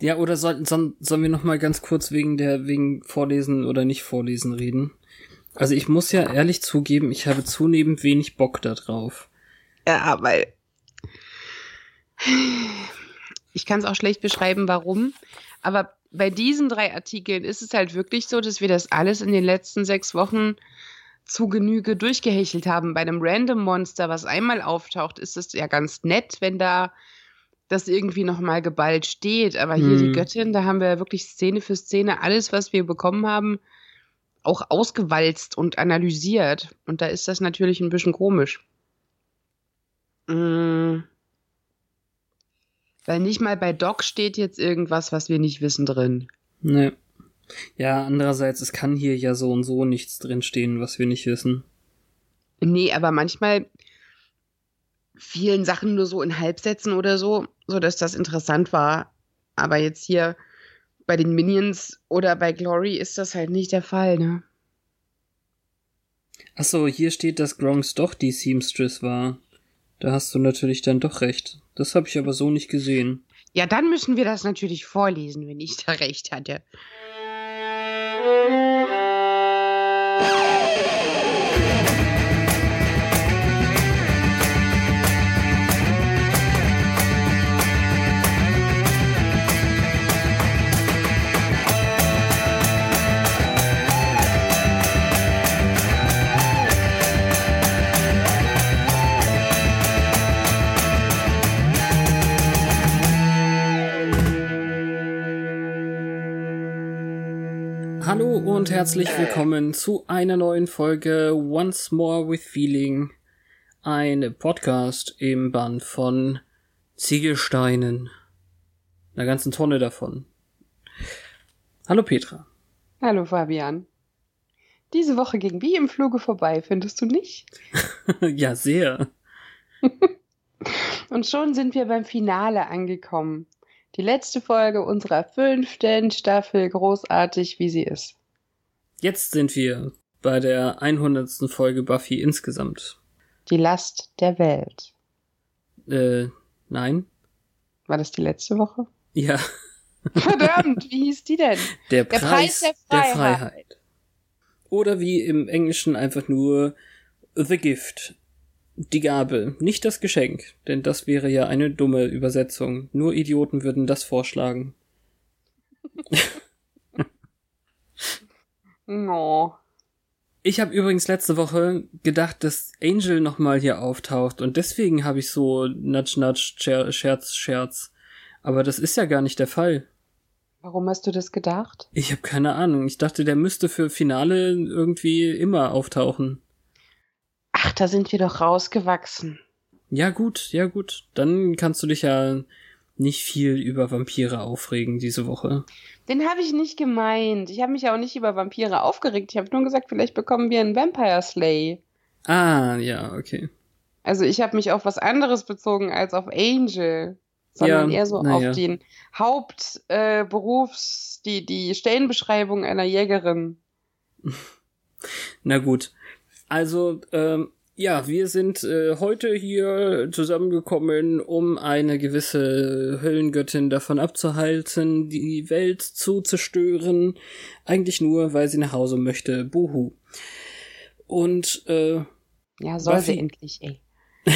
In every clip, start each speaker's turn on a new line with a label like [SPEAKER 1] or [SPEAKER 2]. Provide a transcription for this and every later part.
[SPEAKER 1] Ja, oder sollten soll, sollen wir noch mal ganz kurz wegen der wegen Vorlesen oder nicht Vorlesen reden? Also ich muss ja ehrlich zugeben, ich habe zunehmend wenig Bock da drauf.
[SPEAKER 2] Ja, weil ich kann es auch schlecht beschreiben, warum. Aber bei diesen drei Artikeln ist es halt wirklich so, dass wir das alles in den letzten sechs Wochen zu Genüge durchgehechelt haben. Bei einem Random Monster, was einmal auftaucht, ist es ja ganz nett, wenn da das irgendwie nochmal geballt steht. Aber hier die
[SPEAKER 1] Hm.
[SPEAKER 2] Göttin, da haben wir wirklich Szene für Szene alles, was wir bekommen haben, auch ausgewalzt und analysiert. Und da ist das natürlich ein bisschen komisch. Mm. Weil nicht mal bei Doc steht jetzt irgendwas, was wir nicht wissen drin.
[SPEAKER 1] Ne. Ja, andererseits, es kann hier ja so und so nichts drinstehen, was wir nicht wissen.
[SPEAKER 2] Nee, aber manchmal vielen Sachen nur so in Halbsätzen oder so, so dass das interessant war. Aber jetzt hier bei den Minions oder bei Glory ist das halt nicht der Fall, ne?
[SPEAKER 1] Achso, hier steht, dass Gronks doch die Seamstress war. Da hast du natürlich dann doch recht. Das habe ich aber so nicht gesehen.
[SPEAKER 2] Ja, dann müssen wir das natürlich vorlesen, wenn ich da recht hatte.
[SPEAKER 1] Und herzlich willkommen zu einer neuen Folge Once More with Feeling. Ein Podcast im Band von Ziegelsteinen. Einer ganzen Tonne davon. Hallo Petra.
[SPEAKER 2] Hallo Fabian. Diese Woche ging wie im Fluge vorbei, findest du nicht?
[SPEAKER 1] ja, sehr.
[SPEAKER 2] Und schon sind wir beim Finale angekommen. Die letzte Folge unserer fünften Staffel, großartig wie sie ist.
[SPEAKER 1] Jetzt sind wir bei der 100. Folge Buffy insgesamt.
[SPEAKER 2] Die Last der Welt.
[SPEAKER 1] Äh, nein?
[SPEAKER 2] War das die letzte Woche?
[SPEAKER 1] Ja,
[SPEAKER 2] Verdammt, wie hieß die denn?
[SPEAKER 1] der
[SPEAKER 2] Der
[SPEAKER 1] Preis,
[SPEAKER 2] Preis der
[SPEAKER 1] der
[SPEAKER 2] Freiheit.
[SPEAKER 1] Freiheit. Oder wie im Englischen einfach nur The Gift. Die Gabe, nicht das Geschenk, denn das wäre ja eine dumme Übersetzung. Nur Idioten würden das vorschlagen.
[SPEAKER 2] No.
[SPEAKER 1] Ich habe übrigens letzte Woche gedacht, dass Angel nochmal hier auftaucht und deswegen habe ich so Nudge Nudge Scher- Scherz Scherz. Aber das ist ja gar nicht der Fall.
[SPEAKER 2] Warum hast du das gedacht?
[SPEAKER 1] Ich habe keine Ahnung. Ich dachte, der müsste für Finale irgendwie immer auftauchen.
[SPEAKER 2] Ach, da sind wir doch rausgewachsen.
[SPEAKER 1] Ja gut, ja gut. Dann kannst du dich ja nicht viel über Vampire aufregen diese Woche.
[SPEAKER 2] Den habe ich nicht gemeint. Ich habe mich ja auch nicht über Vampire aufgeregt. Ich habe nur gesagt, vielleicht bekommen wir einen Vampire Slay.
[SPEAKER 1] Ah, ja, okay.
[SPEAKER 2] Also ich habe mich auf was anderes bezogen als auf Angel, sondern
[SPEAKER 1] Ja,
[SPEAKER 2] eher so
[SPEAKER 1] na
[SPEAKER 2] auf den Hauptberufs, äh, die, die Stellenbeschreibung einer Jägerin.
[SPEAKER 1] Na gut. Also, ähm, ja, wir sind äh, heute hier zusammengekommen, um eine gewisse Höllengöttin davon abzuhalten, die Welt zu zerstören. Eigentlich nur, weil sie nach Hause möchte. Buhu. Und äh,
[SPEAKER 2] Ja, soll
[SPEAKER 1] Buffy-
[SPEAKER 2] sie endlich, ey.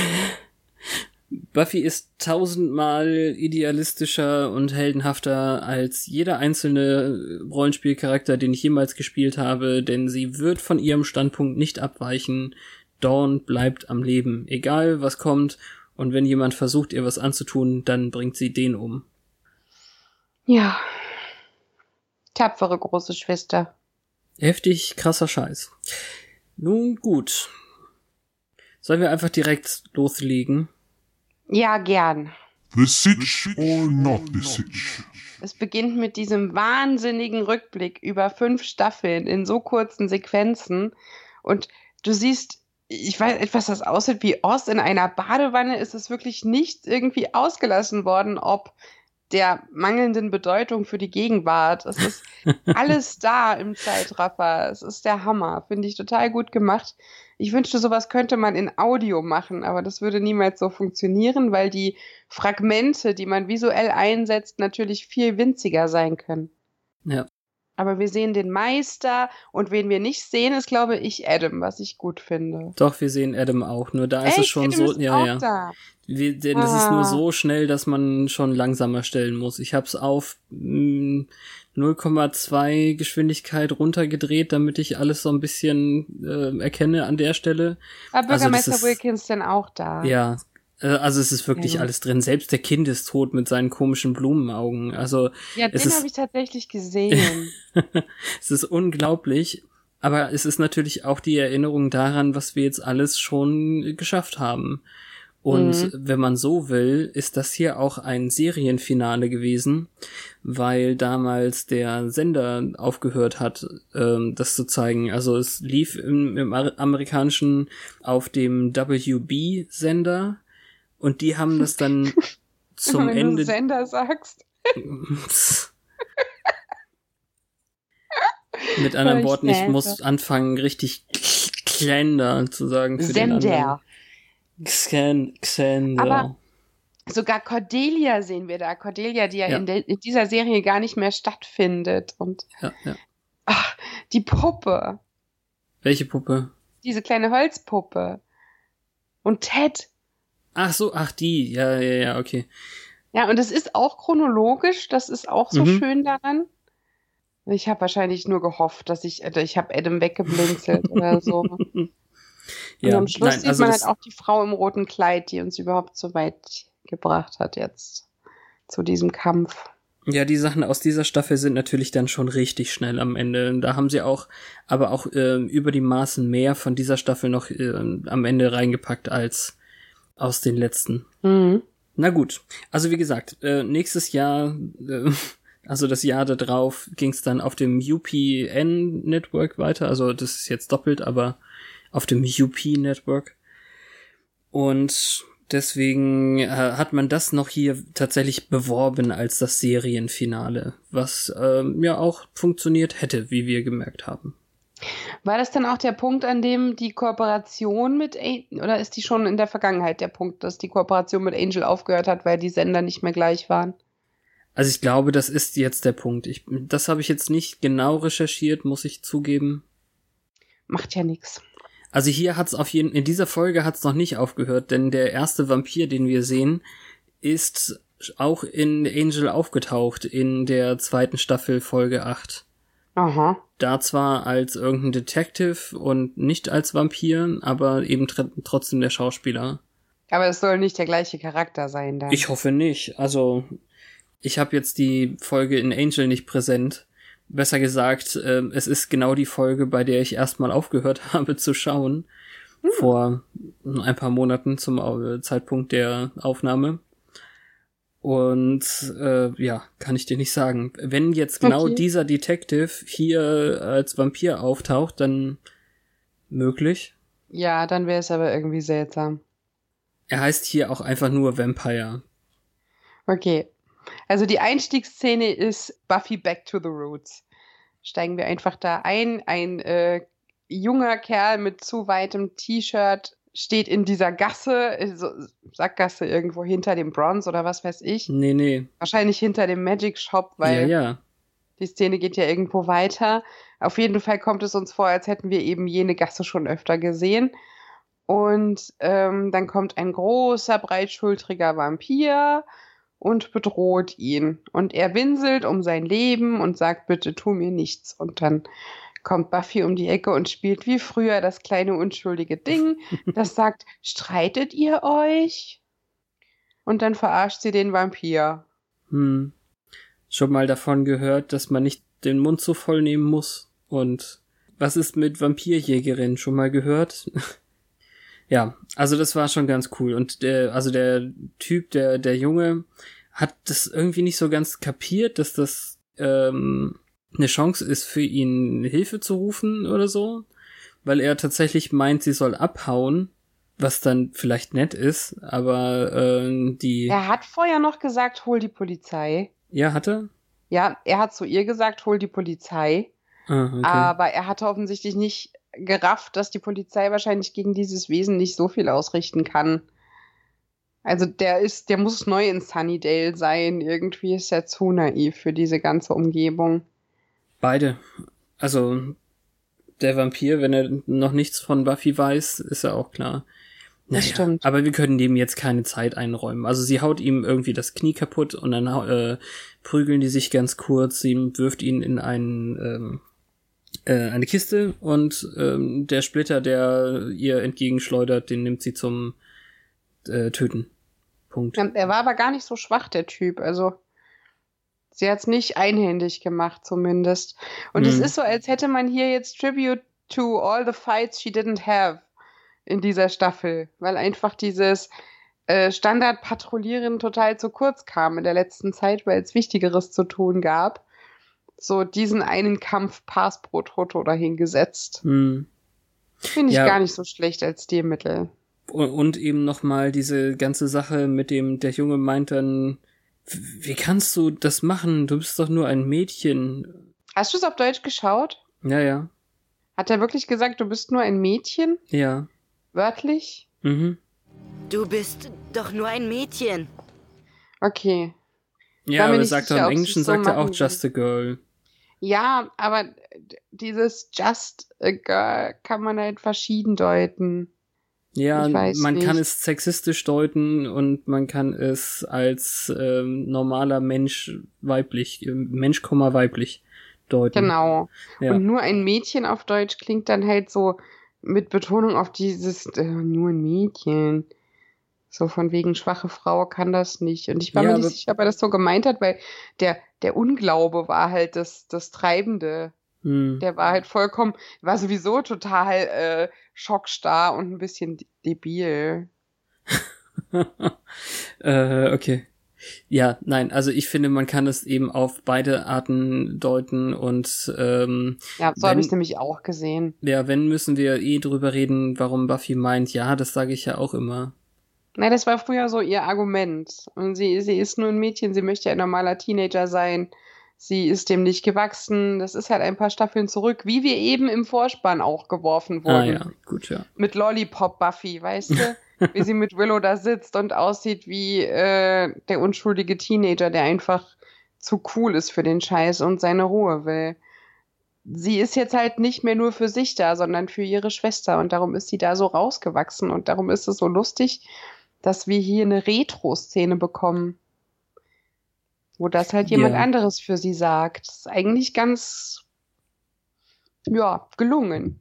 [SPEAKER 1] Buffy ist tausendmal idealistischer und heldenhafter als jeder einzelne Rollenspielcharakter, den ich jemals gespielt habe, denn sie wird von ihrem Standpunkt nicht abweichen. Dawn bleibt am Leben, egal was kommt, und wenn jemand versucht, ihr was anzutun, dann bringt sie den um.
[SPEAKER 2] Ja. Tapfere große Schwester.
[SPEAKER 1] Heftig krasser Scheiß. Nun gut. Sollen wir einfach direkt loslegen?
[SPEAKER 2] Ja, gern.
[SPEAKER 3] The Sitch or not the Sitch?
[SPEAKER 2] Es beginnt mit diesem wahnsinnigen Rückblick über fünf Staffeln in so kurzen Sequenzen. Und du siehst, ich weiß etwas, das aussieht wie Ost in einer Badewanne, ist es wirklich nicht irgendwie ausgelassen worden, ob der mangelnden Bedeutung für die Gegenwart. Es ist alles da im Zeitraffer. Es ist der Hammer. Finde ich total gut gemacht. Ich wünschte, sowas könnte man in Audio machen, aber das würde niemals so funktionieren, weil die Fragmente, die man visuell einsetzt, natürlich viel winziger sein können.
[SPEAKER 1] Ja.
[SPEAKER 2] Aber wir sehen den Meister und wen wir nicht sehen, ist, glaube ich, Adam, was ich gut finde.
[SPEAKER 1] Doch, wir sehen Adam auch. Nur da ist
[SPEAKER 2] Echt?
[SPEAKER 1] es schon
[SPEAKER 2] Adam
[SPEAKER 1] so,
[SPEAKER 2] ist
[SPEAKER 1] ja,
[SPEAKER 2] auch
[SPEAKER 1] ja.
[SPEAKER 2] Da.
[SPEAKER 1] Wir, denn es ist nur
[SPEAKER 2] Ah.
[SPEAKER 1] so schnell, dass man schon langsamer stellen muss. Ich habe es auf mm, 0,2 Geschwindigkeit runtergedreht, damit ich alles so ein bisschen äh, erkenne an der Stelle.
[SPEAKER 2] War
[SPEAKER 1] Also
[SPEAKER 2] Bürgermeister
[SPEAKER 1] ist-
[SPEAKER 2] Wilkins denn auch da?
[SPEAKER 1] Ja, also es ist wirklich
[SPEAKER 2] Ja.
[SPEAKER 1] alles drin. Selbst der Kind ist tot mit seinen komischen Blumenaugen. Also
[SPEAKER 2] Ja, den habe ich tatsächlich gesehen.
[SPEAKER 1] es ist unglaublich. Aber es ist natürlich auch die Erinnerung daran, was wir jetzt alles schon geschafft haben. Und wenn man so will, ist das hier auch ein Serienfinale gewesen, weil damals der Sender aufgehört hat, ähm, das zu zeigen. Also es lief im, im amerikanischen auf dem WB-Sender und die haben das dann zum
[SPEAKER 2] Wenn
[SPEAKER 1] Ende
[SPEAKER 2] du Sender sagst.
[SPEAKER 1] Mit anderen
[SPEAKER 2] Ich
[SPEAKER 1] Worten, ich muss anfangen, richtig Xander zu sagen für
[SPEAKER 2] Sender.
[SPEAKER 1] Xan, Xander.
[SPEAKER 2] Aber- Sogar Cordelia sehen wir da. Cordelia, die ja,
[SPEAKER 1] Ja.
[SPEAKER 2] In, in dieser Serie gar nicht mehr stattfindet. Und
[SPEAKER 1] ja, ja.
[SPEAKER 2] ach, die Puppe.
[SPEAKER 1] Welche Puppe?
[SPEAKER 2] Diese kleine Holzpuppe. Und Ted.
[SPEAKER 1] Ach so, ach die. Ja, ja, ja, okay.
[SPEAKER 2] Ja, und es ist auch chronologisch. Das ist auch so
[SPEAKER 1] Mhm.
[SPEAKER 2] schön daran. Ich habe wahrscheinlich nur gehofft, dass ich, äh, ich habe Adam weggeblinzelt oder so. Und
[SPEAKER 1] Ja,
[SPEAKER 2] am Schluss
[SPEAKER 1] nein,
[SPEAKER 2] sieht
[SPEAKER 1] also
[SPEAKER 2] man halt auch die Frau im roten Kleid, die uns überhaupt so weit gebracht hat jetzt zu diesem Kampf.
[SPEAKER 1] ja, die Sachen aus dieser Staffel sind natürlich dann schon richtig schnell am Ende. Da haben sie auch, aber auch ähm, über die Maßen mehr von dieser Staffel noch ähm, am Ende reingepackt als aus den letzten.
[SPEAKER 2] Mhm.
[SPEAKER 1] Na gut, also wie gesagt, äh, nächstes Jahr, äh, also das Jahr da drauf, ging es dann auf dem UPN-Network weiter. Also das ist jetzt doppelt, aber auf dem UP-Network. Und deswegen äh, hat man das noch hier tatsächlich beworben als das Serienfinale, was ähm, ja auch funktioniert hätte, wie wir gemerkt haben.
[SPEAKER 2] War das dann auch der Punkt, an dem die Kooperation mit Angel, oder ist die schon in der Vergangenheit der Punkt, dass die Kooperation mit Angel aufgehört hat, weil die Sender nicht mehr gleich waren?
[SPEAKER 1] Also ich glaube, das ist jetzt der Punkt. Ich, das habe ich jetzt nicht genau recherchiert, muss ich zugeben.
[SPEAKER 2] Macht ja nichts.
[SPEAKER 1] Also hier hat's auf jeden in dieser Folge hat's noch nicht aufgehört, denn der erste Vampir, den wir sehen, ist auch in Angel aufgetaucht in der zweiten Staffel Folge 8.
[SPEAKER 2] Aha.
[SPEAKER 1] Da zwar als irgendein Detective und nicht als Vampir, aber eben tr trotzdem der Schauspieler.
[SPEAKER 2] Aber es soll nicht der gleiche Charakter sein dann.
[SPEAKER 1] Ich hoffe nicht. Also ich habe jetzt die Folge in Angel nicht präsent. Besser gesagt, äh, es ist genau die Folge, bei der ich erstmal aufgehört habe zu schauen. Vor ein paar Monaten zum Au- Zeitpunkt der Aufnahme. Und äh, ja, kann ich dir nicht sagen. Wenn jetzt genau
[SPEAKER 2] Okay.
[SPEAKER 1] dieser Detective hier als Vampir auftaucht, dann möglich.
[SPEAKER 2] ja, dann wäre es aber irgendwie seltsam.
[SPEAKER 1] Er heißt hier auch einfach nur Vampire.
[SPEAKER 2] Okay. Also die Einstiegsszene ist Buffy Back to the Roots. Steigen wir einfach da ein. Ein äh, junger Kerl mit zu weitem T-Shirt steht in dieser Gasse, äh, so, Sackgasse irgendwo hinter dem Bronze oder was weiß ich.
[SPEAKER 1] Nee, nee.
[SPEAKER 2] Wahrscheinlich hinter dem Magic Shop, weil
[SPEAKER 1] ja, ja.
[SPEAKER 2] die Szene geht ja irgendwo weiter. Auf jeden Fall kommt es uns vor, als hätten wir eben jene Gasse schon öfter gesehen. Und ähm, dann kommt ein großer, breitschultriger Vampir und bedroht ihn. Und er winselt um sein Leben und sagt, bitte tu mir nichts. Und dann kommt Buffy um die Ecke und spielt wie früher das kleine unschuldige Ding, das sagt, streitet ihr euch? Und dann verarscht sie den Vampir.
[SPEAKER 1] Hm. Schon mal davon gehört, dass man nicht den Mund so voll nehmen muss. Und was ist mit Vampirjägerin? Schon mal gehört? Ja, also das war schon ganz cool. Und der, also der Typ, der, der Junge, hat das irgendwie nicht so ganz kapiert, dass das ähm, eine Chance ist, für ihn Hilfe zu rufen oder so. Weil er tatsächlich meint, sie soll abhauen, was dann vielleicht nett ist, aber äh, die.
[SPEAKER 2] Er hat vorher noch gesagt, hol die Polizei.
[SPEAKER 1] Ja, hatte?
[SPEAKER 2] Ja, er hat zu ihr gesagt, hol die Polizei.
[SPEAKER 1] Ah, okay.
[SPEAKER 2] Aber er hatte offensichtlich nicht gerafft, dass die Polizei wahrscheinlich gegen dieses Wesen nicht so viel ausrichten kann. Also der ist, der muss neu in Sunnydale sein. Irgendwie ist er zu naiv für diese ganze Umgebung.
[SPEAKER 1] Beide. Also der Vampir, wenn er noch nichts von Buffy weiß, ist ja auch klar.
[SPEAKER 2] Das
[SPEAKER 1] Naja,
[SPEAKER 2] stimmt.
[SPEAKER 1] Aber wir können dem jetzt keine Zeit einräumen. Also sie haut ihm irgendwie das Knie kaputt und dann äh, prügeln die sich ganz kurz. Sie wirft ihn in einen, ähm, äh, eine Kiste und ähm, der Splitter, der ihr entgegenschleudert, den nimmt sie zum äh, Töten. Punkt.
[SPEAKER 2] Er war aber gar nicht so schwach, der Typ. Also sie hat es nicht einhändig gemacht, zumindest. Und es
[SPEAKER 1] Mhm.
[SPEAKER 2] ist so, als hätte man hier jetzt Tribute to all the fights she didn't have in dieser Staffel, weil einfach dieses äh, Standardpatrouillieren total zu kurz kam in der letzten Zeit, weil es Wichtigeres zu tun gab. So diesen einen Kampf Pass pro Toto dahingesetzt.
[SPEAKER 1] Hm.
[SPEAKER 2] Finde ich
[SPEAKER 1] Ja.
[SPEAKER 2] gar nicht so schlecht als Stilmittel.
[SPEAKER 1] Und, und eben nochmal diese ganze Sache mit dem, der Junge meint dann, "W- wie kannst du das machen? Du bist doch nur ein Mädchen.
[SPEAKER 2] Hast du es auf Deutsch geschaut?
[SPEAKER 1] Ja, ja,
[SPEAKER 2] Hat er wirklich gesagt, du bist nur ein Mädchen?
[SPEAKER 1] ja.
[SPEAKER 2] Wörtlich?
[SPEAKER 1] Mhm.
[SPEAKER 4] Du bist doch nur ein Mädchen.
[SPEAKER 2] Okay.
[SPEAKER 1] Ja, aber sagt
[SPEAKER 2] sicher,
[SPEAKER 1] er im Englischen
[SPEAKER 2] so
[SPEAKER 1] sagt er auch just a girl.
[SPEAKER 2] Ja, aber dieses Just a Girl kann man halt verschieden deuten.
[SPEAKER 1] Ja, man kann
[SPEAKER 2] nicht.
[SPEAKER 1] es sexistisch deuten und man kann es als ähm, normaler Mensch weiblich, äh, Mensch, Komma, weiblich deuten.
[SPEAKER 2] Genau.
[SPEAKER 1] Ja.
[SPEAKER 2] Und nur ein Mädchen auf Deutsch klingt dann halt so mit Betonung auf dieses äh, nur ein Mädchen. So von wegen schwache Frau kann das nicht. Und ich war
[SPEAKER 1] Ja,
[SPEAKER 2] mir nicht
[SPEAKER 1] aber-
[SPEAKER 2] sicher, ob er das so gemeint hat, weil der, der Unglaube war halt das, das Treibende.
[SPEAKER 1] Hm.
[SPEAKER 2] Der war halt vollkommen, war sowieso total äh, schockstarr und ein bisschen debil.
[SPEAKER 1] äh, okay. Ja, nein, also ich finde, man kann es eben auf beide Arten deuten und ähm,
[SPEAKER 2] Ja, so habe ich nämlich auch gesehen.
[SPEAKER 1] ja, wenn müssen wir eh drüber reden, warum Buffy meint, ja, das sage ich ja auch immer.
[SPEAKER 2] Na, das war früher so ihr Argument. Und sie, sie ist nur ein Mädchen, sie möchte ein normaler Teenager sein. Sie ist dem nicht gewachsen. Das ist halt ein paar Staffeln zurück, wie wir eben im Vorspann auch geworfen wurden.
[SPEAKER 1] Ah ja, gut, ja.
[SPEAKER 2] Mit Lollipop Buffy, weißt du? wie sie mit Willow da sitzt und aussieht wie äh, der unschuldige Teenager, der einfach zu cool ist für den Scheiß und seine Ruhe will. Sie ist jetzt halt nicht mehr nur für sich da, sondern für ihre Schwester und darum ist sie da so rausgewachsen und darum ist es so lustig, dass wir hier eine Retro-Szene bekommen, wo das halt jemand
[SPEAKER 1] Ja.
[SPEAKER 2] anderes für sie sagt. Das ist eigentlich ganz, ja, gelungen.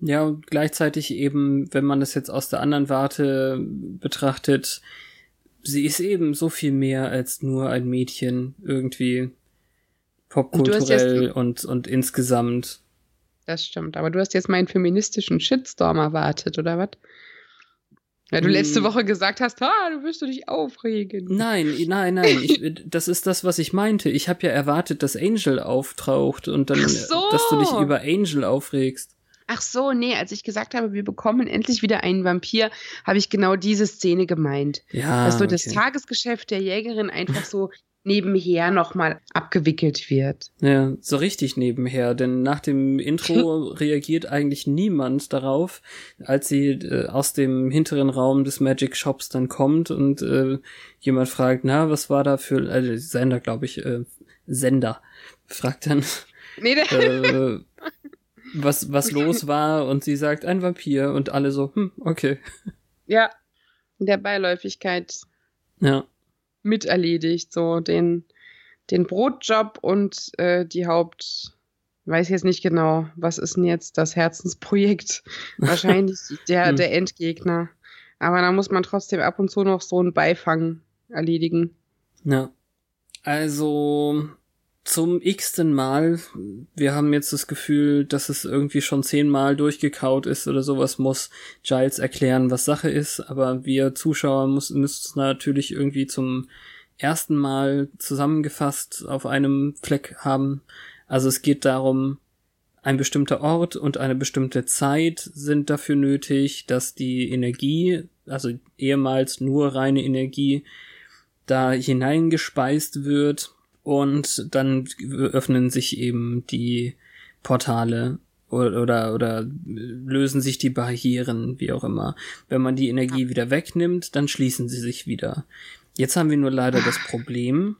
[SPEAKER 1] Ja, und gleichzeitig eben, wenn man das jetzt aus der anderen Warte betrachtet, sie ist eben so viel mehr als nur ein Mädchen irgendwie popkulturell und, und insgesamt.
[SPEAKER 2] Das stimmt, aber du hast jetzt meinen feministischen Shitstorm erwartet, oder was? Weil du
[SPEAKER 1] Hm.
[SPEAKER 2] letzte Woche gesagt hast, ah, du wirst du dich aufregen.
[SPEAKER 1] Nein, nein, nein, ich, das ist das, was ich meinte. Ich habe ja erwartet, dass Angel auftaucht und dann,
[SPEAKER 2] so.
[SPEAKER 1] dass du dich über Angel aufregst.
[SPEAKER 2] Ach so, nee, als ich gesagt habe, wir bekommen endlich wieder einen Vampir, habe ich genau diese Szene gemeint.
[SPEAKER 1] Ja,
[SPEAKER 2] dass so das
[SPEAKER 1] okay.
[SPEAKER 2] Tagesgeschäft der Jägerin einfach so nebenher nochmal abgewickelt wird.
[SPEAKER 1] Ja, so richtig nebenher, denn nach dem Intro reagiert eigentlich niemand darauf, als sie äh, aus dem hinteren Raum des Magic Shops dann kommt und äh, jemand fragt, na, was war da für, also Sender, glaube ich, äh, Sender, fragt dann,
[SPEAKER 2] Nee,
[SPEAKER 1] äh, was, was los war und sie sagt, ein Vampir und alle so, hm, okay.
[SPEAKER 2] ja, in der Beiläufigkeit
[SPEAKER 1] Ja,
[SPEAKER 2] mit erledigt, so den, den Brotjob und äh, die Haupt, weiß jetzt nicht genau, was ist denn jetzt das Herzensprojekt? Wahrscheinlich der,
[SPEAKER 1] Hm.
[SPEAKER 2] der Endgegner. Aber da muss man trotzdem ab und zu noch so einen Beifang erledigen.
[SPEAKER 1] ja. Also, zum x-ten Mal. Wir haben jetzt das Gefühl, dass es irgendwie schon zehnmal durchgekaut ist oder sowas, muss Giles erklären, was Sache ist, aber wir Zuschauer müssen es natürlich irgendwie zum ersten Mal zusammengefasst auf einem Fleck haben. Also es geht darum, ein bestimmter Ort und eine bestimmte Zeit sind dafür nötig, dass die Energie, also ehemals nur reine Energie, da hineingespeist wird und dann öffnen sich eben die Portale oder, oder, oder lösen sich die Barrieren, wie auch immer. Wenn man die Energie wieder wegnimmt, dann schließen sie sich wieder. Jetzt haben wir nur leider das Problem,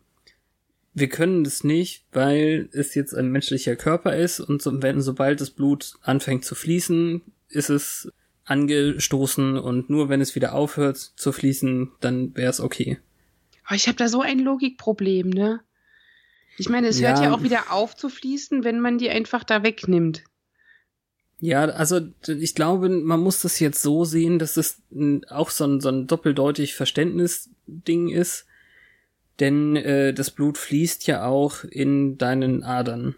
[SPEAKER 1] wir können das nicht, weil es jetzt ein menschlicher Körper ist und so, wenn, sobald das Blut anfängt zu fließen, ist es angestoßen und nur wenn es wieder aufhört zu fließen, dann wäre es okay.
[SPEAKER 2] Aber ich habe da so ein Logikproblem, ne? Ich meine, es ja. hört ja auch wieder auf zu fließen, wenn man die einfach da wegnimmt.
[SPEAKER 1] Ja, also ich glaube, man muss das jetzt so sehen, dass es auch so ein, so ein doppeldeutig Verständnisding ist. Denn äh, das Blut fließt ja auch in deinen Adern.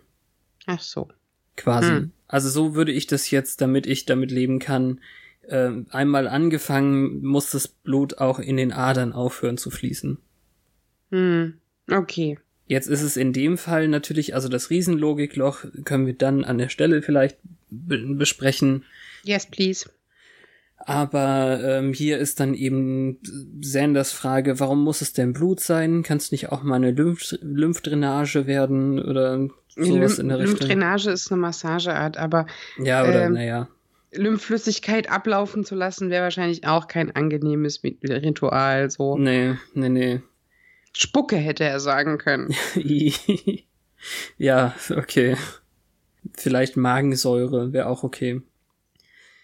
[SPEAKER 2] Ach so.
[SPEAKER 1] Quasi. Hm. Also so würde ich das jetzt, damit ich damit leben kann. Äh, einmal angefangen, muss das Blut auch in den Adern aufhören zu fließen.
[SPEAKER 2] Hm. Okay.
[SPEAKER 1] Jetzt ist es in dem Fall natürlich, also das Riesenlogikloch können wir dann an der Stelle vielleicht besprechen.
[SPEAKER 2] Yes, please.
[SPEAKER 1] Aber ähm, hier ist dann eben Sanders Frage, warum muss es denn Blut sein? Kann es nicht auch mal eine Lymph Lymphdrainage werden oder sowas in der Richtung?
[SPEAKER 2] Lymphdrainage ist eine Massageart, aber
[SPEAKER 1] ja, oder ähm, naja.
[SPEAKER 2] Lymphflüssigkeit ablaufen zu lassen, wäre wahrscheinlich auch kein angenehmes Ritual. So.
[SPEAKER 1] Nee, nee, nee.
[SPEAKER 2] Spucke hätte er sagen können.
[SPEAKER 1] ja, okay. Vielleicht Magensäure wäre auch okay.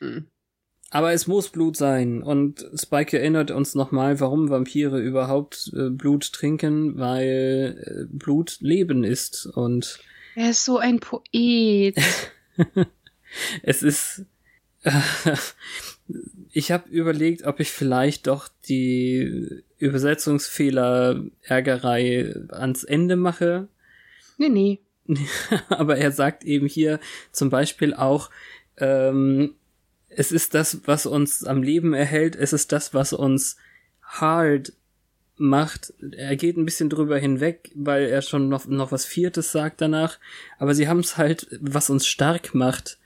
[SPEAKER 1] Hm. Aber es muss Blut sein. Und Spike erinnert uns nochmal, warum Vampire überhaupt äh, Blut trinken, weil äh, Blut Leben ist. Und
[SPEAKER 2] er ist so ein Poet.
[SPEAKER 1] es ist. ich habe überlegt, ob ich vielleicht doch die Übersetzungsfehler Ärgerei ans Ende mache.
[SPEAKER 2] Nee, nee.
[SPEAKER 1] Aber er sagt eben hier zum Beispiel auch, ähm, es ist das, was uns am Leben erhält, es ist das, was uns hard macht. Er geht ein bisschen drüber hinweg, weil er schon noch, noch was Viertes sagt danach. Aber sie haben es halt, was uns stark macht,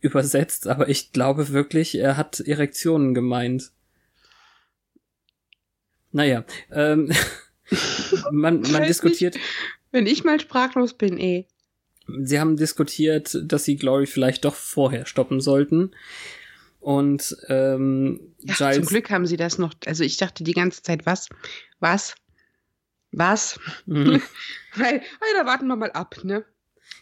[SPEAKER 1] übersetzt. Aber ich glaube wirklich, er hat Erektionen gemeint. Naja, ähm, man, man diskutiert. Nicht,
[SPEAKER 2] wenn ich mal sprachlos bin, eh.
[SPEAKER 1] Sie haben diskutiert, dass sie Glory vielleicht doch vorher stoppen sollten. Und ähm,
[SPEAKER 2] ja, Giles, zum Glück haben sie das noch. Also ich dachte die ganze Zeit, was? Was? Was? Mhm. Weil, da warten wir mal ab, ne?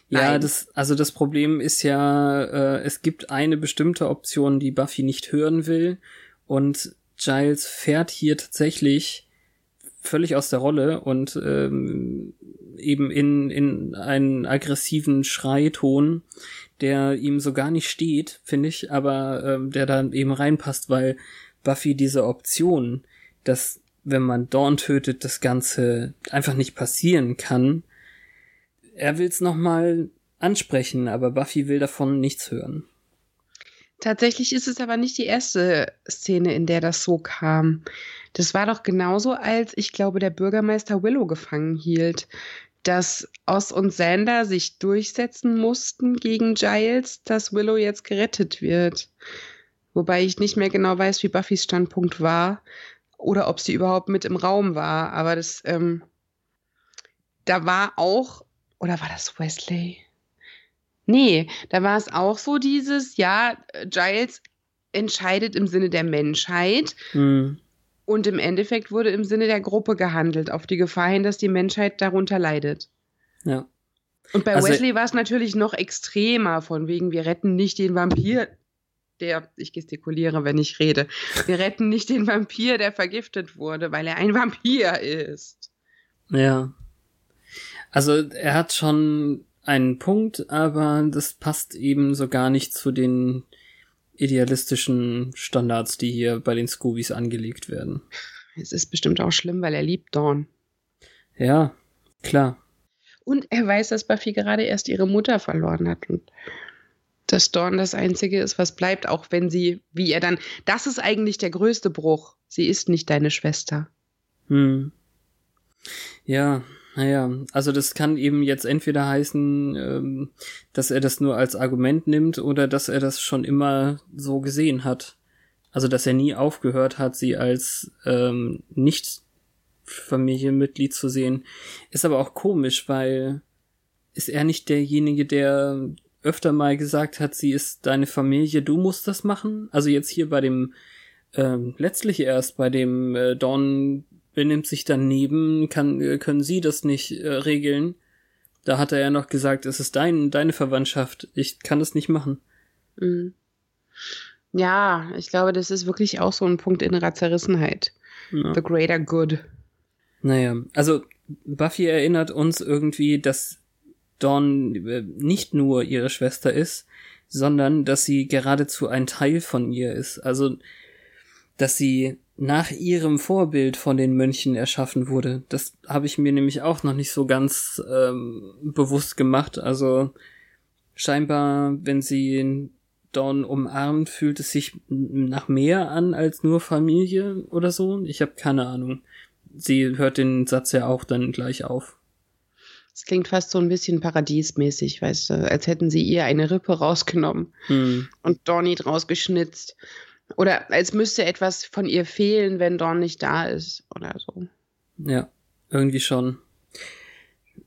[SPEAKER 1] Ja, Nein. das, also das Problem ist ja, äh, es gibt eine bestimmte Option, die Buffy nicht hören will. Und Giles fährt hier tatsächlich völlig aus der Rolle und ähm, eben in, in einen aggressiven Schreiton, der ihm so gar nicht steht, finde ich, aber ähm, der dann eben reinpasst, weil Buffy diese Option, dass wenn man Dawn tötet, das Ganze einfach nicht passieren kann. Er will es nochmal ansprechen, aber Buffy will davon nichts hören.
[SPEAKER 2] Tatsächlich ist es aber nicht die erste Szene, in der das so kam. Das war doch genauso, als ich glaube, der Bürgermeister Willow gefangen hielt dass Oz und Sander sich durchsetzen mussten gegen Giles, dass Willow jetzt gerettet wird. Wobei ich nicht mehr genau weiß, wie Buffys Standpunkt war oder ob sie überhaupt mit im Raum war. Aber das, ähm, da war auch, oder war das Wesley? Nee, da war es auch so dieses, ja, Giles entscheidet im Sinne der Menschheit. Mhm. Und im Endeffekt wurde im Sinne der Gruppe gehandelt, auf die Gefahr hin, dass die Menschheit darunter leidet.
[SPEAKER 1] Ja.
[SPEAKER 2] Und bei also, Wesley war es natürlich noch extremer, von wegen, wir retten nicht den Vampir, der, ich gestikuliere, wenn ich rede, wir retten nicht den Vampir, der vergiftet wurde, weil er ein Vampir ist.
[SPEAKER 1] Ja. Also er hat schon einen Punkt, aber das passt eben so gar nicht zu den idealistischen Standards, die hier bei den Scoobies angelegt werden.
[SPEAKER 2] Es ist bestimmt auch schlimm, weil er liebt Dawn.
[SPEAKER 1] Ja, klar.
[SPEAKER 2] Und er weiß, dass Buffy gerade erst ihre Mutter verloren hat und dass Dawn das Einzige ist, was bleibt, auch wenn sie, wie er dann, das ist eigentlich der größte Bruch. Sie ist nicht deine Schwester.
[SPEAKER 1] Hm. Ja, naja, also das kann eben jetzt entweder heißen, ähm, dass er das nur als Argument nimmt oder dass er das schon immer so gesehen hat. Also dass er nie aufgehört hat, sie als ähm, nicht Familienmitglied zu sehen. Ist aber auch komisch, weil ist er nicht derjenige, der öfter mal gesagt hat, sie ist deine Familie, du musst das machen? Also jetzt hier bei dem ähm, letztlich erst bei dem äh, Dawn benimmt sich daneben, kann, äh, können sie das nicht äh, regeln. Da hat er ja noch gesagt, es ist dein, deine Verwandtschaft. Ich kann das nicht machen.
[SPEAKER 2] Mhm. Ja, ich glaube, das ist wirklich auch so ein Punkt innerer Zerrissenheit. Ja. The greater good.
[SPEAKER 1] Naja, also Buffy erinnert uns irgendwie, dass Dawn äh, nicht nur ihre Schwester ist, sondern dass sie geradezu ein Teil von ihr ist. Also, dass sie nach ihrem Vorbild von den Mönchen erschaffen wurde. Das habe ich mir nämlich auch noch nicht so ganz ähm, bewusst gemacht. Also scheinbar, wenn sie Dawn umarmt, fühlt es sich nach mehr an als nur Familie oder so. Ich habe keine Ahnung. Sie hört den Satz ja auch dann gleich auf.
[SPEAKER 2] Es klingt fast so ein bisschen paradiesmäßig, weißt du, als hätten sie ihr eine Rippe rausgenommen hm. und Donny draus geschnitzt. Oder als müsste etwas von ihr fehlen, wenn Dawn nicht da ist oder so.
[SPEAKER 1] Ja, irgendwie schon.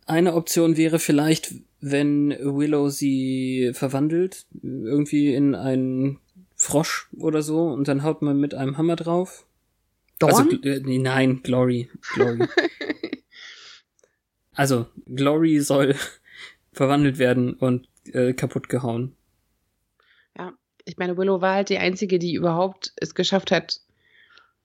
[SPEAKER 1] Eine Option wäre vielleicht, wenn Willow sie verwandelt, irgendwie in einen Frosch oder so, und dann haut man mit einem Hammer drauf.
[SPEAKER 2] Dawn?
[SPEAKER 1] Also, äh, nein, Glory. Glory. also, Glory soll verwandelt werden und äh, kaputt gehauen
[SPEAKER 2] ich meine, Willow war halt die Einzige, die überhaupt es geschafft hat,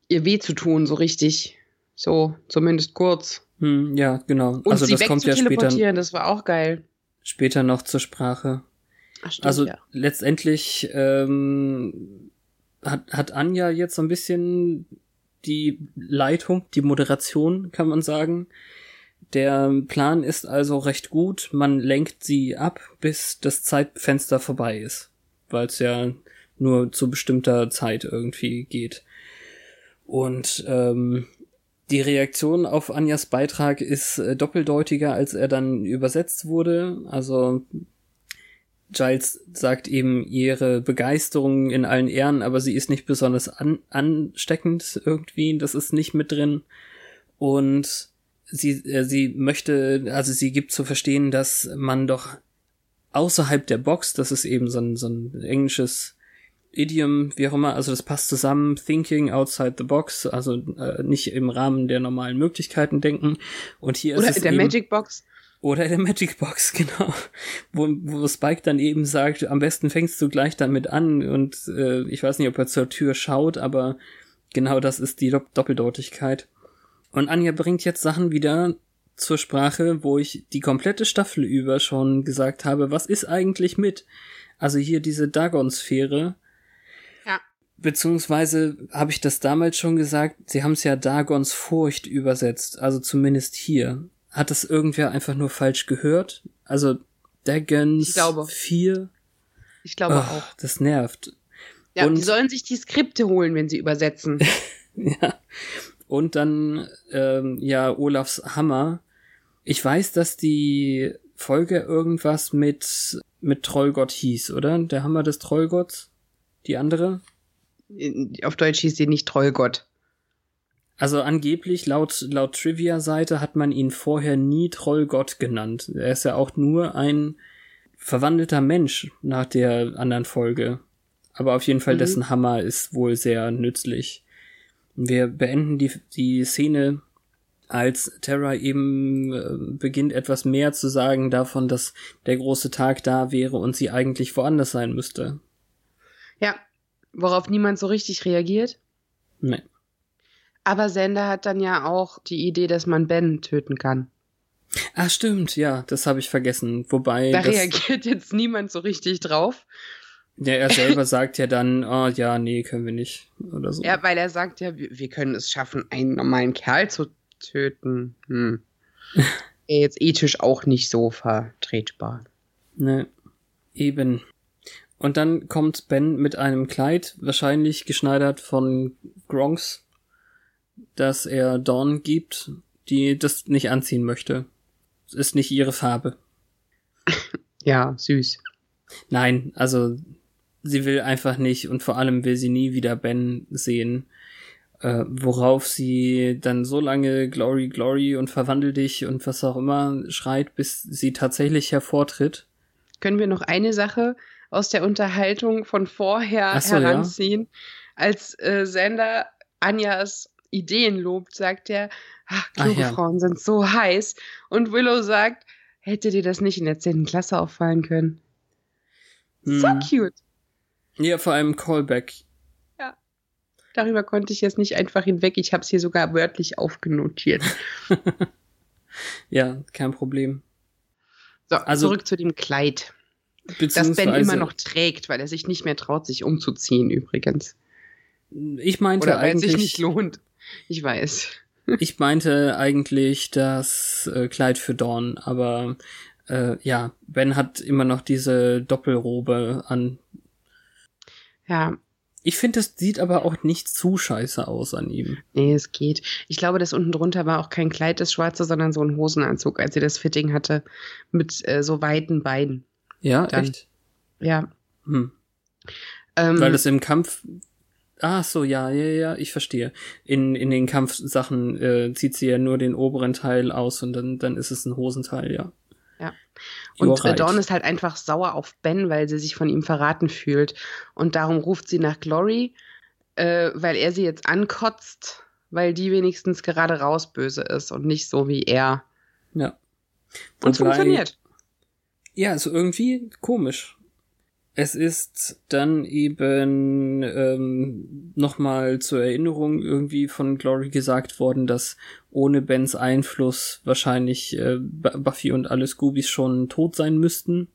[SPEAKER 2] ihr weh zu tun, so richtig. So, zumindest kurz.
[SPEAKER 1] Hm, ja, genau.
[SPEAKER 2] Und also sie das kommt ja später. Das war auch geil.
[SPEAKER 1] Später noch zur Sprache. Ach, stimmt, also ja. letztendlich ähm, hat, hat Anja jetzt so ein bisschen die Leitung, die Moderation, kann man sagen. Der Plan ist also recht gut. Man lenkt sie ab, bis das Zeitfenster vorbei ist weil es ja nur zu bestimmter Zeit irgendwie geht. Und ähm, die Reaktion auf Anjas Beitrag ist äh, doppeldeutiger, als er dann übersetzt wurde. Also Giles sagt eben ihre Begeisterung in allen Ehren, aber sie ist nicht besonders an ansteckend irgendwie. Das ist nicht mit drin. Und sie, äh, sie möchte, also sie gibt zu verstehen, dass man doch außerhalb der Box, das ist eben so ein, so ein englisches Idiom, wie auch immer, also das passt zusammen, thinking outside the box, also äh, nicht im Rahmen der normalen Möglichkeiten denken. Und hier
[SPEAKER 2] Oder
[SPEAKER 1] ist
[SPEAKER 2] in der
[SPEAKER 1] eben,
[SPEAKER 2] Magic Box.
[SPEAKER 1] Oder in der Magic Box, genau. Wo, wo Spike dann eben sagt, am besten fängst du gleich damit an und äh, ich weiß nicht, ob er zur Tür schaut, aber genau das ist die Doppeldeutigkeit. Und Anja bringt jetzt Sachen wieder, zur Sprache, wo ich die komplette Staffel über schon gesagt habe, was ist eigentlich mit? Also hier diese Dagon-Sphäre.
[SPEAKER 2] Ja.
[SPEAKER 1] Beziehungsweise habe ich das damals schon gesagt, sie haben es ja Dagons Furcht übersetzt, also zumindest hier. Hat das irgendwer einfach nur falsch gehört? Also Dagons
[SPEAKER 2] ich glaube.
[SPEAKER 1] 4?
[SPEAKER 2] Ich glaube oh, auch.
[SPEAKER 1] Das nervt.
[SPEAKER 2] Ja, und die sollen sich die Skripte holen, wenn sie übersetzen.
[SPEAKER 1] ja. Und dann, ähm, ja, Olafs Hammer ich weiß, dass die Folge irgendwas mit, mit Trollgott hieß, oder? Der Hammer des Trollgotts? Die andere?
[SPEAKER 2] Auf Deutsch hieß sie nicht Trollgott.
[SPEAKER 1] Also angeblich, laut, laut Trivia-Seite hat man ihn vorher nie Trollgott genannt. Er ist ja auch nur ein verwandelter Mensch nach der anderen Folge. Aber auf jeden Fall, mhm. dessen Hammer ist wohl sehr nützlich. Wir beenden die, die Szene als Terra eben äh, beginnt etwas mehr zu sagen davon, dass der große Tag da wäre und sie eigentlich woanders sein müsste.
[SPEAKER 2] Ja, worauf niemand so richtig reagiert.
[SPEAKER 1] Nee.
[SPEAKER 2] Aber Sender hat dann ja auch die Idee, dass man Ben töten kann.
[SPEAKER 1] Ah, stimmt, ja, das habe ich vergessen. Wobei.
[SPEAKER 2] Da reagiert jetzt niemand so richtig drauf.
[SPEAKER 1] Ja, er selber sagt ja dann, oh ja, nee, können wir nicht. Oder so.
[SPEAKER 2] Ja, weil er sagt ja, wir, wir können es schaffen, einen normalen Kerl zu töten. Hm. Jetzt ethisch auch nicht so vertretbar.
[SPEAKER 1] Ne, eben. Und dann kommt Ben mit einem Kleid, wahrscheinlich geschneidert von Gronks, das er Dawn gibt, die das nicht anziehen möchte. Es ist nicht ihre Farbe.
[SPEAKER 2] Ja, süß.
[SPEAKER 1] Nein, also sie will einfach nicht und vor allem will sie nie wieder Ben sehen. Äh, worauf sie dann so lange Glory, Glory und verwandel dich und was auch immer schreit, bis sie tatsächlich hervortritt.
[SPEAKER 2] Können wir noch eine Sache aus der Unterhaltung von vorher
[SPEAKER 1] Ach so, ja.
[SPEAKER 2] heranziehen? Als äh, Sander Anjas Ideen lobt, sagt er, ach,
[SPEAKER 1] Ach
[SPEAKER 2] kluge
[SPEAKER 1] ja.
[SPEAKER 2] Frauen sind so heiß. Und Willow sagt, hätte dir das nicht in der 10. Klasse auffallen können? So
[SPEAKER 1] Hm.
[SPEAKER 2] cute.
[SPEAKER 1] Ja, vor allem Callback.
[SPEAKER 2] Darüber konnte ich jetzt nicht einfach hinweg. Ich habe es hier sogar wörtlich aufgenotiert.
[SPEAKER 1] Ja, kein Problem.
[SPEAKER 2] So,
[SPEAKER 1] Also-
[SPEAKER 2] zurück zu dem Kleid. Das Ben immer noch trägt, weil er sich nicht mehr traut, sich umzuziehen übrigens.
[SPEAKER 1] ich meinte
[SPEAKER 2] Oder weil es sich
[SPEAKER 1] eigentlich,
[SPEAKER 2] nicht lohnt. Ich weiß.
[SPEAKER 1] ich meinte eigentlich das äh, Kleid für Dawn, aber äh, ja, Ben hat immer noch diese Doppelrobe an.
[SPEAKER 2] Ja,
[SPEAKER 1] Ich finde, das sieht aber auch nicht zu scheiße aus an ihm.
[SPEAKER 2] nee, es geht. Ich glaube, das unten drunter war auch kein Kleid, das schwarze, sondern so ein Hosenanzug, als sie das Fitting hatte. Mit äh, so weiten Beinen.
[SPEAKER 1] Ja,
[SPEAKER 2] Dann-
[SPEAKER 1] echt?
[SPEAKER 2] Ja.
[SPEAKER 1] Hm.
[SPEAKER 2] Ähm,
[SPEAKER 1] Weil das im Kampf. Ah, so, ja, ja, ja, ich verstehe. In, in den Kampfsachen äh, zieht sie ja nur den oberen Teil aus und dann, dann ist es ein Hosenteil, ja.
[SPEAKER 2] Ja. Und äh,
[SPEAKER 1] right.
[SPEAKER 2] Dawn ist halt einfach sauer auf Ben, weil sie sich von ihm verraten fühlt. Und darum ruft sie nach Glory, äh, weil er sie jetzt ankotzt, weil die wenigstens gerade raus böse ist und nicht so wie er.
[SPEAKER 1] Ja.
[SPEAKER 2] Und es
[SPEAKER 1] Wobei-
[SPEAKER 2] funktioniert.
[SPEAKER 1] Ja, ist irgendwie komisch. Es ist dann eben ähm, nochmal zur Erinnerung irgendwie von Glory gesagt worden, dass ohne Bens Einfluss wahrscheinlich äh, Bu- Buffy und alle Scoobies schon tot sein müssten.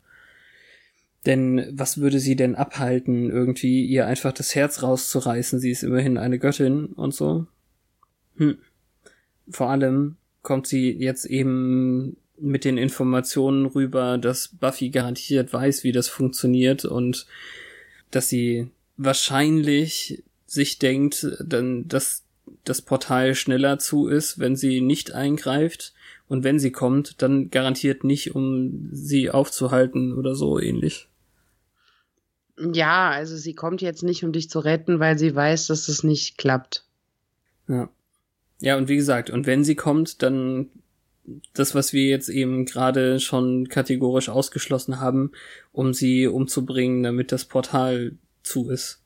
[SPEAKER 1] Denn was würde sie denn abhalten, irgendwie ihr einfach das Herz rauszureißen? Sie ist immerhin eine Göttin und so. Hm. Vor allem kommt sie jetzt eben mit den Informationen rüber, dass Buffy garantiert weiß, wie das funktioniert und dass sie wahrscheinlich sich denkt, dann, dass das Portal schneller zu ist, wenn sie nicht eingreift und wenn sie kommt, dann garantiert nicht, um sie aufzuhalten oder so ähnlich.
[SPEAKER 2] Ja, also sie kommt jetzt nicht, um dich zu retten, weil sie weiß, dass es nicht klappt.
[SPEAKER 1] Ja. Ja, und wie gesagt, und wenn sie kommt, dann das, was wir jetzt eben gerade schon kategorisch ausgeschlossen haben, um sie umzubringen, damit das Portal zu ist.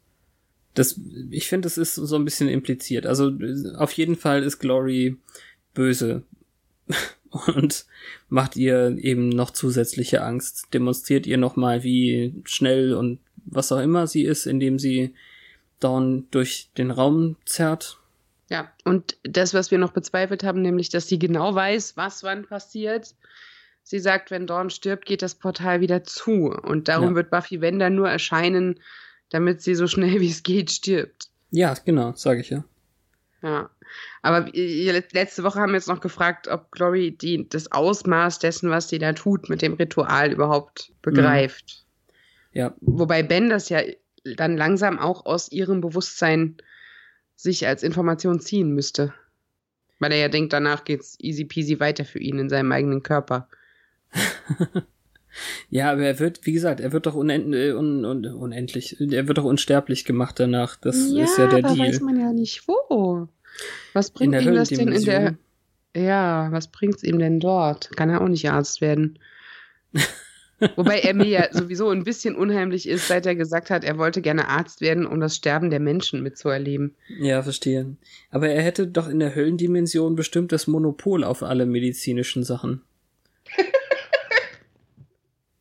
[SPEAKER 1] Das, ich finde, das ist so ein bisschen impliziert. Also auf jeden Fall ist Glory böse und macht ihr eben noch zusätzliche Angst, demonstriert ihr nochmal, wie schnell und was auch immer sie ist, indem sie Dawn durch den Raum zerrt.
[SPEAKER 2] Ja, und das, was wir noch bezweifelt haben, nämlich, dass sie genau weiß, was wann passiert. Sie sagt, wenn Dawn stirbt, geht das Portal wieder zu. Und darum
[SPEAKER 1] Ja.
[SPEAKER 2] wird Buffy, wenn dann nur erscheinen, damit sie so schnell wie es geht stirbt.
[SPEAKER 1] Ja, genau, sage ich ja.
[SPEAKER 2] Ja. Aber äh, let- letzte Woche haben wir jetzt noch gefragt, ob Glory die, das Ausmaß dessen, was sie da tut, mit dem Ritual überhaupt begreift.
[SPEAKER 1] Ja,
[SPEAKER 2] Wobei Ben das ja dann langsam auch aus ihrem Bewusstsein sich als Information ziehen müsste. Weil er ja denkt, danach geht's easy peasy weiter für ihn in seinem eigenen Körper.
[SPEAKER 1] ja, aber er wird, wie gesagt, er wird doch unend, äh, un, un, unendlich, er wird doch unsterblich gemacht danach. Das ist ja der
[SPEAKER 2] aber
[SPEAKER 1] Deal.
[SPEAKER 2] weiß man ja nicht wo. Was bringt ihm das denn in der. Ja, was bringt's ihm denn dort? Kann er auch nicht Arzt werden. Wobei er mir ja sowieso ein bisschen unheimlich ist, seit er gesagt hat, er wollte gerne Arzt werden, um das Sterben der Menschen mitzuerleben.
[SPEAKER 1] Ja, verstehe. Aber er hätte doch in der Höllendimension bestimmt das Monopol auf alle medizinischen Sachen.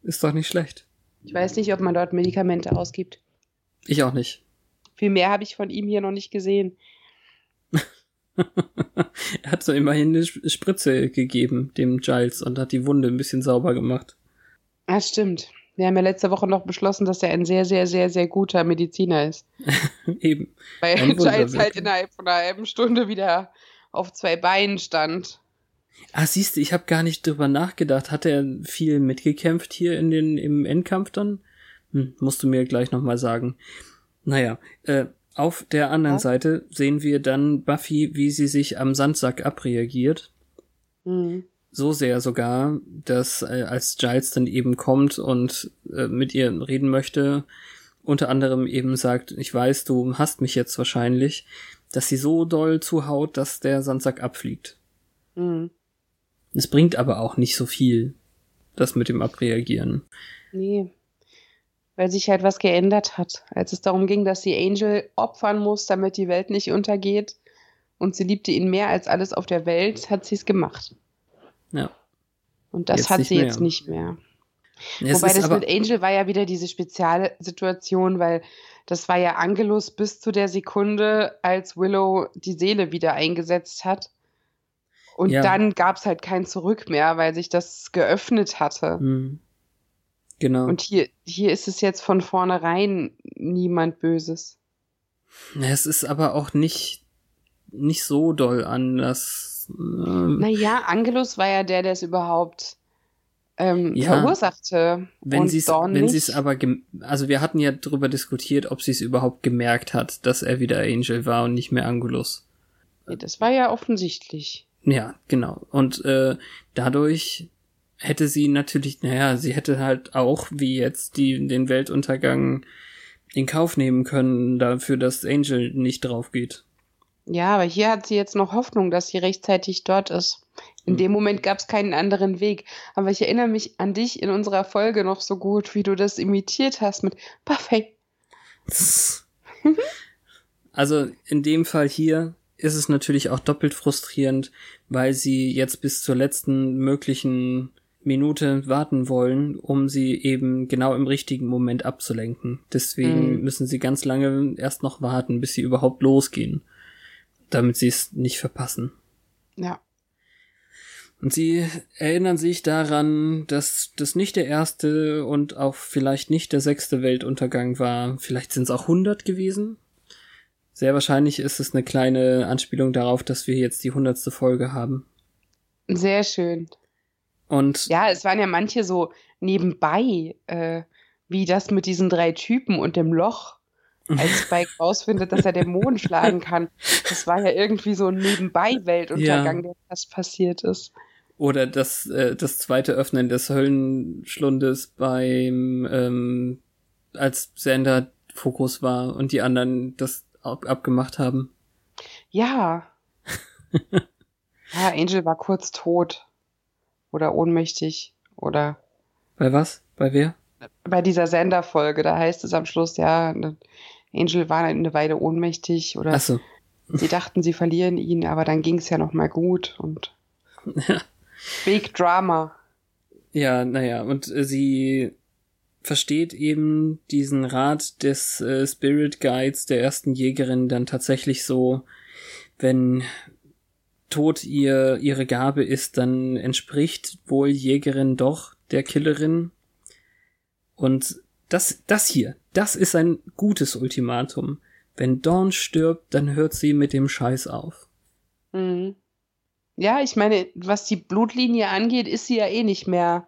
[SPEAKER 1] ist doch nicht schlecht.
[SPEAKER 2] Ich weiß nicht, ob man dort Medikamente ausgibt.
[SPEAKER 1] Ich auch nicht.
[SPEAKER 2] Viel mehr habe ich von ihm hier noch nicht gesehen.
[SPEAKER 1] er hat so immerhin eine Sp- Spritze gegeben, dem Giles, und hat die Wunde ein bisschen sauber gemacht.
[SPEAKER 2] Ah, stimmt. Wir haben ja letzte Woche noch beschlossen, dass er ein sehr, sehr, sehr, sehr guter Mediziner ist.
[SPEAKER 1] Eben.
[SPEAKER 2] Weil Giles halt innerhalb von einer halben Stunde wieder auf zwei Beinen stand.
[SPEAKER 1] Ah, siehst du, ich habe gar nicht drüber nachgedacht. Hat er viel mitgekämpft hier in den im Endkampf dann? Hm, musst du mir gleich nochmal sagen. Naja, äh, auf der anderen ja. Seite sehen wir dann Buffy, wie sie sich am Sandsack abreagiert. Mhm. So sehr sogar, dass äh, als Giles dann eben kommt und äh, mit ihr reden möchte, unter anderem eben sagt, ich weiß, du hast mich jetzt wahrscheinlich, dass sie so doll zuhaut, dass der Sandsack abfliegt. Mhm. Es bringt aber auch nicht so viel, das mit dem Abreagieren.
[SPEAKER 2] Nee. Weil sich halt was geändert hat. Als es darum ging, dass sie Angel opfern muss, damit die Welt nicht untergeht und sie liebte ihn mehr als alles auf der Welt, hat sie es gemacht.
[SPEAKER 1] Ja.
[SPEAKER 2] Und das jetzt hat sie mehr. jetzt nicht mehr. Ja, Wobei das mit Angel war ja wieder diese Spezialsituation, weil das war ja Angelus bis zu der Sekunde, als Willow die Seele wieder eingesetzt hat. Und ja. dann gab es halt kein Zurück mehr, weil sich das geöffnet hatte. Mhm.
[SPEAKER 1] Genau.
[SPEAKER 2] Und hier, hier ist es jetzt von vornherein niemand Böses.
[SPEAKER 1] Es ist aber auch nicht, nicht so doll anders.
[SPEAKER 2] Äh, naja, Angelus war ja der, der es überhaupt ähm, ja, verursachte.
[SPEAKER 1] Wenn sie es, wenn sie es aber, also wir hatten ja darüber diskutiert, ob sie es überhaupt gemerkt hat, dass er wieder Angel war und nicht mehr Angulus.
[SPEAKER 2] Das war ja offensichtlich.
[SPEAKER 1] Ja, genau. Und äh, dadurch hätte sie natürlich, naja, sie hätte halt auch, wie jetzt, die, den Weltuntergang in Kauf nehmen können, dafür, dass Angel nicht drauf geht.
[SPEAKER 2] Ja, aber hier hat sie jetzt noch Hoffnung, dass sie rechtzeitig dort ist. In hm. dem Moment gab es keinen anderen Weg. Aber ich erinnere mich an dich in unserer Folge noch so gut, wie du das imitiert hast mit Buffet.
[SPEAKER 1] also in dem Fall hier ist es natürlich auch doppelt frustrierend, weil sie jetzt bis zur letzten möglichen Minute warten wollen, um sie eben genau im richtigen Moment abzulenken. Deswegen mhm. müssen sie ganz lange erst noch warten, bis sie überhaupt losgehen, damit sie es nicht verpassen.
[SPEAKER 2] Ja.
[SPEAKER 1] Und sie erinnern sich daran, dass das nicht der erste und auch vielleicht nicht der sechste Weltuntergang war. Vielleicht sind es auch hundert gewesen. Sehr wahrscheinlich ist es eine kleine Anspielung darauf, dass wir jetzt die hundertste Folge haben.
[SPEAKER 2] Sehr schön.
[SPEAKER 1] Und
[SPEAKER 2] ja, es waren ja manche so nebenbei, äh, wie das mit diesen drei Typen und dem Loch, als Spike rausfindet, dass er den Mond schlagen kann. Das war ja irgendwie so ein Nebenbei-Weltuntergang, ja. der fast passiert ist.
[SPEAKER 1] Oder das, äh, das zweite Öffnen des Höllenschlundes beim, ähm, als Sander Fokus war und die anderen das ab abgemacht haben.
[SPEAKER 2] Ja. ja, Angel war kurz tot. Oder ohnmächtig. Oder.
[SPEAKER 1] Bei was? Bei wer?
[SPEAKER 2] Bei dieser Senderfolge, da heißt es am Schluss, ja, Angel war eine Weile ohnmächtig oder
[SPEAKER 1] so.
[SPEAKER 2] sie dachten, sie verlieren ihn, aber dann ging es ja noch mal gut und
[SPEAKER 1] ja.
[SPEAKER 2] Big Drama.
[SPEAKER 1] Ja, naja, und äh, sie versteht eben diesen Rat des äh, Spirit Guides der ersten Jägerin dann tatsächlich so, wenn Tod ihr ihre Gabe ist, dann entspricht wohl Jägerin doch der Killerin. Und das, das hier, das ist ein gutes Ultimatum. Wenn Dawn stirbt, dann hört sie mit dem Scheiß auf.
[SPEAKER 2] Mhm. Ja, ich meine, was die Blutlinie angeht, ist sie ja eh nicht mehr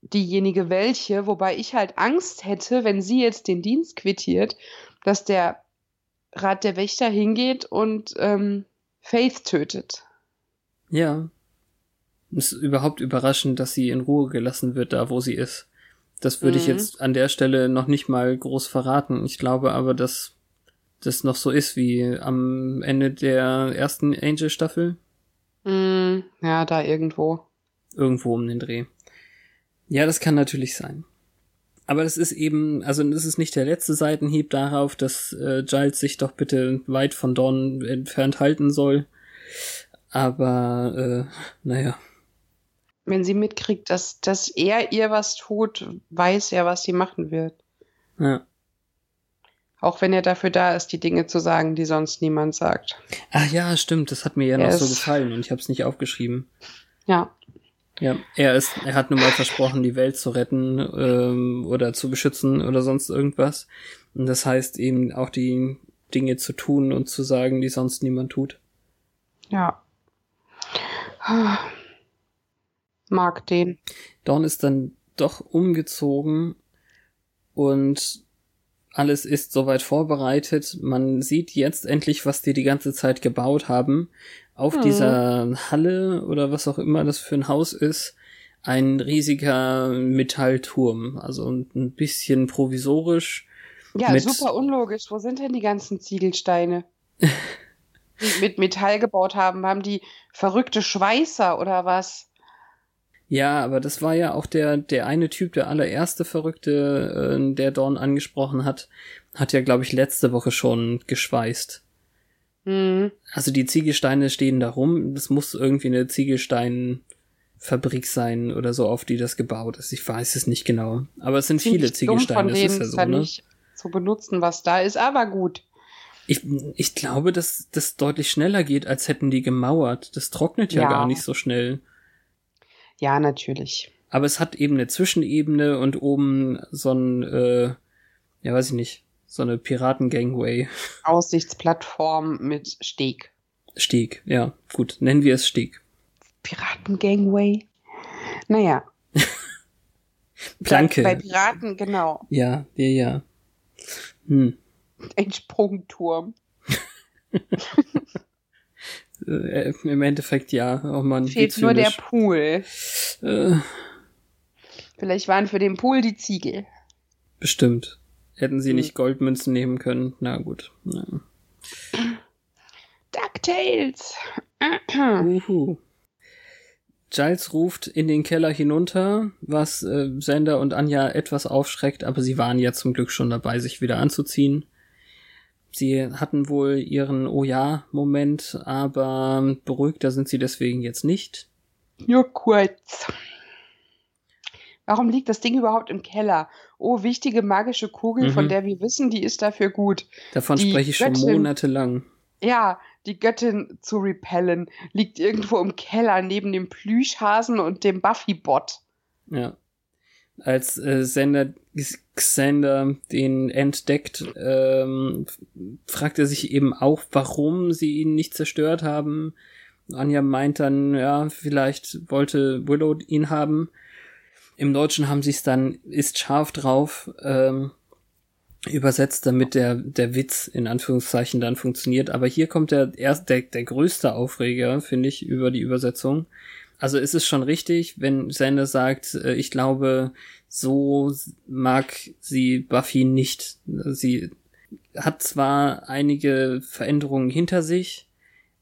[SPEAKER 2] diejenige welche, wobei ich halt Angst hätte, wenn sie jetzt den Dienst quittiert, dass der Rat der Wächter hingeht und ähm, Faith tötet.
[SPEAKER 1] Ja. Es ist überhaupt überraschend, dass sie in Ruhe gelassen wird, da wo sie ist. Das würde mhm. ich jetzt an der Stelle noch nicht mal groß verraten. Ich glaube aber, dass das noch so ist wie am Ende der ersten Angel-Staffel.
[SPEAKER 2] Mm, ja, da irgendwo.
[SPEAKER 1] Irgendwo um den Dreh. Ja, das kann natürlich sein. Aber das ist eben, also das ist nicht der letzte Seitenhieb darauf, dass äh, Giles sich doch bitte weit von Dawn entfernt halten soll. Aber, äh, naja.
[SPEAKER 2] Wenn sie mitkriegt, dass, dass er ihr was tut, weiß er, was sie machen wird.
[SPEAKER 1] Ja.
[SPEAKER 2] Auch wenn er dafür da ist, die Dinge zu sagen, die sonst niemand sagt.
[SPEAKER 1] Ach ja, stimmt. Das hat mir ja er noch so gefallen und ich habe es nicht aufgeschrieben.
[SPEAKER 2] Ja.
[SPEAKER 1] Ja, er ist, er hat nun mal versprochen, die Welt zu retten ähm, oder zu beschützen oder sonst irgendwas. Und das heißt eben auch die Dinge zu tun und zu sagen, die sonst niemand tut.
[SPEAKER 2] Ja. Mag den.
[SPEAKER 1] Dawn ist dann doch umgezogen und alles ist soweit vorbereitet. Man sieht jetzt endlich, was die die ganze Zeit gebaut haben. Auf
[SPEAKER 2] Mhm.
[SPEAKER 1] dieser Halle oder was auch immer das für ein Haus ist, ein riesiger Metallturm. Also ein bisschen provisorisch.
[SPEAKER 2] Ja, super unlogisch. Wo sind denn die ganzen Ziegelsteine? die mit Metall gebaut haben. Haben die verrückte Schweißer oder was?
[SPEAKER 1] Ja, aber das war ja auch der, der eine Typ, der allererste Verrückte, äh, der Dawn angesprochen hat, hat ja, glaube ich, letzte Woche schon geschweißt.
[SPEAKER 2] Hm.
[SPEAKER 1] Also die Ziegelsteine stehen da rum. Das muss irgendwie eine Ziegelsteinfabrik sein oder so, auf die das gebaut ist. Ich weiß es nicht genau. Aber es sind viele
[SPEAKER 2] Ziemlich dumm
[SPEAKER 1] Ziegelsteine, das ist ja so, ne?
[SPEAKER 2] nicht zu benutzen, was da ist, aber gut.
[SPEAKER 1] Ich, ich glaube, dass das deutlich schneller geht, als hätten die gemauert. Das trocknet ja,
[SPEAKER 2] Ja.
[SPEAKER 1] gar nicht so schnell.
[SPEAKER 2] Ja, natürlich.
[SPEAKER 1] Aber es hat eben eine Zwischenebene und oben so ein, äh, ja weiß ich nicht, so eine Piratengangway.
[SPEAKER 2] Aussichtsplattform mit Steg.
[SPEAKER 1] Steg, ja, gut, nennen wir es Steg.
[SPEAKER 2] Piratengangway. Naja.
[SPEAKER 1] Planke.
[SPEAKER 2] Bei Piraten, genau.
[SPEAKER 1] Ja, ja, ja. Hm.
[SPEAKER 2] Ein Sprungturm.
[SPEAKER 1] Äh, Im Endeffekt ja, oh man.
[SPEAKER 2] Fehlt nur der Pool.
[SPEAKER 1] Äh,
[SPEAKER 2] Vielleicht waren für den Pool die Ziegel.
[SPEAKER 1] bestimmt. Hätten sie
[SPEAKER 2] Hm.
[SPEAKER 1] nicht Goldmünzen nehmen können. Na gut. Ja.
[SPEAKER 2] DuckTales.
[SPEAKER 1] Uhu. Giles ruft in den Keller hinunter, was äh, Sander und Anja etwas aufschreckt, aber sie waren ja zum Glück schon dabei, sich wieder anzuziehen. Sie hatten wohl ihren Oh ja-Moment, aber beruhigter sind sie deswegen jetzt nicht.
[SPEAKER 2] Nur kurz. Warum liegt das Ding überhaupt im Keller? Oh, wichtige magische Kugel,
[SPEAKER 1] Mhm.
[SPEAKER 2] von der wir wissen, die ist dafür gut.
[SPEAKER 1] Davon
[SPEAKER 2] Die
[SPEAKER 1] spreche ich schon
[SPEAKER 2] Göttin-
[SPEAKER 1] monatelang.
[SPEAKER 2] Ja, die Göttin zu repellen liegt irgendwo im Keller neben dem Plüschhasen und dem Buffy-Bot.
[SPEAKER 1] Ja. Als äh, Sender Xander den entdeckt, ähm, fragt er sich eben auch, warum sie ihn nicht zerstört haben. Anja meint dann, ja, vielleicht wollte Willow ihn haben. Im Deutschen haben sie es dann, ist scharf drauf, ähm, übersetzt, damit der, der Witz in Anführungszeichen dann funktioniert. Aber hier kommt der erst der, der größte Aufreger, finde ich, über die Übersetzung. Also ist es schon richtig, wenn Sander sagt, äh, ich glaube, so mag sie Buffy nicht. Sie hat zwar einige Veränderungen hinter sich,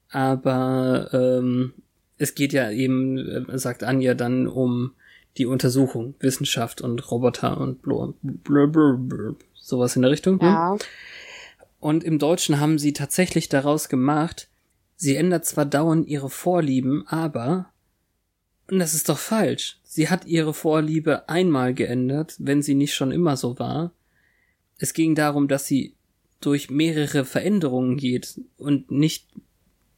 [SPEAKER 1] aber ähm, es geht ja eben, äh, sagt Anja dann um die Untersuchung, Wissenschaft und Roboter und blö, blö, blö, sowas in der Richtung. Ne?
[SPEAKER 2] Ja.
[SPEAKER 1] Und im Deutschen haben sie tatsächlich daraus gemacht, sie ändert zwar dauernd ihre Vorlieben, aber, und das ist doch falsch, sie hat ihre Vorliebe einmal geändert, wenn sie nicht schon immer so war. Es ging darum, dass sie durch mehrere Veränderungen geht und nicht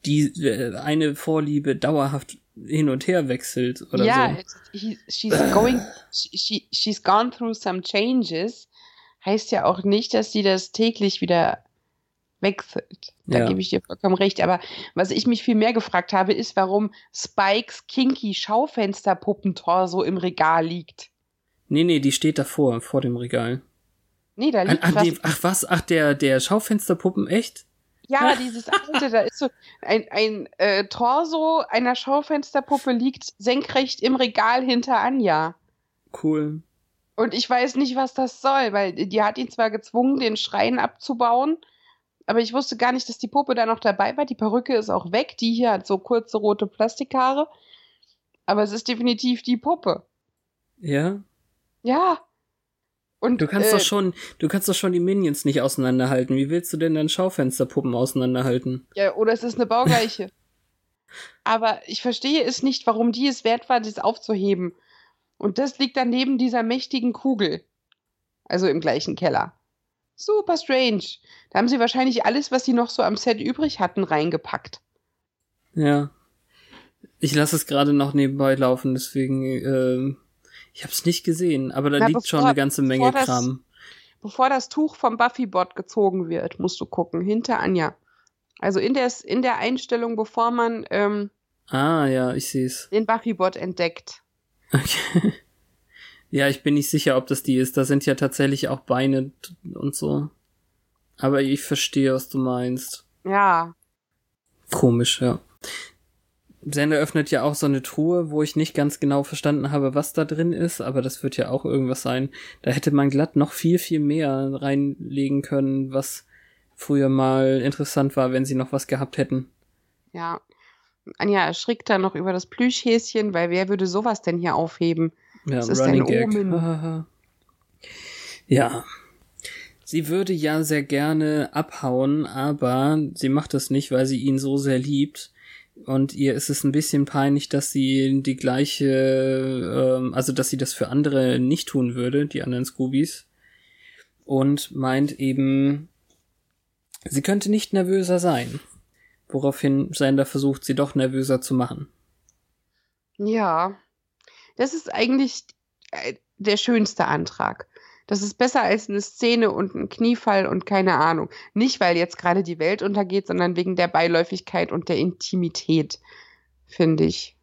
[SPEAKER 1] die äh, eine Vorliebe dauerhaft hin und her wechselt oder
[SPEAKER 2] ja,
[SPEAKER 1] so.
[SPEAKER 2] it's- he, she's going, she, she's gone through some changes. Heißt ja auch nicht, dass sie das täglich wieder wechselt. Da
[SPEAKER 1] Ja.
[SPEAKER 2] gebe ich dir vollkommen recht. Aber was ich mich viel mehr gefragt habe, ist, warum Spikes kinky Schaufensterpuppentorso im Regal liegt.
[SPEAKER 1] Nee, nee, die steht davor, vor dem Regal.
[SPEAKER 2] Nee, da
[SPEAKER 1] An,
[SPEAKER 2] liegt
[SPEAKER 1] an
[SPEAKER 2] was.
[SPEAKER 1] dem, ach was, ach der, der Schaufensterpuppen, echt?
[SPEAKER 2] Ja, dieses alte, da ist so ein, ein äh, Torso einer Schaufensterpuppe liegt senkrecht im Regal hinter Anja.
[SPEAKER 1] Cool.
[SPEAKER 2] Und ich weiß nicht, was das soll, weil die hat ihn zwar gezwungen, den Schrein abzubauen, aber ich wusste gar nicht, dass die Puppe da noch dabei war. Die Perücke ist auch weg. Die hier hat so kurze rote Plastikhaare. Aber es ist definitiv die Puppe.
[SPEAKER 1] Ja?
[SPEAKER 2] Ja. Und
[SPEAKER 1] Du kannst
[SPEAKER 2] äh,
[SPEAKER 1] doch schon, du kannst doch schon die Minions nicht auseinanderhalten. Wie willst du denn dann Schaufensterpuppen auseinanderhalten?
[SPEAKER 2] Ja, oder es ist eine Baugleiche. Aber ich verstehe es nicht, warum die es wert war, das aufzuheben. Und das liegt dann neben dieser mächtigen Kugel. Also im gleichen Keller. Super strange. Da haben sie wahrscheinlich alles, was sie noch so am Set übrig hatten, reingepackt.
[SPEAKER 1] Ja. Ich lasse es gerade noch nebenbei laufen, deswegen, ähm, ich habe es nicht gesehen, aber da
[SPEAKER 2] Na,
[SPEAKER 1] liegt
[SPEAKER 2] bevor-
[SPEAKER 1] schon eine ganze Menge
[SPEAKER 2] bevor das-
[SPEAKER 1] Kram.
[SPEAKER 2] Bevor das Tuch vom Buffy-Bot gezogen wird, musst du gucken, hinter Anja. Also in der, in der Einstellung, bevor man ähm,
[SPEAKER 1] Ah, ja, ich sehe es.
[SPEAKER 2] Den Buffy-Bot entdeckt.
[SPEAKER 1] Okay. Ja, ich bin nicht sicher, ob das die ist. Da sind ja tatsächlich auch Beine und so. Aber ich verstehe, was du meinst.
[SPEAKER 2] Ja.
[SPEAKER 1] Komisch, ja. Sender öffnet ja auch so eine Truhe, wo ich nicht ganz genau verstanden habe, was da drin ist, aber das wird ja auch irgendwas sein. Da hätte man glatt noch viel, viel mehr reinlegen können, was früher mal interessant war, wenn sie noch was gehabt hätten.
[SPEAKER 2] Ja. Anja erschrickt dann noch über das Plüschhäschen, weil wer würde sowas denn hier aufheben?
[SPEAKER 1] Ja,
[SPEAKER 2] Das ist
[SPEAKER 1] Running
[SPEAKER 2] ein
[SPEAKER 1] Gag.
[SPEAKER 2] Omen.
[SPEAKER 1] Ja. Sie würde ja sehr gerne abhauen, aber sie macht das nicht, weil sie ihn so sehr liebt. Und ihr ist es ein bisschen peinlich, dass sie die gleiche, ähm, also dass sie das für andere nicht tun würde, die anderen Scoobies. Und meint eben, sie könnte nicht nervöser sein. Woraufhin Sander versucht, sie doch nervöser zu machen.
[SPEAKER 2] Ja. Das ist eigentlich äh, der schönste Antrag. Das ist besser als eine Szene und ein Kniefall und keine Ahnung. Nicht, weil jetzt gerade die Welt untergeht, sondern wegen der Beiläufigkeit und der Intimität, finde ich.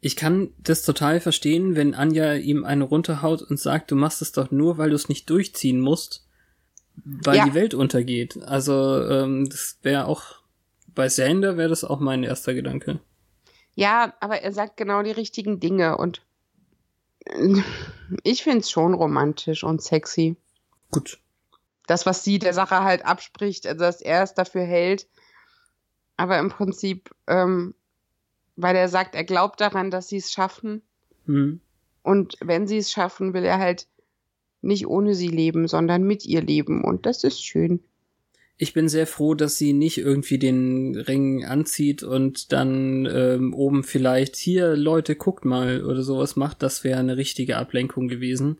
[SPEAKER 1] Ich kann das total verstehen, wenn Anja ihm eine runterhaut und sagt, du machst es doch nur, weil du es nicht durchziehen musst, weil
[SPEAKER 2] Ja.
[SPEAKER 1] die Welt untergeht. Also ähm, das wäre auch bei Sander wäre das auch mein erster Gedanke.
[SPEAKER 2] Ja, aber er sagt genau die richtigen Dinge und ich finde es schon romantisch und sexy.
[SPEAKER 1] Gut.
[SPEAKER 2] Das, was sie der Sache halt abspricht, also dass er es dafür hält. Aber im Prinzip, ähm, weil er sagt, er glaubt daran, dass sie es schaffen.
[SPEAKER 1] Hm.
[SPEAKER 2] Und wenn sie es schaffen, will er halt nicht ohne sie leben, sondern mit ihr leben. Und das ist schön.
[SPEAKER 1] Ich bin sehr froh, dass sie nicht irgendwie den Ring anzieht und dann ähm, oben vielleicht hier Leute guckt mal oder sowas macht. Das wäre eine richtige Ablenkung gewesen.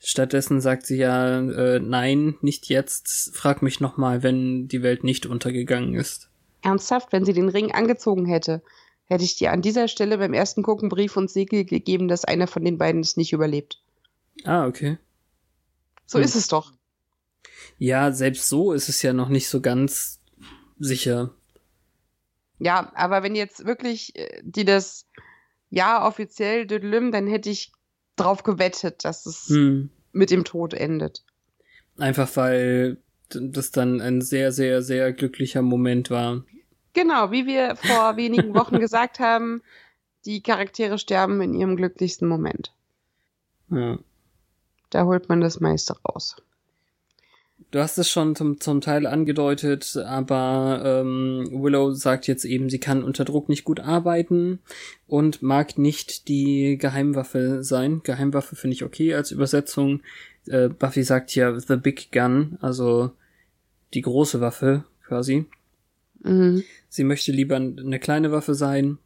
[SPEAKER 1] Stattdessen sagt sie ja äh, nein, nicht jetzt. Frag mich noch mal, wenn die Welt nicht untergegangen ist.
[SPEAKER 2] Ernsthaft, wenn sie den Ring angezogen hätte, hätte ich dir an dieser Stelle beim ersten Gucken Brief und Segel gegeben, dass einer von den beiden es nicht überlebt.
[SPEAKER 1] Ah, okay.
[SPEAKER 2] So
[SPEAKER 1] Hm.
[SPEAKER 2] ist es doch.
[SPEAKER 1] Ja, selbst so ist es ja noch nicht so ganz sicher.
[SPEAKER 2] Ja, aber wenn jetzt wirklich äh, die das ja offiziell düdelüm, dann hätte ich drauf gewettet, dass es
[SPEAKER 1] Hm.
[SPEAKER 2] mit dem Tod endet.
[SPEAKER 1] Einfach weil das dann ein sehr, sehr, sehr glücklicher Moment war.
[SPEAKER 2] Genau, wie wir vor wenigen Wochen gesagt haben, die Charaktere sterben in ihrem glücklichsten Moment.
[SPEAKER 1] Ja.
[SPEAKER 2] Da holt man das meiste raus.
[SPEAKER 1] Du hast es schon zum, zum Teil angedeutet, aber ähm, Willow sagt jetzt eben, sie kann unter Druck nicht gut arbeiten und mag nicht die Geheimwaffe sein. Geheimwaffe finde ich okay als Übersetzung. Äh, Buffy sagt hier The Big Gun, also die große Waffe quasi.
[SPEAKER 2] Mhm.
[SPEAKER 1] Sie möchte lieber eine kleine Waffe sein.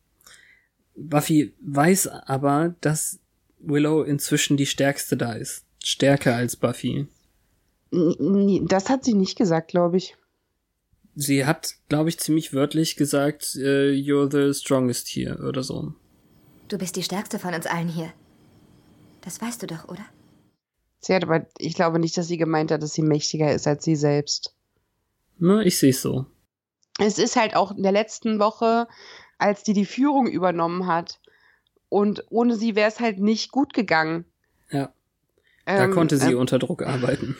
[SPEAKER 1] Buffy weiß aber, dass Willow inzwischen die stärkste da ist. Stärker als Buffy.
[SPEAKER 2] Das hat sie nicht gesagt, glaube ich.
[SPEAKER 1] Sie hat, glaube ich, ziemlich wörtlich gesagt, äh, you're the strongest here oder so.
[SPEAKER 5] Du bist die stärkste von uns allen hier. Das weißt du doch, oder?
[SPEAKER 2] Sie hat aber, ich glaube nicht, dass sie gemeint hat, dass sie mächtiger ist als sie selbst.
[SPEAKER 1] Na, ich sehe es so.
[SPEAKER 2] Es ist halt auch in der letzten Woche, als die die Führung übernommen hat. Und ohne sie wäre es halt nicht gut gegangen.
[SPEAKER 1] Ja. Da
[SPEAKER 2] Ähm,
[SPEAKER 1] konnte sie
[SPEAKER 2] ähm,
[SPEAKER 1] unter Druck arbeiten.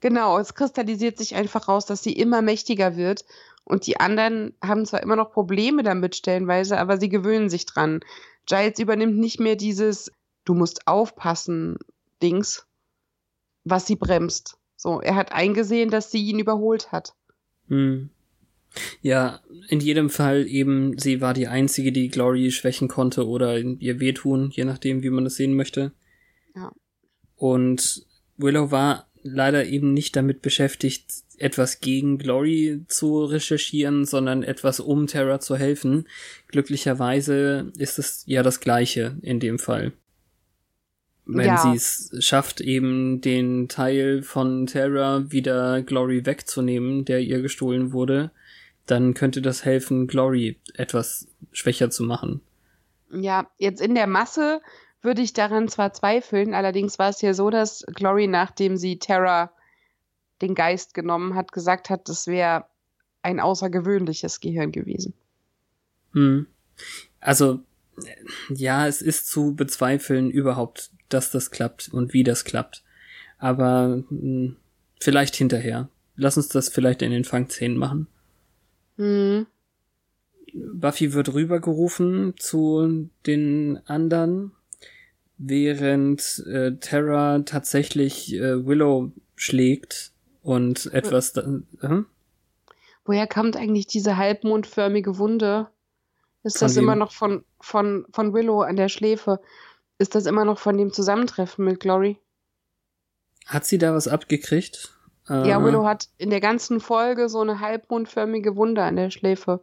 [SPEAKER 2] Genau, es kristallisiert sich einfach raus, dass sie immer mächtiger wird. Und die anderen haben zwar immer noch Probleme damit stellenweise, aber sie gewöhnen sich dran. Giles übernimmt nicht mehr dieses Du musst aufpassen Dings, was sie bremst. So, er hat eingesehen, dass sie ihn überholt hat.
[SPEAKER 1] Hm. Ja, in jedem Fall eben, sie war die Einzige, die Glory schwächen konnte oder ihr wehtun, je nachdem, wie man das sehen möchte.
[SPEAKER 2] Ja.
[SPEAKER 1] Und Willow war leider eben nicht damit beschäftigt, etwas gegen Glory zu recherchieren, sondern etwas um Terra zu helfen. Glücklicherweise ist es ja das Gleiche in dem Fall. Wenn
[SPEAKER 2] Ja.
[SPEAKER 1] sie es schafft, eben den Teil von Terra wieder Glory wegzunehmen, der ihr gestohlen wurde, dann könnte das helfen, Glory etwas schwächer zu machen.
[SPEAKER 2] Ja, jetzt in der Masse würde ich daran zwar zweifeln, allerdings war es ja so, dass Glory, nachdem sie Terra den Geist genommen hat, gesagt hat, das wäre ein außergewöhnliches Gehirn gewesen.
[SPEAKER 1] Hm. Also, ja, es ist zu bezweifeln überhaupt, dass das klappt und wie das klappt. Aber mh, hm, vielleicht hinterher. Lass uns das vielleicht in den Fangszenen machen.
[SPEAKER 2] Mhm.
[SPEAKER 1] Buffy wird rübergerufen zu den anderen, während äh, Terra tatsächlich äh, Willow schlägt und etwas. Da, äh?
[SPEAKER 2] Woher kommt eigentlich diese halbmondförmige Wunde? Ist
[SPEAKER 1] Von
[SPEAKER 2] das
[SPEAKER 1] wem?
[SPEAKER 2] immer noch von, von, von Willow an der Schläfe? Ist das immer noch von dem Zusammentreffen mit Glory?
[SPEAKER 1] Hat sie da was abgekriegt?
[SPEAKER 2] Ja,
[SPEAKER 1] Äh,
[SPEAKER 2] Willow hat in der ganzen Folge so eine halbmondförmige Wunde an der Schläfe.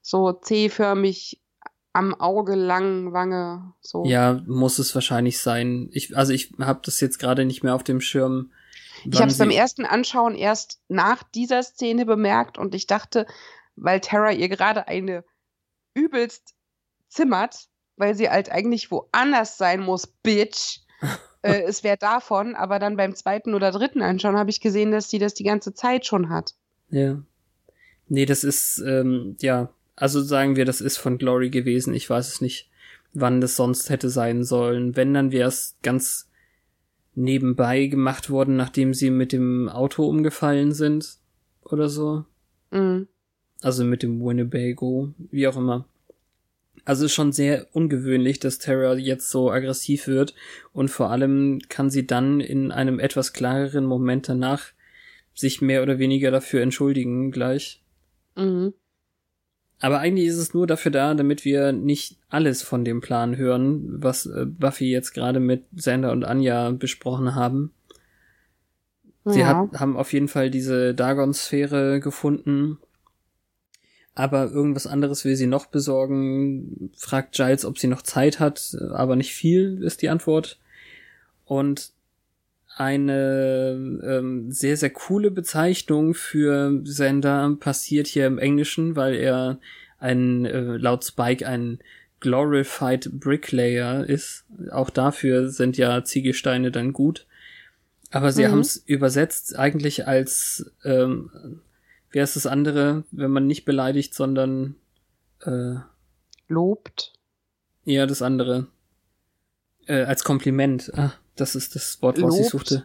[SPEAKER 2] So C-förmig am Auge lang, Wange, so.
[SPEAKER 1] Ja, muss es wahrscheinlich sein. Ich, also ich habe das jetzt gerade nicht mehr auf dem Schirm.
[SPEAKER 2] Ich habe es beim ersten Anschauen erst nach dieser Szene bemerkt und ich dachte, weil Tara ihr gerade eine übelst zimmert, weil sie halt eigentlich woanders sein muss, Bitch. äh, es wäre davon, aber dann beim zweiten oder dritten Anschauen habe ich gesehen, dass sie das die ganze Zeit schon hat.
[SPEAKER 1] Ja. Nee, das ist, ähm, ja, also sagen wir, das ist von Glory gewesen. Ich weiß es nicht, wann das sonst hätte sein sollen. Wenn, dann wäre es ganz nebenbei gemacht worden, nachdem sie mit dem Auto umgefallen sind oder so.
[SPEAKER 2] Mhm.
[SPEAKER 1] Also mit dem Winnebago, wie auch immer. Also ist schon sehr ungewöhnlich, dass Terra jetzt so aggressiv wird und vor allem kann sie dann in einem etwas klareren Moment danach sich mehr oder weniger dafür entschuldigen gleich.
[SPEAKER 2] Mhm.
[SPEAKER 1] Aber eigentlich ist es nur dafür da, damit wir nicht alles von dem Plan hören, was äh, Buffy jetzt gerade mit Xander und Anja besprochen haben. Sie
[SPEAKER 2] ja.
[SPEAKER 1] hat, haben auf jeden Fall diese Dagon-Sphäre gefunden. Aber irgendwas anderes will sie noch besorgen. Fragt Giles, ob sie noch Zeit hat, aber nicht viel, ist die Antwort. Und eine ähm, sehr, sehr coole Bezeichnung für Sender passiert hier im Englischen, weil er ein, äh, laut Spike ein Glorified Bricklayer ist. Auch dafür sind ja Ziegelsteine dann gut. Aber sie
[SPEAKER 2] Mhm.
[SPEAKER 1] haben es übersetzt eigentlich als, ähm, wie heißt das andere, wenn man nicht beleidigt, sondern äh,
[SPEAKER 2] Lobt.
[SPEAKER 1] eher das andere. Äh, als Kompliment. Ah, das ist das Wort, was ich suchte.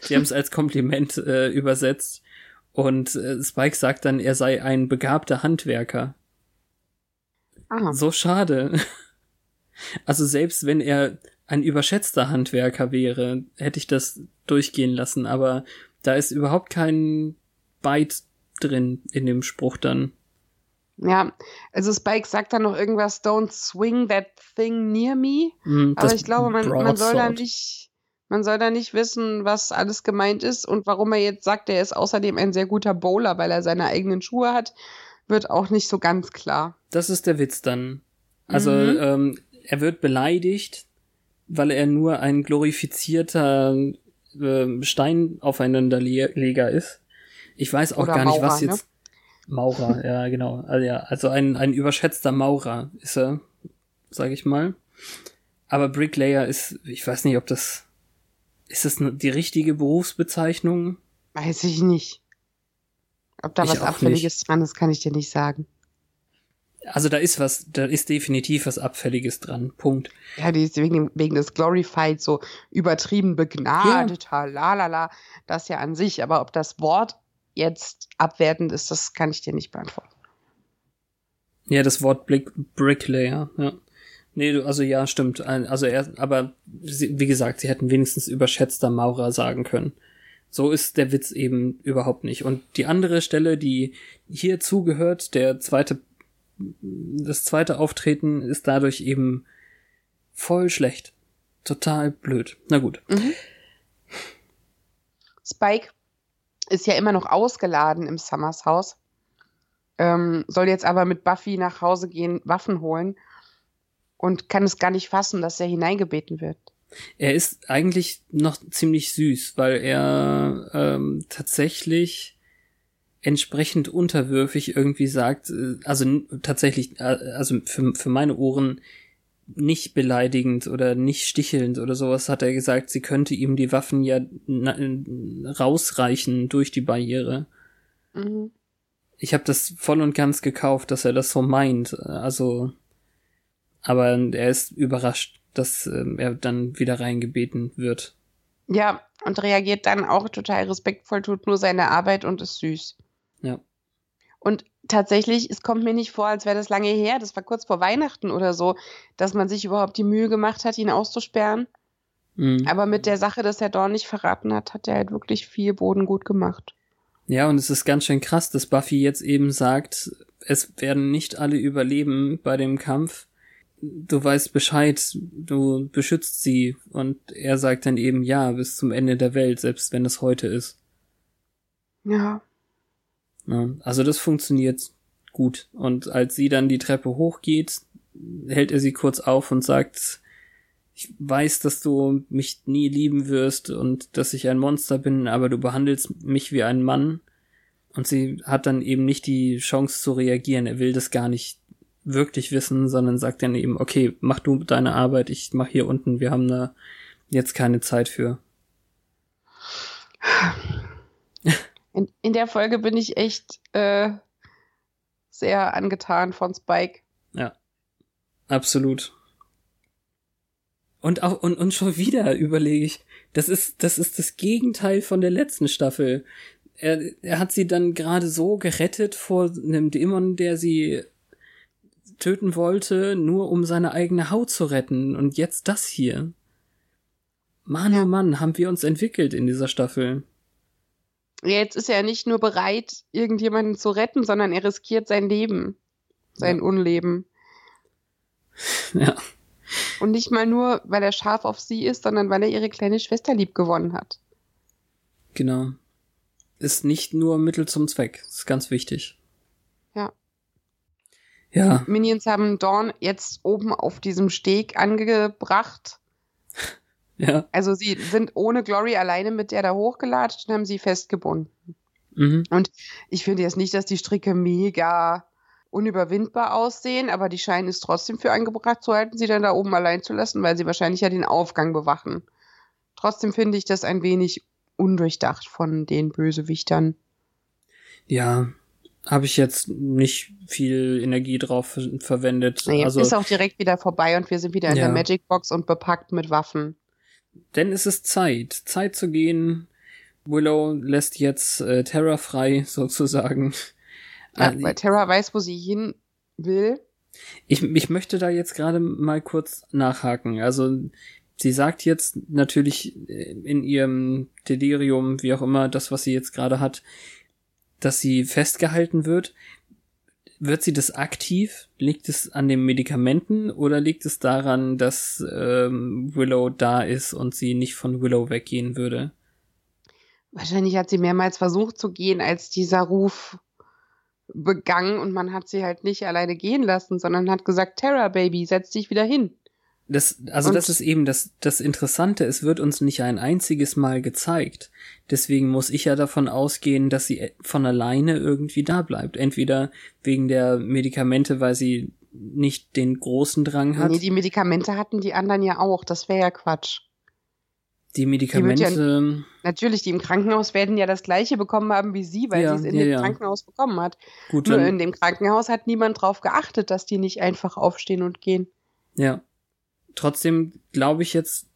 [SPEAKER 1] sie haben es als Kompliment äh, übersetzt. Und äh, Spike sagt dann, er sei ein begabter Handwerker.
[SPEAKER 2] Ah.
[SPEAKER 1] So schade. Also selbst wenn er ein überschätzter Handwerker wäre, hätte ich das durchgehen lassen, aber da ist überhaupt kein Bite drin in dem Spruch dann.
[SPEAKER 2] Ja, also Spike sagt dann noch irgendwas, don't swing that thing near me.
[SPEAKER 1] Hm,
[SPEAKER 2] Aber ich glaube, man, man soll da nicht, man soll da nicht wissen, was alles gemeint ist und warum er jetzt sagt, er ist außerdem ein sehr guter Bowler, weil er seine eigenen Schuhe hat, wird auch nicht so ganz klar.
[SPEAKER 1] Das ist der Witz dann. Also
[SPEAKER 2] Mhm.
[SPEAKER 1] ähm, er wird beleidigt, weil er nur ein glorifizierter ähm, Steinaufeinanderleger ist. Ich weiß auch
[SPEAKER 2] Oder
[SPEAKER 1] gar nicht, was
[SPEAKER 2] Maurer, ne?
[SPEAKER 1] Maurer, ja, genau. Also, ja, also ein, ein überschätzter Maurer ist er, sag ich mal. Aber Bricklayer ist, ich weiß nicht, ob das. Ist das die richtige Berufsbezeichnung?
[SPEAKER 2] Weiß ich nicht. Ob da
[SPEAKER 1] Ich
[SPEAKER 2] was Abfälliges dran ist, kann ich dir nicht sagen.
[SPEAKER 1] Also da ist was, da ist definitiv was Abfälliges dran. Punkt.
[SPEAKER 2] Ja, die ist wegen, wegen des Glorified so übertrieben begnadeter, la la la, das ja an sich. Aber ob das Wort jetzt abwertend ist, das kann ich dir nicht beantworten.
[SPEAKER 1] Ja, das Wort Blick, Bricklayer, ja. Nee, du- also ja, stimmt. Also er, aber wie gesagt, sie hätten wenigstens überschätzter Maurer sagen können. So ist der Witz eben überhaupt nicht. Und die andere Stelle, die hier zugehört, der zweite, das zweite Auftreten ist dadurch eben voll schlecht. Total blöd. Na gut.
[SPEAKER 2] Spike ist ja immer noch ausgeladen im Summers Haus. Ähm, soll jetzt aber mit Buffy nach Hause gehen, Waffen holen und kann es gar nicht fassen, dass er hineingebeten wird.
[SPEAKER 1] Er ist eigentlich noch ziemlich süß, weil er ähm, tatsächlich entsprechend unterwürfig irgendwie sagt, äh, also tatsächlich, äh, also für, für meine Ohren nicht beleidigend oder nicht stichelnd oder sowas hat er gesagt, sie könnte ihm die Waffen ja rausreichen durch die Barriere.
[SPEAKER 2] Mhm.
[SPEAKER 1] ich habe das voll und ganz gekauft, dass er das so meint. Also, aber er ist überrascht, dass äh, er dann wieder reingebeten wird.
[SPEAKER 2] Ja, und reagiert dann auch total respektvoll, tut nur seine Arbeit und ist süß.
[SPEAKER 1] Ja.
[SPEAKER 2] Und tatsächlich, es kommt mir nicht vor, als wäre das lange her, das war kurz vor Weihnachten oder so, dass man sich überhaupt die Mühe gemacht hat, ihn auszusperren.
[SPEAKER 1] Mhm.
[SPEAKER 2] Aber mit der Sache, dass er Dorn nicht verraten hat, hat er halt wirklich viel Boden gut gemacht.
[SPEAKER 1] Ja, und es ist ganz schön krass, dass Buffy jetzt eben sagt, es werden nicht alle überleben bei dem Kampf. Du weißt Bescheid, du beschützt sie. Und er sagt dann eben ja, bis zum Ende der Welt, selbst wenn es heute ist.
[SPEAKER 2] Ja.
[SPEAKER 1] Ja, also das funktioniert gut. Und als sie dann die Treppe hochgeht, hält er sie kurz auf und sagt, ich weiß, dass du mich nie lieben wirst und dass ich ein Monster bin, aber du behandelst mich wie ein Mann. Und sie hat dann eben nicht die Chance zu reagieren. Er will das gar nicht wirklich wissen, sondern sagt dann eben, okay, mach du deine Arbeit, ich mach hier unten, wir haben da jetzt keine Zeit für.
[SPEAKER 2] In, in der Folge bin ich echt äh, sehr angetan von Spike.
[SPEAKER 1] Ja. Absolut. Und auch, und, und schon wieder überlege ich, das ist, das ist das Gegenteil von der letzten Staffel. Er, er hat sie dann gerade so gerettet vor einem Dämon, der sie töten wollte, nur um seine eigene Haut zu retten. Und jetzt das hier. Mann, oh Mann, haben wir uns entwickelt in dieser Staffel.
[SPEAKER 2] Jetzt ist er nicht nur bereit, irgendjemanden zu retten, sondern er riskiert sein Leben. Sein
[SPEAKER 1] Ja.
[SPEAKER 2] Unleben.
[SPEAKER 1] Ja.
[SPEAKER 2] Und nicht mal nur, weil er scharf auf sie ist, sondern weil er ihre kleine Schwester lieb gewonnen hat.
[SPEAKER 1] Genau. Ist nicht nur Mittel zum Zweck. Ist ganz wichtig.
[SPEAKER 2] Ja.
[SPEAKER 1] Ja,
[SPEAKER 2] Minions haben Dawn jetzt oben auf diesem Steg angebracht.
[SPEAKER 1] ja.
[SPEAKER 2] Also sie sind ohne Glory alleine mit der da hochgelatscht und haben sie festgebunden.
[SPEAKER 1] Mhm.
[SPEAKER 2] Und ich finde jetzt nicht, dass die Stricke mega unüberwindbar aussehen, aber die scheinen es trotzdem für angebracht zu halten, sie dann da oben allein zu lassen, weil sie wahrscheinlich ja den Aufgang bewachen. Trotzdem finde ich das ein wenig undurchdacht von den Bösewichtern.
[SPEAKER 1] Ja, habe ich jetzt nicht viel Energie drauf ver verwendet.
[SPEAKER 2] Nee,
[SPEAKER 1] also,
[SPEAKER 2] ist auch direkt wieder vorbei und wir sind wieder in
[SPEAKER 1] Ja.
[SPEAKER 2] der Magic Box und bepackt mit Waffen.
[SPEAKER 1] Denn es ist Zeit. Zeit zu gehen. Willow lässt jetzt äh, Terra frei, sozusagen.
[SPEAKER 2] Ja,
[SPEAKER 1] Äh,
[SPEAKER 2] weil Terra weiß, wo sie hin will.
[SPEAKER 1] Ich, ich möchte da jetzt gerade mal kurz nachhaken. Also, sie sagt jetzt natürlich äh, in ihrem Delirium, wie auch immer, das, was sie jetzt gerade hat, dass sie festgehalten wird. Wird sie das aktiv? Liegt es an den Medikamenten oder liegt es daran, dass ähm, Willow da ist und sie nicht von Willow weggehen würde?
[SPEAKER 2] Wahrscheinlich hat sie mehrmals versucht zu gehen, als dieser Ruf begann und man hat sie halt nicht alleine gehen lassen, sondern hat gesagt, Terra Baby, setz dich wieder hin.
[SPEAKER 1] Das, also
[SPEAKER 2] Und-
[SPEAKER 1] das ist eben das, das Interessante. Es wird uns nicht ein einziges Mal gezeigt. Deswegen muss ich ja davon ausgehen, dass sie von alleine irgendwie da bleibt. Entweder wegen der Medikamente, weil sie nicht den großen Drang hat.
[SPEAKER 2] Nee, die Medikamente hatten die anderen ja auch, das wäre ja Quatsch.
[SPEAKER 1] die Medikamente,
[SPEAKER 2] Natürlich, die im Krankenhaus werden ja das gleiche bekommen haben wie sie, weil
[SPEAKER 1] Ja,
[SPEAKER 2] sie es in
[SPEAKER 1] ja,
[SPEAKER 2] dem
[SPEAKER 1] ja.
[SPEAKER 2] Krankenhaus bekommen hat.
[SPEAKER 1] gut,
[SPEAKER 2] Nur in dem Krankenhaus hat niemand drauf geachtet, dass die nicht einfach aufstehen und gehen.
[SPEAKER 1] ja. Trotzdem glaube ich jetzt,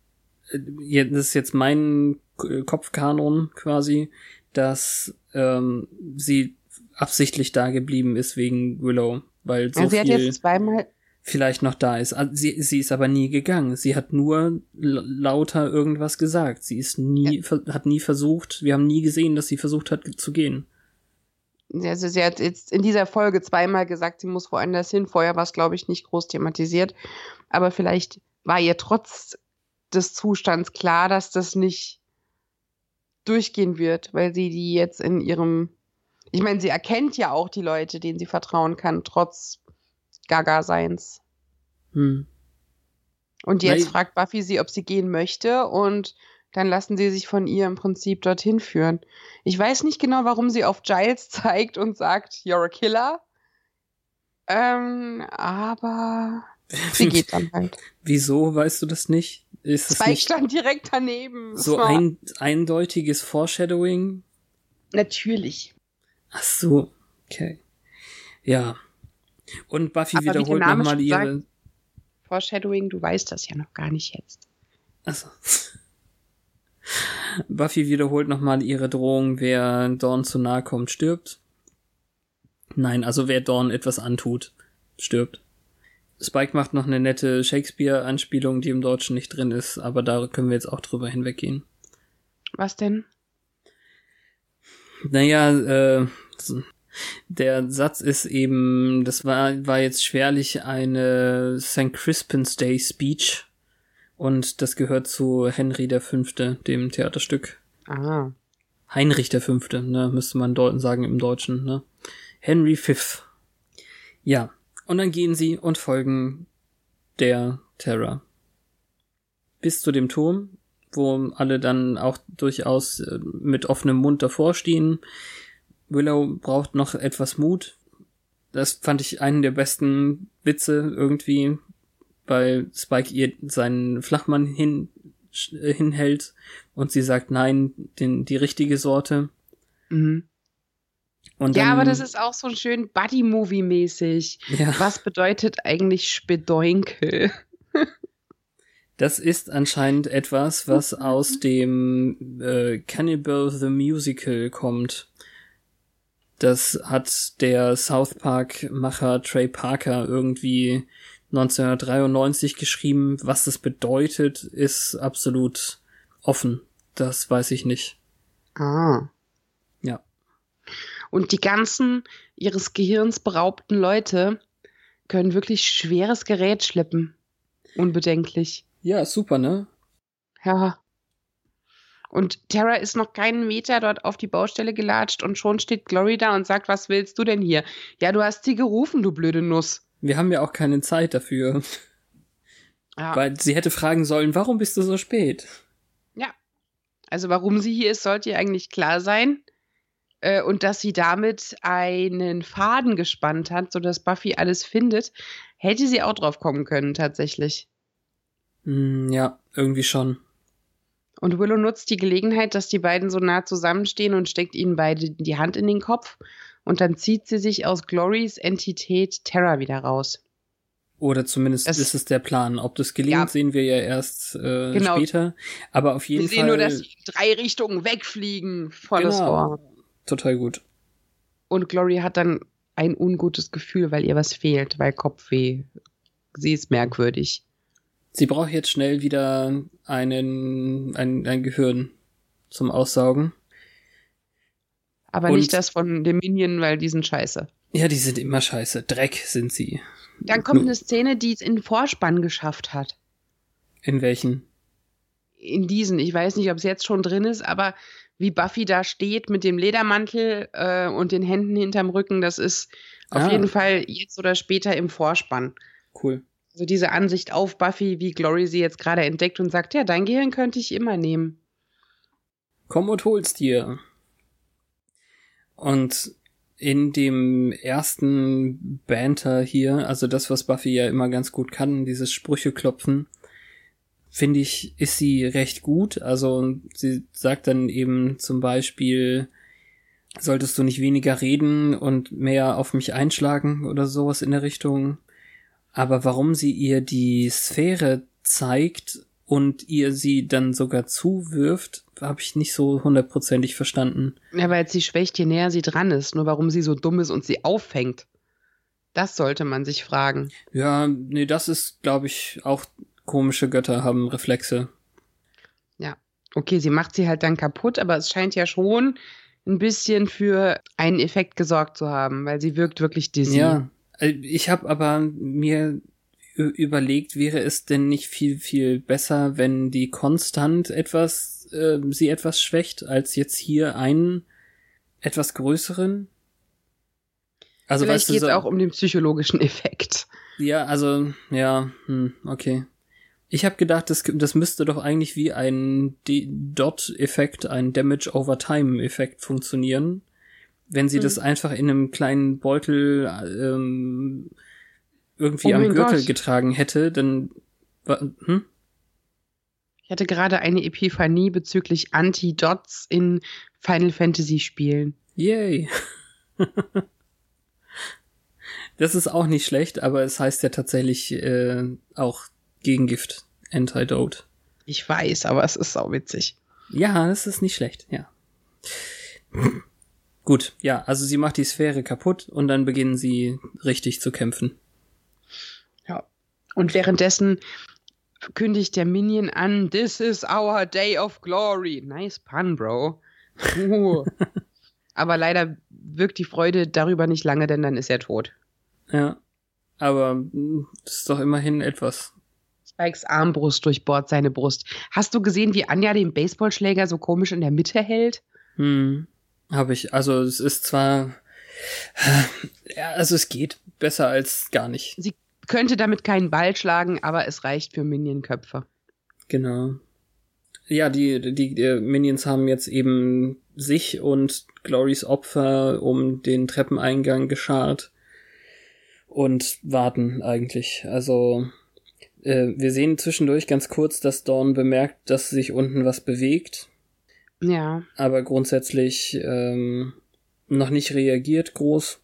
[SPEAKER 1] äh, ja, das ist jetzt mein K- Kopfkanon quasi, dass ähm, sie absichtlich da geblieben ist wegen Willow, weil so
[SPEAKER 2] also sie hat
[SPEAKER 1] viel
[SPEAKER 2] jetzt zweimal,
[SPEAKER 1] vielleicht noch da ist. Also Sie, sie ist aber nie gegangen. Sie hat nur lauter irgendwas gesagt. Sie ist nie, ver- hat nie versucht, wir haben nie gesehen, dass sie versucht hat zu gehen.
[SPEAKER 2] also sie hat jetzt in dieser Folge zweimal gesagt, sie muss woanders hin. Vorher war es, glaube ich, nicht groß thematisiert. Aber vielleicht war ihr trotz des Zustands klar, dass das nicht durchgehen wird, weil sie die jetzt in ihrem, ich meine, sie erkennt ja auch die Leute, denen sie vertrauen kann, trotz Gaga-Seins.
[SPEAKER 1] Hm.
[SPEAKER 2] Und jetzt
[SPEAKER 1] Weil-
[SPEAKER 2] fragt Buffy sie, ob sie gehen möchte und dann lassen sie sich von ihr im Prinzip dorthin führen. Ich weiß nicht genau, warum sie auf Giles zeigt und sagt, you're a killer. Ähm, aber sie geht dann halt.
[SPEAKER 1] Wieso weißt du das nicht? Ist
[SPEAKER 2] Spike
[SPEAKER 1] nicht
[SPEAKER 2] stand direkt daneben.
[SPEAKER 1] so ein eindeutiges Foreshadowing?
[SPEAKER 2] Natürlich.
[SPEAKER 1] Ach so. Okay. Ja. Und Buffy
[SPEAKER 2] Aber wie der
[SPEAKER 1] wiederholt nochmal ihre.
[SPEAKER 2] sagt- Foreshadowing, du weißt das ja noch gar nicht jetzt.
[SPEAKER 1] Achso. Buffy wiederholt nochmal ihre Drohung, wer Dawn zu nahe kommt, stirbt. Nein, also wer Dawn etwas antut, stirbt. Spike macht noch eine nette Shakespeare-Anspielung, die im Deutschen nicht drin ist, aber da können wir jetzt auch drüber hinweggehen.
[SPEAKER 2] Was denn?
[SPEAKER 1] Naja, äh, der Satz ist eben, das war, war jetzt schwerlich eine St. Crispin's Day Speech und das gehört zu Henry der Fünfte, dem Theaterstück.
[SPEAKER 2] Ah.
[SPEAKER 1] Heinrich der Fünfte, ne, müsste man deuten sagen im Deutschen, ne. Henry V. Ja, und dann gehen sie und folgen der Terror. Bis zu dem Turm, wo alle dann auch durchaus äh, mit offenem Mund davor stehen. Willow braucht noch etwas Mut. Das fand ich einen der besten Witze irgendwie, weil Spike ihr seinen Flachmann hin, äh, hinhält und sie sagt nein, den, die richtige Sorte.
[SPEAKER 2] Mhm.
[SPEAKER 1] Und
[SPEAKER 2] Ja,
[SPEAKER 1] dann,
[SPEAKER 2] aber das ist auch so schön Buddy-Movie-mäßig.
[SPEAKER 1] ja,
[SPEAKER 2] Was bedeutet eigentlich Spedoinkel?
[SPEAKER 1] das ist anscheinend etwas, was aus dem äh, Cannibal the Musical kommt. Das hat der South Park-Macher Trey Parker irgendwie 1993 geschrieben. Was das bedeutet, ist absolut offen. Das weiß ich nicht.
[SPEAKER 2] Ah.
[SPEAKER 1] Ja.
[SPEAKER 2] Und die ganzen ihres Gehirns beraubten Leute können wirklich schweres Gerät schleppen. Unbedenklich.
[SPEAKER 1] Ja, super, ne?
[SPEAKER 2] Ja. Und Tara ist noch keinen Meter dort auf die Baustelle gelatscht und schon steht Glory da und sagt, was willst du denn hier? Ja, du hast sie gerufen, du blöde Nuss.
[SPEAKER 1] Wir haben ja auch keine Zeit dafür.
[SPEAKER 2] Ja.
[SPEAKER 1] Weil sie hätte fragen sollen, warum bist du so spät?
[SPEAKER 2] Also warum sie hier ist, sollte ihr eigentlich klar sein. Äh, und dass sie damit einen Faden gespannt hat, sodass Buffy alles findet, hätte sie auch drauf kommen können, tatsächlich.
[SPEAKER 1] Hm, ja, irgendwie schon.
[SPEAKER 2] Und Willow nutzt die Gelegenheit, dass die beiden so nah zusammenstehen und steckt ihnen beide die Hand in den Kopf. Und dann zieht sie sich aus Glorys Entität Terra wieder raus.
[SPEAKER 1] Oder zumindest
[SPEAKER 2] Es-
[SPEAKER 1] ist es der Plan. Ob das gelingt,
[SPEAKER 2] Ja.
[SPEAKER 1] sehen wir ja erst äh,
[SPEAKER 2] Genau.
[SPEAKER 1] später. Aber auf jeden
[SPEAKER 2] Wir sehen
[SPEAKER 1] Fall
[SPEAKER 2] nur, dass sie in drei Richtungen wegfliegen. Volles
[SPEAKER 1] Genau.
[SPEAKER 2] Rohr.
[SPEAKER 1] Total gut.
[SPEAKER 2] Und Glory hat dann ein ungutes Gefühl, weil ihr was fehlt, weil Kopfweh. Sie ist merkwürdig.
[SPEAKER 1] Sie braucht jetzt schnell wieder einen ein, ein Gehirn zum Aussaugen.
[SPEAKER 2] Aber
[SPEAKER 1] Und-
[SPEAKER 2] nicht das von dem Minion, weil die sind scheiße.
[SPEAKER 1] Ja, die sind immer scheiße. Dreck sind sie.
[SPEAKER 2] Dann kommt eine Szene, die es in den Vorspann geschafft hat.
[SPEAKER 1] In welchen?
[SPEAKER 2] In diesen, ich weiß nicht, ob es jetzt schon drin ist, aber wie Buffy da steht mit dem Ledermantel äh, und den Händen hinterm Rücken, das ist auf
[SPEAKER 1] Ah.
[SPEAKER 2] jeden Fall jetzt oder später im Vorspann.
[SPEAKER 1] Cool.
[SPEAKER 2] Also diese Ansicht auf Buffy, wie Glory sie jetzt gerade entdeckt und sagt, ja, dein Gehirn könnte ich immer nehmen.
[SPEAKER 1] Komm und hol's dir. Und in dem ersten Banter hier, also das, was Buffy ja immer ganz gut kann, dieses Sprüche klopfen, finde ich, ist sie recht gut. Also sie sagt dann eben zum Beispiel, solltest du nicht weniger reden und mehr auf mich einschlagen oder sowas in der Richtung. Aber warum sie ihr die Sphäre zeigt und ihr sie dann sogar zuwirft, habe ich nicht so hundertprozentig verstanden.
[SPEAKER 2] Ja, weil sie schwächt, je näher sie dran ist. Nur warum sie so dumm ist und sie auffängt. Das sollte man sich fragen.
[SPEAKER 1] Ja, nee, das ist, glaube ich, auch komische Götter haben Reflexe.
[SPEAKER 2] Okay, sie macht sie halt dann kaputt, aber es scheint ja schon ein bisschen für einen Effekt gesorgt zu haben, weil sie wirkt wirklich dizzy.
[SPEAKER 1] Ja, äh, ich habe aber mir überlegt, wäre es denn nicht viel, viel besser, wenn die konstant etwas, äh, sie etwas schwächt, als jetzt hier einen etwas größeren? Also
[SPEAKER 2] Vielleicht
[SPEAKER 1] weißt du,
[SPEAKER 2] geht es
[SPEAKER 1] so,
[SPEAKER 2] auch um den psychologischen Effekt.
[SPEAKER 1] Ja, also, ja, hm, okay. Ich habe gedacht, das, das müsste doch eigentlich wie ein D- Dot-Effekt, ein Damage over Time-Effekt funktionieren. Wenn sie
[SPEAKER 2] Hm.
[SPEAKER 1] das einfach in einem kleinen Beutel ähm, irgendwie
[SPEAKER 2] Oh
[SPEAKER 1] am Gürtel
[SPEAKER 2] Gott.
[SPEAKER 1] getragen hätte, dann hm?
[SPEAKER 2] Ich hatte gerade eine Epiphanie bezüglich Anti-Dots in Final Fantasy Spielen.
[SPEAKER 1] Yay. Das ist auch nicht schlecht, aber es heißt ja tatsächlich äh, auch Gegengift, Antidote.
[SPEAKER 2] Ich weiß, aber es ist sau witzig.
[SPEAKER 1] Ja, das ist nicht schlecht, ja. Gut, ja, also sie macht die Sphäre kaputt und dann beginnen sie richtig zu kämpfen.
[SPEAKER 2] Ja. Und währenddessen kündigt der Minion an, This is our day of glory. Nice pun, Bro. Uh. Aber leider wirkt die Freude darüber nicht lange, denn dann ist er tot.
[SPEAKER 1] Ja. Aber das ist doch immerhin etwas.
[SPEAKER 2] Spikes Armbrust durchbohrt seine Brust. Hast du gesehen, wie Anja den Baseballschläger so komisch in der Mitte hält?
[SPEAKER 1] Hm. Habe ich. Also es ist zwar. Ja, also es geht besser als gar nicht.
[SPEAKER 2] Sie könnte damit keinen Ball schlagen, aber es reicht für Minion-Köpfe.
[SPEAKER 1] Genau. Ja, die, die, die Minions haben jetzt eben sich und Glorys Opfer um den Treppeneingang geschart und warten eigentlich. Also äh, wir sehen zwischendurch ganz kurz, dass Dawn bemerkt, dass sich unten was bewegt,
[SPEAKER 2] Ja.
[SPEAKER 1] aber grundsätzlich ähm, noch nicht reagiert groß.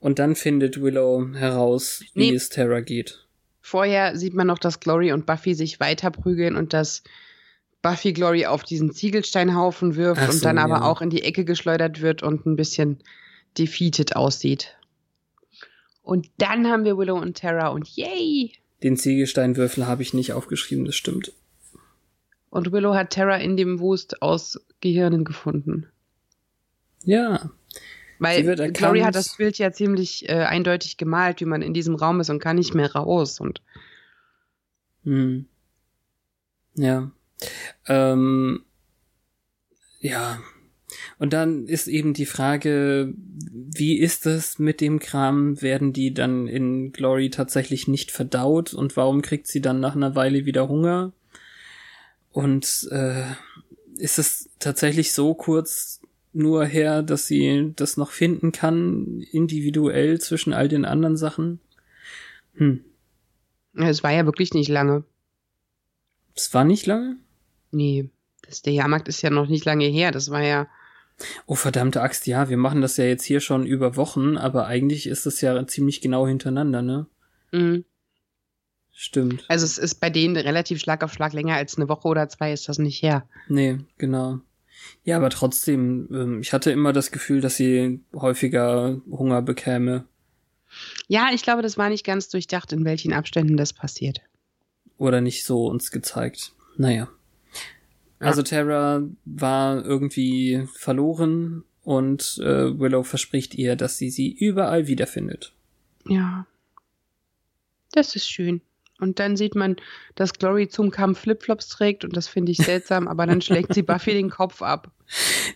[SPEAKER 1] Und dann findet Willow heraus, wie
[SPEAKER 2] Nee.
[SPEAKER 1] es Terra geht.
[SPEAKER 2] Vorher sieht man noch, dass Glory und Buffy sich weiter prügeln und dass Buffy Glory auf diesen Ziegelsteinhaufen wirft
[SPEAKER 1] Ach
[SPEAKER 2] und
[SPEAKER 1] so,
[SPEAKER 2] dann aber
[SPEAKER 1] ja.
[SPEAKER 2] auch in die Ecke geschleudert wird und ein bisschen defeated aussieht. Und dann haben wir Willow und Terra und yay!
[SPEAKER 1] Den Ziegelsteinwürfel habe ich nicht aufgeschrieben, das stimmt.
[SPEAKER 2] Und Willow hat Terra in dem Wust aus Gehirnen gefunden.
[SPEAKER 1] Ja,
[SPEAKER 2] Weil. Glory hat das Bild ja ziemlich äh, eindeutig gemalt, wie man in diesem Raum ist und kann nicht mehr raus. Und
[SPEAKER 1] Hm. Ja. Ähm, ja. Und dann ist eben die Frage, wie ist es mit dem Kram? Werden die dann in Glory tatsächlich nicht verdaut? Und warum kriegt sie dann nach einer Weile wieder Hunger? Und äh, ist es tatsächlich so kurz nur her, dass sie das noch finden kann, individuell zwischen all den anderen Sachen? Hm.
[SPEAKER 2] es war ja wirklich nicht lange.
[SPEAKER 1] Es war nicht lange?
[SPEAKER 2] Nee, das, der Jahrmarkt ist ja noch nicht lange her. Das war ja,
[SPEAKER 1] Oh, verdammte Axt, ja, wir machen das ja jetzt hier schon über Wochen, aber eigentlich ist es ja ziemlich genau hintereinander, ne?
[SPEAKER 2] mh.
[SPEAKER 1] Stimmt.
[SPEAKER 2] also es ist bei denen relativ Schlag auf Schlag länger als eine Woche oder zwei ist das nicht her.
[SPEAKER 1] Nee, genau. Ja, aber trotzdem, ähm, ich hatte immer das Gefühl, dass sie häufiger Hunger bekäme.
[SPEAKER 2] Ja, ich glaube, das war nicht ganz durchdacht, in welchen Abständen das passiert.
[SPEAKER 1] Oder nicht so uns gezeigt. Naja. Also Terra war irgendwie verloren und äh, Willow verspricht ihr, dass sie sie überall wiederfindet.
[SPEAKER 2] Ja. Das ist schön. Und dann sieht man, dass Glory zum Kampf Flipflops trägt und das finde ich seltsam, aber dann schlägt sie Buffy den Kopf ab.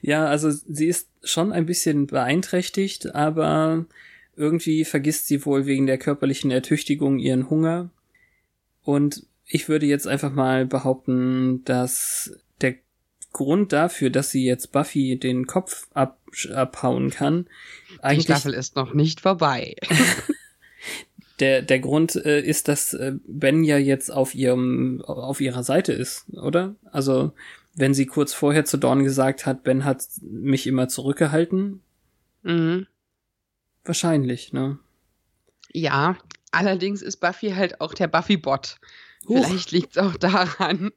[SPEAKER 1] Ja, also sie ist schon ein bisschen beeinträchtigt, aber irgendwie vergisst sie wohl wegen der körperlichen Ertüchtigung ihren Hunger. Und ich würde jetzt einfach mal behaupten, dass Grund dafür, dass sie jetzt Buffy den Kopf ab abhauen kann,
[SPEAKER 2] Die
[SPEAKER 1] eigentlich
[SPEAKER 2] Staffel ist noch nicht vorbei.
[SPEAKER 1] der der Grund äh, ist, dass äh, Ben ja jetzt auf ihrem auf ihrer Seite ist, oder? Also wenn sie kurz vorher zu Dawn gesagt hat, Ben hat mich immer zurückgehalten,
[SPEAKER 2] mhm.
[SPEAKER 1] wahrscheinlich, ne?
[SPEAKER 2] Ja, allerdings ist Buffy halt auch der Buffy-Bot. Vielleicht liegt es auch daran.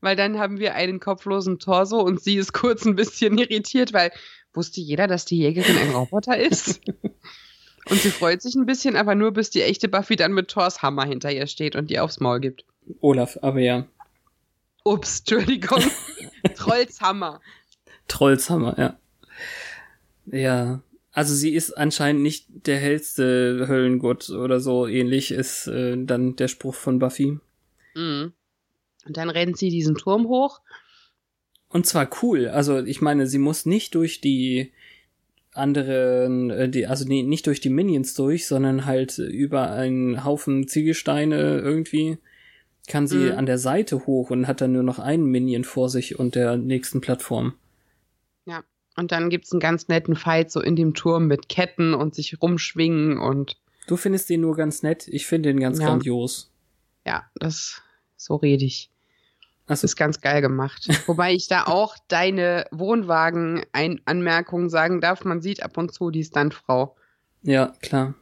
[SPEAKER 2] Weil dann haben wir einen kopflosen Torso und sie ist kurz ein bisschen irritiert, weil wusste jeder, dass die Jägerin ein Roboter ist? und sie freut sich ein bisschen, aber nur bis die echte Buffy dann mit Thors Hammer hinter ihr steht und ihr aufs Maul gibt.
[SPEAKER 1] Olaf, aber ja.
[SPEAKER 2] Ups, Entschuldigung. Trolls Hammer.
[SPEAKER 1] Trollshammer, ja. Ja. Also sie ist anscheinend nicht der hellste Höllengott oder so ähnlich, ist äh, dann der Spruch von Buffy.
[SPEAKER 2] Mhm. Und dann rennt sie diesen Turm hoch.
[SPEAKER 1] Und zwar cool. Also ich meine, sie muss nicht durch die anderen, äh, die, also nee, nicht durch die Minions durch, sondern halt über einen Haufen Ziegelsteine irgendwie kann sie
[SPEAKER 2] Mhm.
[SPEAKER 1] an der Seite hoch und hat dann nur noch einen Minion vor sich und der nächsten Plattform.
[SPEAKER 2] Ja. Und dann gibt's einen ganz netten Fight so in dem Turm mit Ketten und sich rumschwingen und
[SPEAKER 1] Du findest den nur ganz nett, ich finde den ganz
[SPEAKER 2] Ja.
[SPEAKER 1] grandios.
[SPEAKER 2] ja, das so rede ich. Das ist ganz geil gemacht. Wobei ich da auch deine Wohnwagen-Anmerkung sagen darf. Man sieht ab und zu die Stuntfrau.
[SPEAKER 1] ja, klar.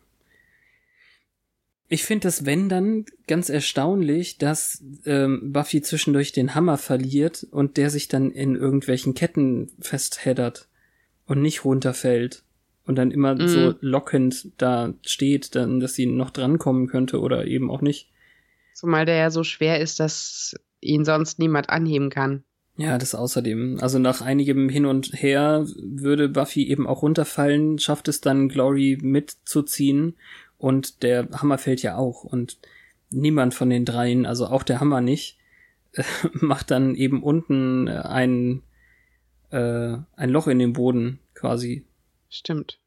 [SPEAKER 1] Ich finde das, wenn dann, ganz erstaunlich, dass ähm, Buffy zwischendurch den Hammer verliert und der sich dann in irgendwelchen Ketten festheddert und nicht runterfällt und dann immer
[SPEAKER 2] Mhm.
[SPEAKER 1] so lockend da steht, dann, dass sie noch drankommen könnte oder eben auch nicht.
[SPEAKER 2] Zumal der ja so schwer ist, dass ihn sonst niemand anheben kann.
[SPEAKER 1] Ja, das außerdem. Also nach einigem Hin und Her würde Buffy eben auch runterfallen, schafft es dann Glory mitzuziehen und der Hammer fällt ja auch und niemand von den dreien, also auch der Hammer nicht, macht dann eben unten äh, ein, äh, ein Loch in den Boden quasi.
[SPEAKER 2] Stimmt.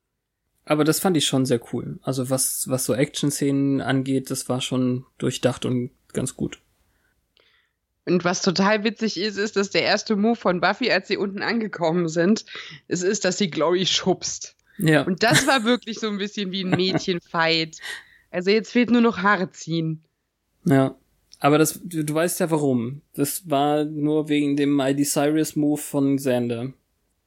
[SPEAKER 1] Aber das fand ich schon sehr cool. Also was, was so Action-Szenen angeht, das war schon durchdacht und ganz gut.
[SPEAKER 2] Und was total witzig ist, ist, dass der erste Move von Buffy, als sie unten angekommen sind, es ist, dass sie Glory schubst.
[SPEAKER 1] Ja.
[SPEAKER 2] Und das war wirklich so ein bisschen wie ein Mädchenfight. Also jetzt fehlt nur noch Haare ziehen.
[SPEAKER 1] Ja. Aber das, du, du weißt ja warum. Das war nur wegen dem Miley Cyrus Move von Xander.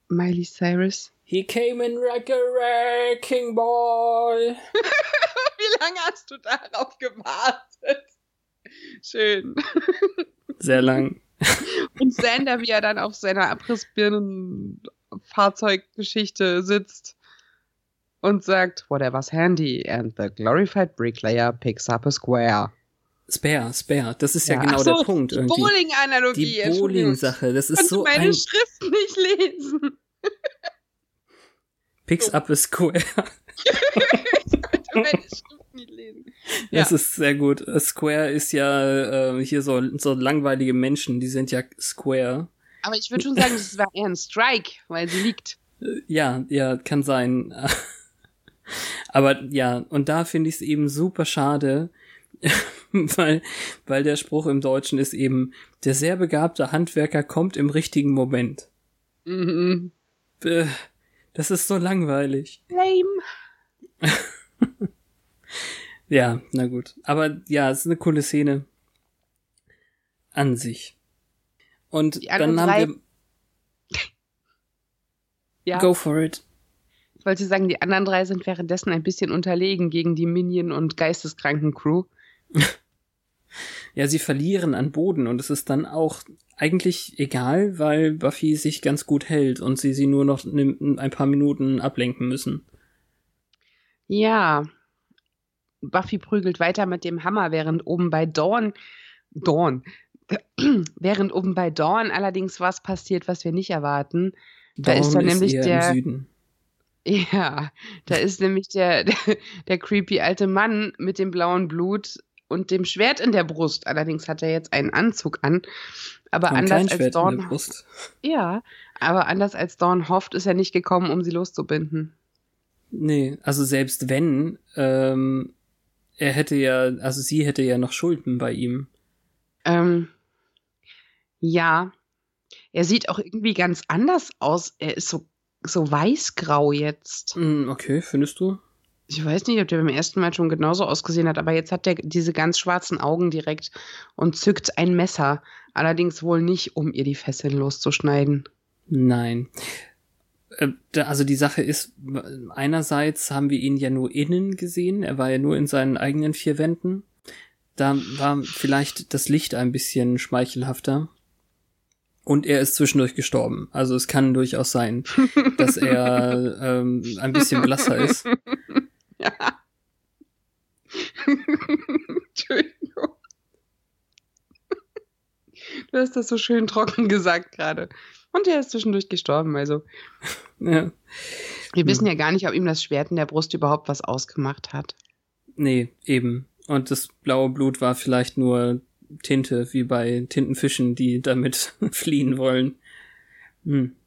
[SPEAKER 2] Miley Cyrus.
[SPEAKER 1] He came in like a wrecking ball.
[SPEAKER 2] Wie lange hast du darauf gewartet? Schön.
[SPEAKER 1] Sehr lang.
[SPEAKER 2] Und Sander, wie er dann auf seiner Abrissbirnen-Fahrzeuggeschichte sitzt und sagt, whatever's handy, and the glorified bricklayer picks up a square.
[SPEAKER 1] Spare, Spare. Das ist ja,
[SPEAKER 2] Ja,
[SPEAKER 1] genau
[SPEAKER 2] so,
[SPEAKER 1] der Punkt irgendwie.
[SPEAKER 2] Bowling-Analogie.
[SPEAKER 1] Die. Bowling-Sache. Das ist
[SPEAKER 2] Kannst
[SPEAKER 1] so
[SPEAKER 2] meine
[SPEAKER 1] ein
[SPEAKER 2] Schrift nicht lesen?
[SPEAKER 1] Picks up a square.
[SPEAKER 2] Ich konnte meine Schrift nicht lesen.
[SPEAKER 1] Das
[SPEAKER 2] Ja.
[SPEAKER 1] ist sehr gut. A Square ist ja äh, hier so, so langweilige Menschen, die sind ja Square.
[SPEAKER 2] Aber ich würde schon sagen, das war eher ein Strike, weil sie liegt.
[SPEAKER 1] Ja, ja, kann sein. Aber ja, und da finde ich es eben super schade, weil, weil der Spruch im Deutschen ist eben, der sehr begabte Handwerker kommt im richtigen Moment.
[SPEAKER 2] Mhm.
[SPEAKER 1] Äh, Das ist so langweilig.
[SPEAKER 2] Lame.
[SPEAKER 1] Ja, na gut. Aber ja, es ist eine coole Szene. An sich. Und
[SPEAKER 2] Die
[SPEAKER 1] dann haben wir.
[SPEAKER 2] Ja.
[SPEAKER 1] Go for it.
[SPEAKER 2] Ich wollte sagen, die anderen drei sind währenddessen ein bisschen unterlegen gegen die Minion- und Geisteskranken-Crew.
[SPEAKER 1] Ja, sie verlieren an Boden und es ist dann auch eigentlich egal, weil Buffy sich ganz gut hält und sie sie nur noch ne- ein paar Minuten ablenken müssen.
[SPEAKER 2] Ja. Buffy prügelt weiter mit dem Hammer, während oben bei Dawn. Dawn. während oben bei Dawn allerdings was passiert, was wir nicht erwarten. Da ist
[SPEAKER 1] Dawn
[SPEAKER 2] dann nämlich
[SPEAKER 1] eher
[SPEAKER 2] der. Ja, da ist nämlich der, der, der creepy alte Mann mit dem blauen Blut und dem Schwert in der Brust. Allerdings hat er jetzt einen Anzug an. Aber
[SPEAKER 1] Und
[SPEAKER 2] anders als
[SPEAKER 1] Schwert in der
[SPEAKER 2] Dawn.
[SPEAKER 1] Brust.
[SPEAKER 2] Ja, aber anders als Dawn hofft, ist er nicht gekommen, um sie loszubinden.
[SPEAKER 1] Nee, also selbst wenn, ähm, er hätte ja, also sie hätte ja noch Schulden bei ihm.
[SPEAKER 2] Ähm, ja, er sieht auch irgendwie ganz anders aus. Er ist so, so weißgrau jetzt.
[SPEAKER 1] Hm, okay, findest du?
[SPEAKER 2] Ich weiß nicht, ob der beim ersten Mal schon genauso ausgesehen hat, aber jetzt hat er diese ganz schwarzen Augen direkt und zückt ein Messer. Allerdings wohl nicht, um ihr die Fesseln loszuschneiden.
[SPEAKER 1] Nein. Äh, Also die Sache ist, einerseits haben wir ihn ja nur innen gesehen, er war ja nur in seinen eigenen vier Wänden. Da war vielleicht das Licht ein bisschen schmeichelhafter. Und er ist zwischendurch gestorben. Also es kann durchaus sein, dass er ähm, ein bisschen blasser ist.
[SPEAKER 2] Entschuldigung. Du hast das so schön trocken gesagt gerade. Und er ist zwischendurch gestorben, also.
[SPEAKER 1] Ja.
[SPEAKER 2] Wir
[SPEAKER 1] Hm.
[SPEAKER 2] wissen ja gar nicht, ob ihm das Schwert in der Brust überhaupt was ausgemacht hat.
[SPEAKER 1] Nee, eben. Und das blaue Blut war vielleicht nur Tinte, wie bei Tintenfischen, die damit fliehen wollen. Hm.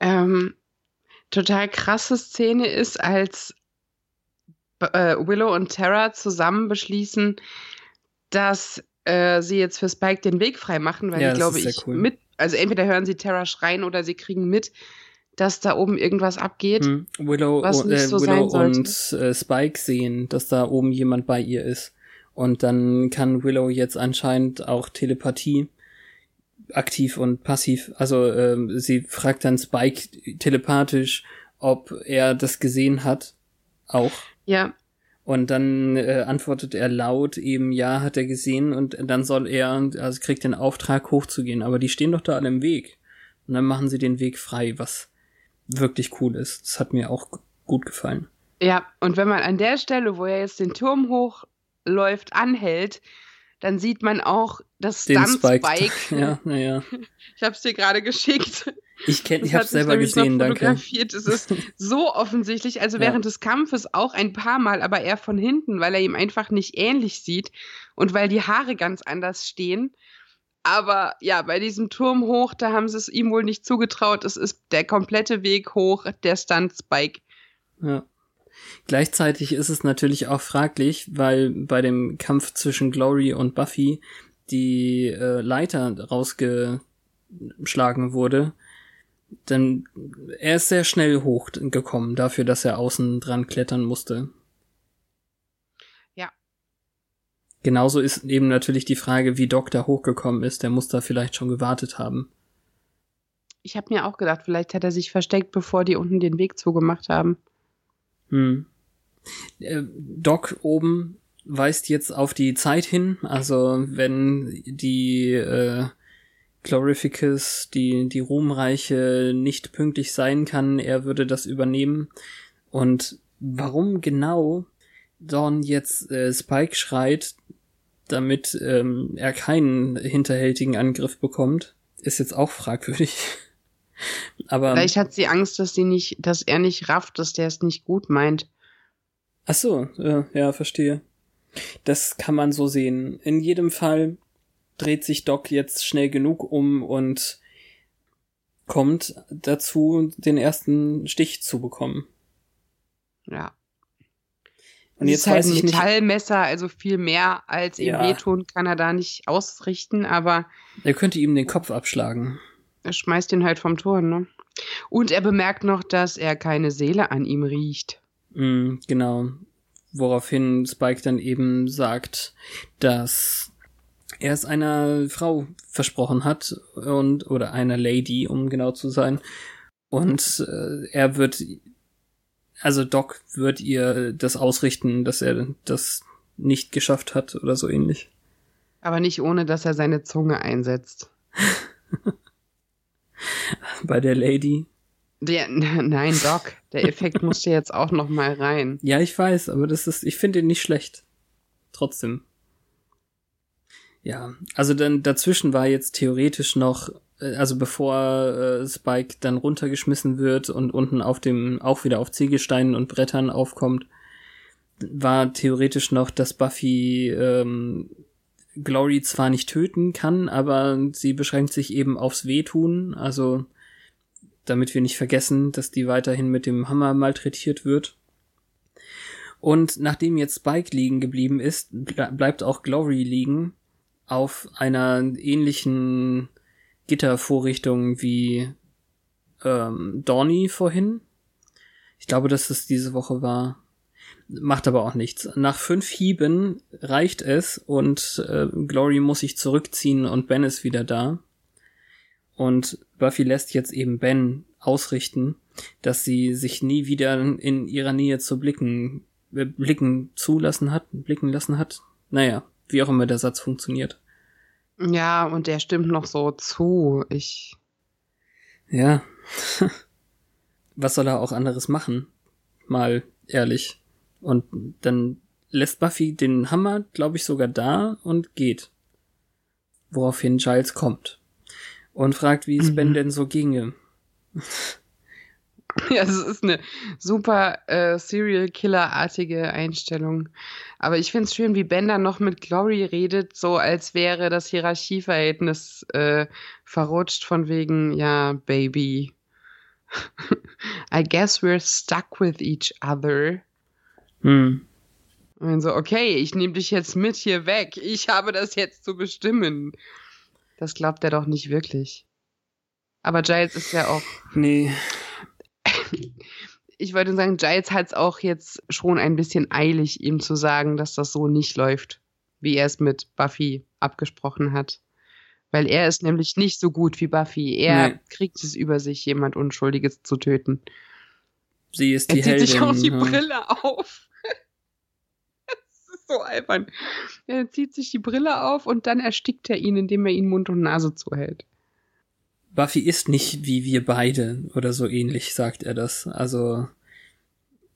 [SPEAKER 2] Ähm, total krasse Szene ist, als äh, Willow und Tara zusammen beschließen, dass äh, sie jetzt für Spike den Weg frei machen, weil
[SPEAKER 1] Ja, das
[SPEAKER 2] glaube ich,
[SPEAKER 1] cool.
[SPEAKER 2] mit, also entweder hören sie Tara schreien oder sie kriegen mit, dass da oben irgendwas abgeht.
[SPEAKER 1] Hm. Willow,
[SPEAKER 2] was
[SPEAKER 1] und-
[SPEAKER 2] nicht
[SPEAKER 1] äh,
[SPEAKER 2] so
[SPEAKER 1] Willow
[SPEAKER 2] sein
[SPEAKER 1] und äh, Spike sehen, dass da oben jemand bei ihr ist. Und dann kann Willow jetzt anscheinend auch Telepathie aktiv und passiv. Also ähm, sie fragt dann Spike telepathisch, ob er das gesehen hat. Auch.
[SPEAKER 2] Ja,
[SPEAKER 1] Und dann äh, antwortet er laut eben, ja, hat er gesehen und dann soll er, also kriegt den Auftrag hochzugehen. Aber die stehen doch da alle im Weg. Und dann machen sie den Weg frei, was wirklich cool ist. Das hat mir auch gut gefallen.
[SPEAKER 2] Ja, und wenn man an der Stelle, wo er jetzt den Turm hochläuft, anhält, dann sieht man auch das Stunt-Spike.
[SPEAKER 1] Ja, naja.
[SPEAKER 2] Ich habe es dir gerade geschickt.
[SPEAKER 1] Ich kenne, ich habe selber gesehen, danke.
[SPEAKER 2] Es ist so offensichtlich, also ja. während des Kampfes auch ein paar Mal, aber eher von hinten, weil er ihm einfach nicht ähnlich sieht und weil die Haare ganz anders stehen. Aber ja, bei diesem Turm hoch, da haben sie es ihm wohl nicht zugetraut. Es ist der komplette Weg hoch, der Stunt-Spike.
[SPEAKER 1] Ja. Gleichzeitig ist es natürlich auch fraglich, weil bei dem Kampf zwischen Glory und Buffy die äh, Leiter rausgeschlagen wurde. Denn er ist sehr schnell hochgekommen dafür, dass er außen dran klettern musste.
[SPEAKER 2] Ja.
[SPEAKER 1] Genauso ist eben natürlich die Frage, wie Doc da hochgekommen ist. Der muss da vielleicht schon gewartet haben.
[SPEAKER 2] Ich habe mir auch gedacht, vielleicht hat er sich versteckt, bevor die unten den Weg zugemacht haben.
[SPEAKER 1] Hm. Äh, Doc oben weist jetzt auf die Zeit hin, also wenn die äh, Glorificus, die, die Ruhmreiche nicht pünktlich sein kann, er würde das übernehmen. Und warum genau Dawn jetzt äh, Spike schreit, damit ähm, er keinen hinterhältigen Angriff bekommt, ist jetzt auch fragwürdig. Aber
[SPEAKER 2] vielleicht hat sie Angst, dass sie nicht, dass er nicht rafft, dass der es nicht gut meint.
[SPEAKER 1] Ach so, ja, ja, verstehe. Das kann man so sehen. In jedem Fall dreht sich Doc jetzt schnell genug um und kommt dazu, den ersten Stich zu bekommen.
[SPEAKER 2] Ja. Und jetzt ist halt ein Metallmesser, also viel mehr als ihm ja. wehtun kann er da nicht ausrichten, aber.
[SPEAKER 1] Er könnte ihm den Kopf abschlagen.
[SPEAKER 2] Er schmeißt ihn halt vom Tor, ne? Und er bemerkt noch, dass er keine Seele an ihm riecht.
[SPEAKER 1] Mm, genau. Woraufhin Spike dann eben sagt, dass er es einer Frau versprochen hat und oder einer Lady, um genau zu sein. Und äh, er wird, also Doc wird ihr das ausrichten, dass er das nicht geschafft hat oder so ähnlich.
[SPEAKER 2] Aber nicht ohne, dass er seine Zunge einsetzt.
[SPEAKER 1] Bei der Lady.
[SPEAKER 2] Der, nein, Doc, der Effekt musste jetzt auch noch mal rein.
[SPEAKER 1] Ja, ich weiß, aber das ist, ich finde ihn nicht schlecht. Trotzdem. Ja, also dann dazwischen war jetzt theoretisch noch, äh, also bevor äh, Spike dann runtergeschmissen wird und unten auf dem auch wieder auf Ziegelsteinen und Brettern aufkommt, war theoretisch noch, dass Buffy ähm, Glory zwar nicht töten kann, aber sie beschränkt sich eben aufs Wehtun, also damit wir nicht vergessen, dass die weiterhin mit dem Hammer malträtiert wird. Und nachdem jetzt Spike liegen geblieben ist, bleibt auch Glory liegen auf einer ähnlichen Gittervorrichtung wie ähm, Donny vorhin. Ich glaube, dass es diese Woche war. Macht aber auch nichts. Nach fünf Hieben reicht es und äh, Glory muss sich zurückziehen und Ben ist wieder da. Und Buffy lässt jetzt eben Ben ausrichten, dass sie sich nie wieder in ihrer Nähe zu blicken, äh, blicken zulassen hat, blicken lassen hat. Naja, wie auch immer der Satz funktioniert.
[SPEAKER 2] Ja, und der stimmt noch so zu. Ich.
[SPEAKER 1] Ja. Was soll er auch anderes machen? Mal ehrlich. Und dann lässt Buffy den Hammer, glaube ich, sogar da und geht. Woraufhin Giles kommt. Und fragt, wie es mhm. Ben denn so ginge.
[SPEAKER 2] Ja, es ist eine super äh, Serial Killer-artige Einstellung. Aber ich finde es schön, wie Ben dann noch mit Glory redet, so als wäre das Hierarchieverhältnis äh, verrutscht von wegen, ja, Baby. I guess we're stuck with each other.
[SPEAKER 1] Hm.
[SPEAKER 2] Und so, okay, ich nehme dich jetzt mit hier weg. Ich habe das jetzt zu bestimmen. Das glaubt er doch nicht wirklich. Aber Giles ist ja auch.
[SPEAKER 1] Nee.
[SPEAKER 2] Ich wollte sagen, Giles hat es auch jetzt schon ein bisschen eilig, ihm zu sagen, dass das so nicht läuft, wie er es mit Buffy abgesprochen hat. Weil er ist nämlich nicht so gut wie Buffy. Er nee. kriegt es über sich, jemand Unschuldiges zu töten.
[SPEAKER 1] Sie ist die er zieht Heldin.
[SPEAKER 2] sich auch die ja. Brille auf. so albern. Er zieht sich die Brille auf und dann erstickt er ihn, indem er ihn Mund und Nase zuhält.
[SPEAKER 1] Buffy ist nicht wie wir beide oder so ähnlich, sagt er das. Also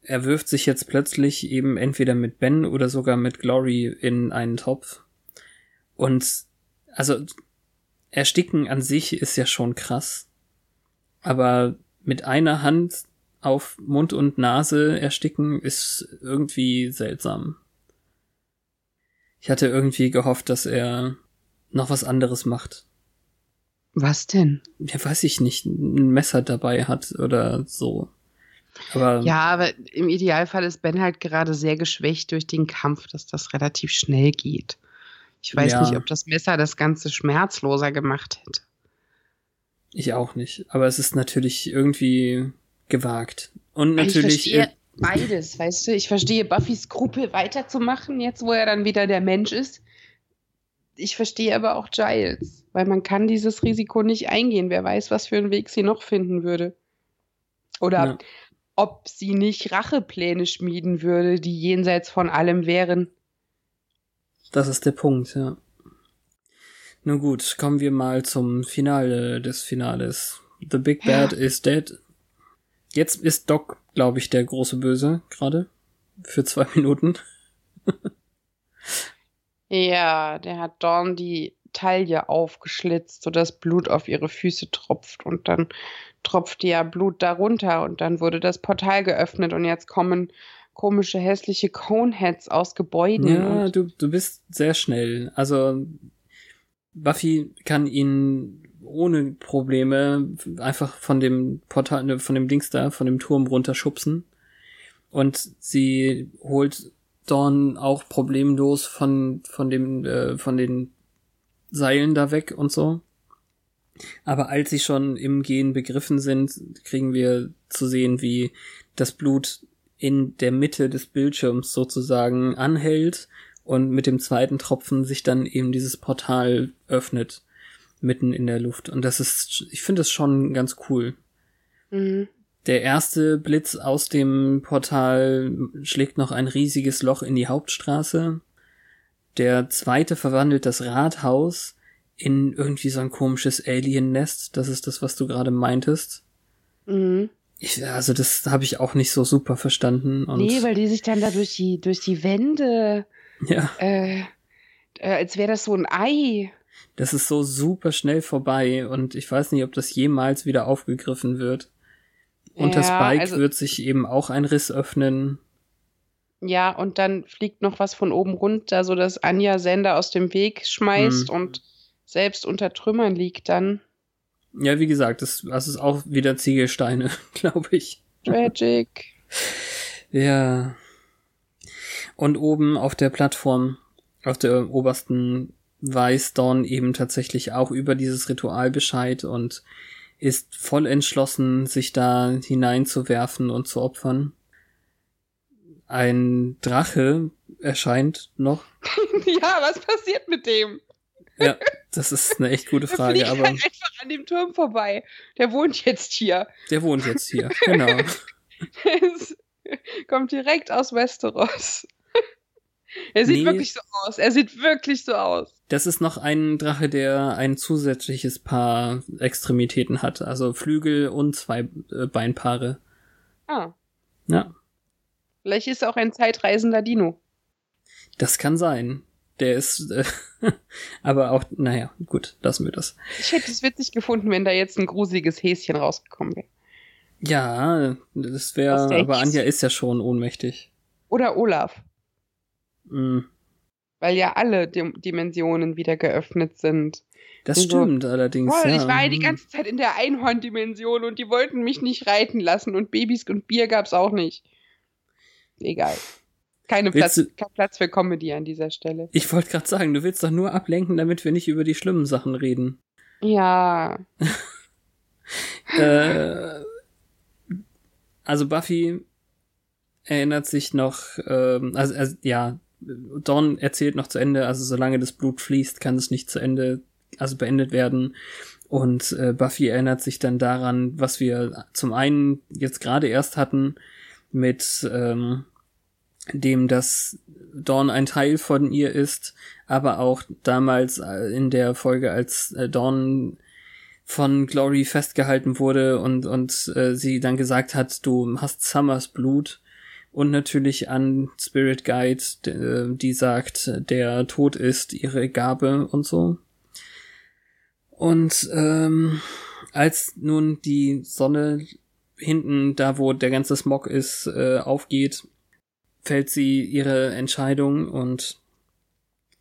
[SPEAKER 1] er wirft sich jetzt plötzlich eben entweder mit Ben oder sogar mit Glory in einen Topf. Und also ersticken an sich ist ja schon krass. Aber mit einer Hand auf Mund und Nase ersticken ist irgendwie seltsam. Ich hatte irgendwie gehofft, dass er noch was anderes macht.
[SPEAKER 2] Was denn?
[SPEAKER 1] Ja, weiß ich nicht, ein Messer dabei hat oder so.
[SPEAKER 2] Aber ja, aber im Idealfall ist Ben halt gerade sehr geschwächt durch den Kampf, dass das relativ schnell geht. Ich weiß ja. nicht, ob das Messer das Ganze schmerzloser gemacht hätte.
[SPEAKER 1] Ich auch nicht. Aber es ist natürlich irgendwie gewagt. Und natürlich.
[SPEAKER 2] Ich verstehe beides, weißt du? Ich verstehe Buffys Skrupel weiterzumachen, jetzt wo er dann wieder der Mensch ist. Ich verstehe aber auch Giles, weil man kann dieses Risiko nicht eingehen. Wer weiß, was für einen Weg sie noch finden würde. Oder ja. ob sie nicht Rachepläne schmieden würde, die jenseits von allem wären.
[SPEAKER 1] Das ist der Punkt, ja. Nun gut, kommen wir mal zum Finale des Finales. The Big Bad ja. is dead. Jetzt ist Doc, glaube ich, der große Böse gerade. Für zwei Minuten.
[SPEAKER 2] ja, der hat Dawn die Taille aufgeschlitzt, sodass Blut auf ihre Füße tropft und dann tropfte ja Blut darunter und dann wurde das Portal geöffnet und jetzt kommen komische, hässliche Coneheads aus Gebäuden.
[SPEAKER 1] Ja, du, du bist sehr schnell. Also Buffy kann ihn ohne Probleme einfach von dem Portal, ne, von dem Dings da, von dem Turm runterschubsen. Und sie holt Dawn auch problemlos von, von dem, äh, von den Seilen da weg und so. Aber als sie schon im Gehen begriffen sind, kriegen wir zu sehen, wie das Blut in der Mitte des Bildschirms sozusagen anhält und mit dem zweiten Tropfen sich dann eben dieses Portal öffnet mitten in der Luft. Und das ist, ich finde es schon ganz cool. Mhm. Der erste Blitz aus dem Portal schlägt noch ein riesiges Loch in die Hauptstraße. Der zweite verwandelt das Rathaus in irgendwie so ein komisches Alien-Nest. Das ist das, was du gerade meintest. Mhm. Ich, also das habe ich auch nicht so super verstanden.
[SPEAKER 2] Und nee, weil die sich dann da durch die, durch die Wände,
[SPEAKER 1] ja.
[SPEAKER 2] äh, äh, als wäre das so ein Ei.
[SPEAKER 1] Das ist so super schnell vorbei und ich weiß nicht, ob das jemals wieder aufgegriffen wird. Unter ja, Spike also, wird sich eben auch ein Riss öffnen.
[SPEAKER 2] Ja, und dann fliegt noch was von oben runter, so dass Anja Sender aus dem Weg schmeißt hm. und selbst unter Trümmern liegt dann.
[SPEAKER 1] Ja, wie gesagt, das, das ist auch wieder Ziegelsteine, glaube ich.
[SPEAKER 2] Tragic.
[SPEAKER 1] ja. Und oben auf der Plattform, auf der obersten, weiß Dawn eben tatsächlich auch über dieses Ritual Bescheid und ist voll entschlossen, sich da hineinzuwerfen und zu opfern. Ein Drache erscheint noch.
[SPEAKER 2] ja, was passiert mit dem?
[SPEAKER 1] Ja, das ist eine echt gute Frage. aber
[SPEAKER 2] halt einfach an dem Turm vorbei. Der wohnt jetzt hier.
[SPEAKER 1] Der wohnt jetzt hier, genau.
[SPEAKER 2] kommt direkt aus Westeros. Er sieht nee, wirklich so aus. Er sieht wirklich so aus.
[SPEAKER 1] Das ist noch ein Drache, der ein zusätzliches Paar Extremitäten hat. Also Flügel und zwei äh, Beinpaare.
[SPEAKER 2] Ah.
[SPEAKER 1] Ja.
[SPEAKER 2] Vielleicht ist er auch ein zeitreisender Dino.
[SPEAKER 1] Das kann sein. Der ist, äh, aber auch, naja, gut, lassen wir das.
[SPEAKER 2] Ich hätte es witzig gefunden, wenn da jetzt ein gruseliges Häschen rausgekommen wäre.
[SPEAKER 1] Ja, das wäre, aber Anja ist ja schon ohnmächtig.
[SPEAKER 2] Oder Olaf.
[SPEAKER 1] Mhm.
[SPEAKER 2] Weil ja alle Dim Dimensionen wieder geöffnet sind.
[SPEAKER 1] Das und stimmt so, allerdings.
[SPEAKER 2] Oh, ja. Ich war ja die ganze Zeit in der Einhorn-Dimension und die wollten mich nicht reiten lassen und Babys und Bier gab's auch nicht. Egal. Keine Platz, du, kein Platz für Comedy an dieser Stelle.
[SPEAKER 1] Ich wollte gerade sagen, du willst doch nur ablenken, damit wir nicht über die schlimmen Sachen reden.
[SPEAKER 2] Ja.
[SPEAKER 1] äh, also Buffy erinnert sich noch, ähm, also, also ja, Dawn erzählt noch zu Ende, also solange das Blut fließt, kann es nicht zu Ende, also beendet werden. Und äh, Buffy erinnert sich dann daran, was wir zum einen jetzt gerade erst hatten mit ähm, dem das Dawn ein Teil von ihr ist, aber auch damals äh, in der Folge, als äh, Dawn von Glory festgehalten wurde und, und äh, sie dann gesagt hat, du hast Summers Blut und natürlich an Spirit Guide, äh, die sagt, der Tod ist ihre Gabe und so. Und ähm, als nun die Sonne hinten, da wo der ganze Smog ist, äh, aufgeht, fällt sie ihre Entscheidung und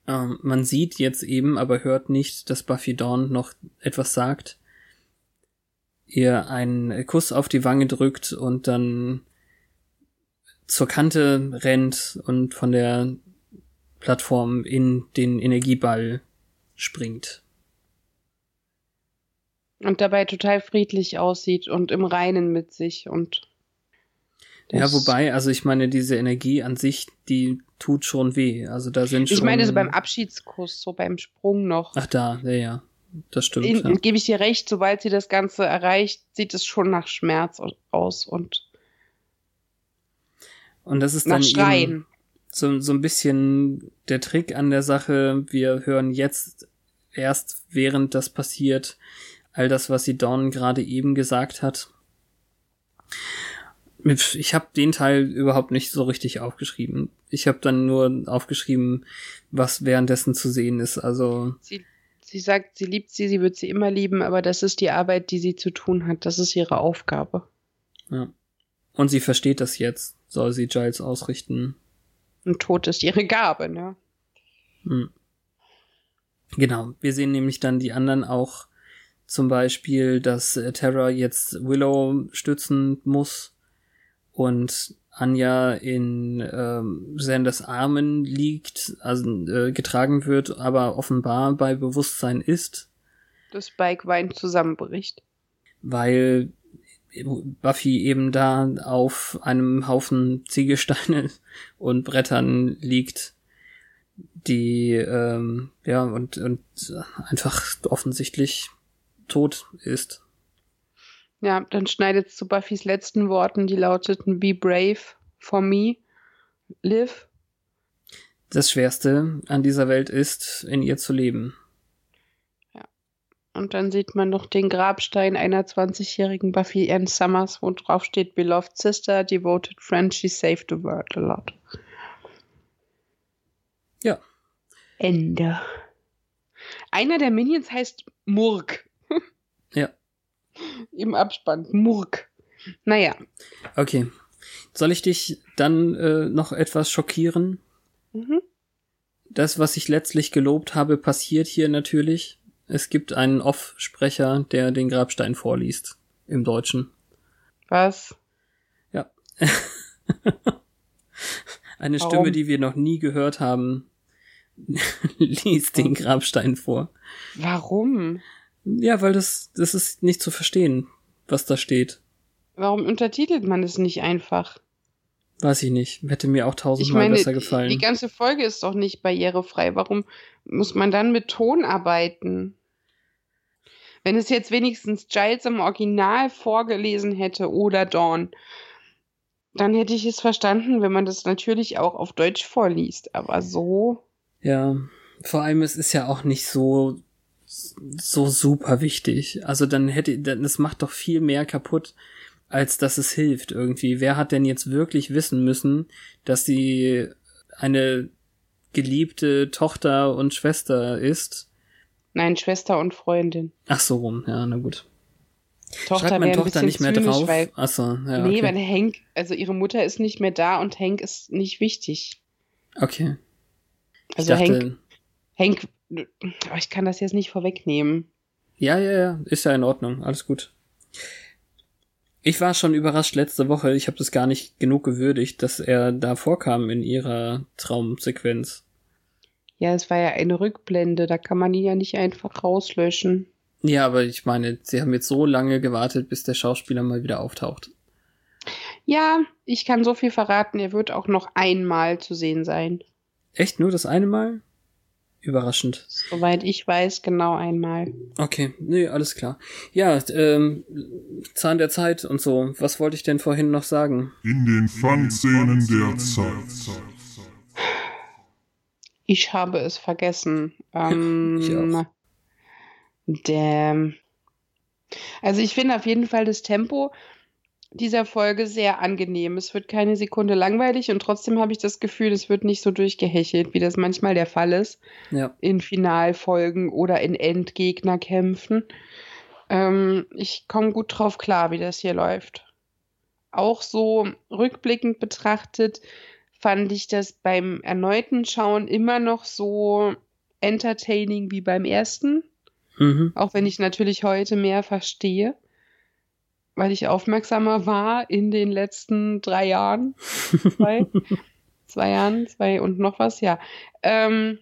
[SPEAKER 1] ähm, man sieht jetzt eben, aber hört nicht, dass Buffy Dawn noch etwas sagt, ihr einen Kuss auf die Wange drückt und dann zur Kante rennt und von der Plattform in den Energieball springt.
[SPEAKER 2] Und dabei total friedlich aussieht und im Reinen mit sich und
[SPEAKER 1] ja, wobei, also ich meine, diese Energie an sich, die tut schon weh. Also da sind schon.
[SPEAKER 2] Ich meine, so beim Abschiedskuss, so beim Sprung noch.
[SPEAKER 1] Ach da, ja, ja. Das stimmt.
[SPEAKER 2] In,
[SPEAKER 1] ja.
[SPEAKER 2] Gebe ich dir recht, sobald sie das Ganze erreicht, sieht es schon nach Schmerz aus und.
[SPEAKER 1] Und das ist
[SPEAKER 2] nach
[SPEAKER 1] dann
[SPEAKER 2] Schreien.
[SPEAKER 1] so, so ein bisschen der Trick an der Sache. Wir hören jetzt erst, während das passiert, all das, was sie Dawn gerade eben gesagt hat. Ich habe den Teil überhaupt nicht so richtig aufgeschrieben. Ich habe dann nur aufgeschrieben, was währenddessen zu sehen ist. Also
[SPEAKER 2] Sie, sie sagt, sie liebt sie, sie wird sie immer lieben, aber das ist die Arbeit, die sie zu tun hat. Das ist ihre Aufgabe.
[SPEAKER 1] ja. Und sie versteht das jetzt. Soll sie Giles ausrichten?
[SPEAKER 2] Und Tod ist ihre Gabe, ne?
[SPEAKER 1] Hm. Genau. Wir sehen nämlich dann die anderen auch zum Beispiel, dass äh, Terra jetzt Willow stützen muss und Anja in ähm, Sanders Armen liegt, also äh, getragen wird, aber offenbar bei Bewusstsein ist,
[SPEAKER 2] Das Spike weint zusammenbricht.
[SPEAKER 1] weil Buffy eben da auf einem Haufen Ziegelsteine und Brettern liegt, die ähm, ja und und einfach offensichtlich tot ist.
[SPEAKER 2] Ja, dann schneidet es zu Buffys letzten Worten, die lauteten Be brave for me, live.
[SPEAKER 1] Das Schwerste an dieser Welt ist, in ihr zu leben.
[SPEAKER 2] Und dann sieht man noch den Grabstein einer 20-jährigen Buffy Ann Summers, wo drauf steht Beloved Sister, Devoted Friend, she saved the world a lot.
[SPEAKER 1] Ja.
[SPEAKER 2] Ende. Einer der Minions heißt Murk. Im Abspann. Murk. Naja.
[SPEAKER 1] Okay. Soll ich dich dann äh, noch etwas schockieren?
[SPEAKER 2] Mhm.
[SPEAKER 1] Das, was ich letztlich gelobt habe, passiert hier natürlich. Es gibt einen Off-Sprecher, der den Grabstein vorliest. Im Deutschen.
[SPEAKER 2] Was?
[SPEAKER 1] Ja. Eine
[SPEAKER 2] Warum?
[SPEAKER 1] Stimme, die wir noch nie gehört haben, liest den Grabstein vor.
[SPEAKER 2] Warum?
[SPEAKER 1] Ja, weil das, das ist nicht zu verstehen, was da steht.
[SPEAKER 2] Warum untertitelt man es nicht einfach?
[SPEAKER 1] Weiß ich nicht. Hätte mir auch tausendmal
[SPEAKER 2] meine,
[SPEAKER 1] besser gefallen.
[SPEAKER 2] die ganze Folge ist doch nicht barrierefrei. Warum muss man dann mit Ton arbeiten? Wenn es jetzt wenigstens Giles im Original vorgelesen hätte oder Dawn, dann hätte ich es verstanden, wenn man das natürlich auch auf Deutsch vorliest. Aber so.
[SPEAKER 1] Ja, vor allem es ist ja auch nicht so so super wichtig. Also dann hätte dann das macht doch viel mehr kaputt, als dass es hilft irgendwie. Wer hat denn jetzt wirklich wissen müssen, dass sie eine geliebte Tochter und Schwester ist?
[SPEAKER 2] Nein, Schwester und Freundin.
[SPEAKER 1] Ach so rum, ja, na gut.
[SPEAKER 2] Tochter
[SPEAKER 1] Schreibt
[SPEAKER 2] ein
[SPEAKER 1] Tochter nicht mehr
[SPEAKER 2] zynisch,
[SPEAKER 1] drauf?
[SPEAKER 2] Weil,
[SPEAKER 1] Ach so, ja,
[SPEAKER 2] Nee, weil
[SPEAKER 1] okay.
[SPEAKER 2] Hank, also ihre Mutter ist nicht mehr da und Hank ist nicht wichtig.
[SPEAKER 1] okay.
[SPEAKER 2] Also
[SPEAKER 1] dachte,
[SPEAKER 2] Hank, Hank, ich kann das jetzt nicht vorwegnehmen.
[SPEAKER 1] Ja, ja, ja, ist ja in Ordnung, alles gut. Ich war schon überrascht letzte Woche, ich habe das gar nicht genug gewürdigt, dass er da vorkam in ihrer Traumsequenz.
[SPEAKER 2] Ja, es war ja eine Rückblende, da kann man ihn ja nicht einfach rauslöschen.
[SPEAKER 1] Ja, aber ich meine, sie haben jetzt so lange gewartet, bis der Schauspieler mal wieder auftaucht.
[SPEAKER 2] Ja, ich kann so viel verraten, er wird auch noch einmal zu sehen sein.
[SPEAKER 1] Echt nur das eine Mal? Überraschend.
[SPEAKER 2] Soweit ich weiß, genau einmal.
[SPEAKER 1] Okay, nee, alles klar. Ja, ähm, Zahn der Zeit und so. Was wollte ich denn vorhin noch sagen?
[SPEAKER 3] In den Fun-Szenen der Zeit.
[SPEAKER 2] Ich habe es vergessen. Ähm,
[SPEAKER 1] Ich auch.
[SPEAKER 2] Der, also ich finde auf jeden Fall das Tempo dieser Folge sehr angenehm. Es wird keine Sekunde langweilig und trotzdem habe ich das Gefühl, es wird nicht so durchgehechelt, wie das manchmal der Fall ist
[SPEAKER 1] Ja,
[SPEAKER 2] in Finalfolgen oder in Endgegnerkämpfen. Ähm, ich komme gut drauf klar, wie das hier läuft. Auch so rückblickend betrachtet fand ich das beim erneuten Schauen immer noch so entertaining wie beim ersten.
[SPEAKER 1] mhm.
[SPEAKER 2] Auch wenn ich natürlich heute mehr verstehe, weil ich aufmerksamer war in den letzten drei Jahren. Zwei, zwei Jahren, zwei und noch was, ja. Ähm,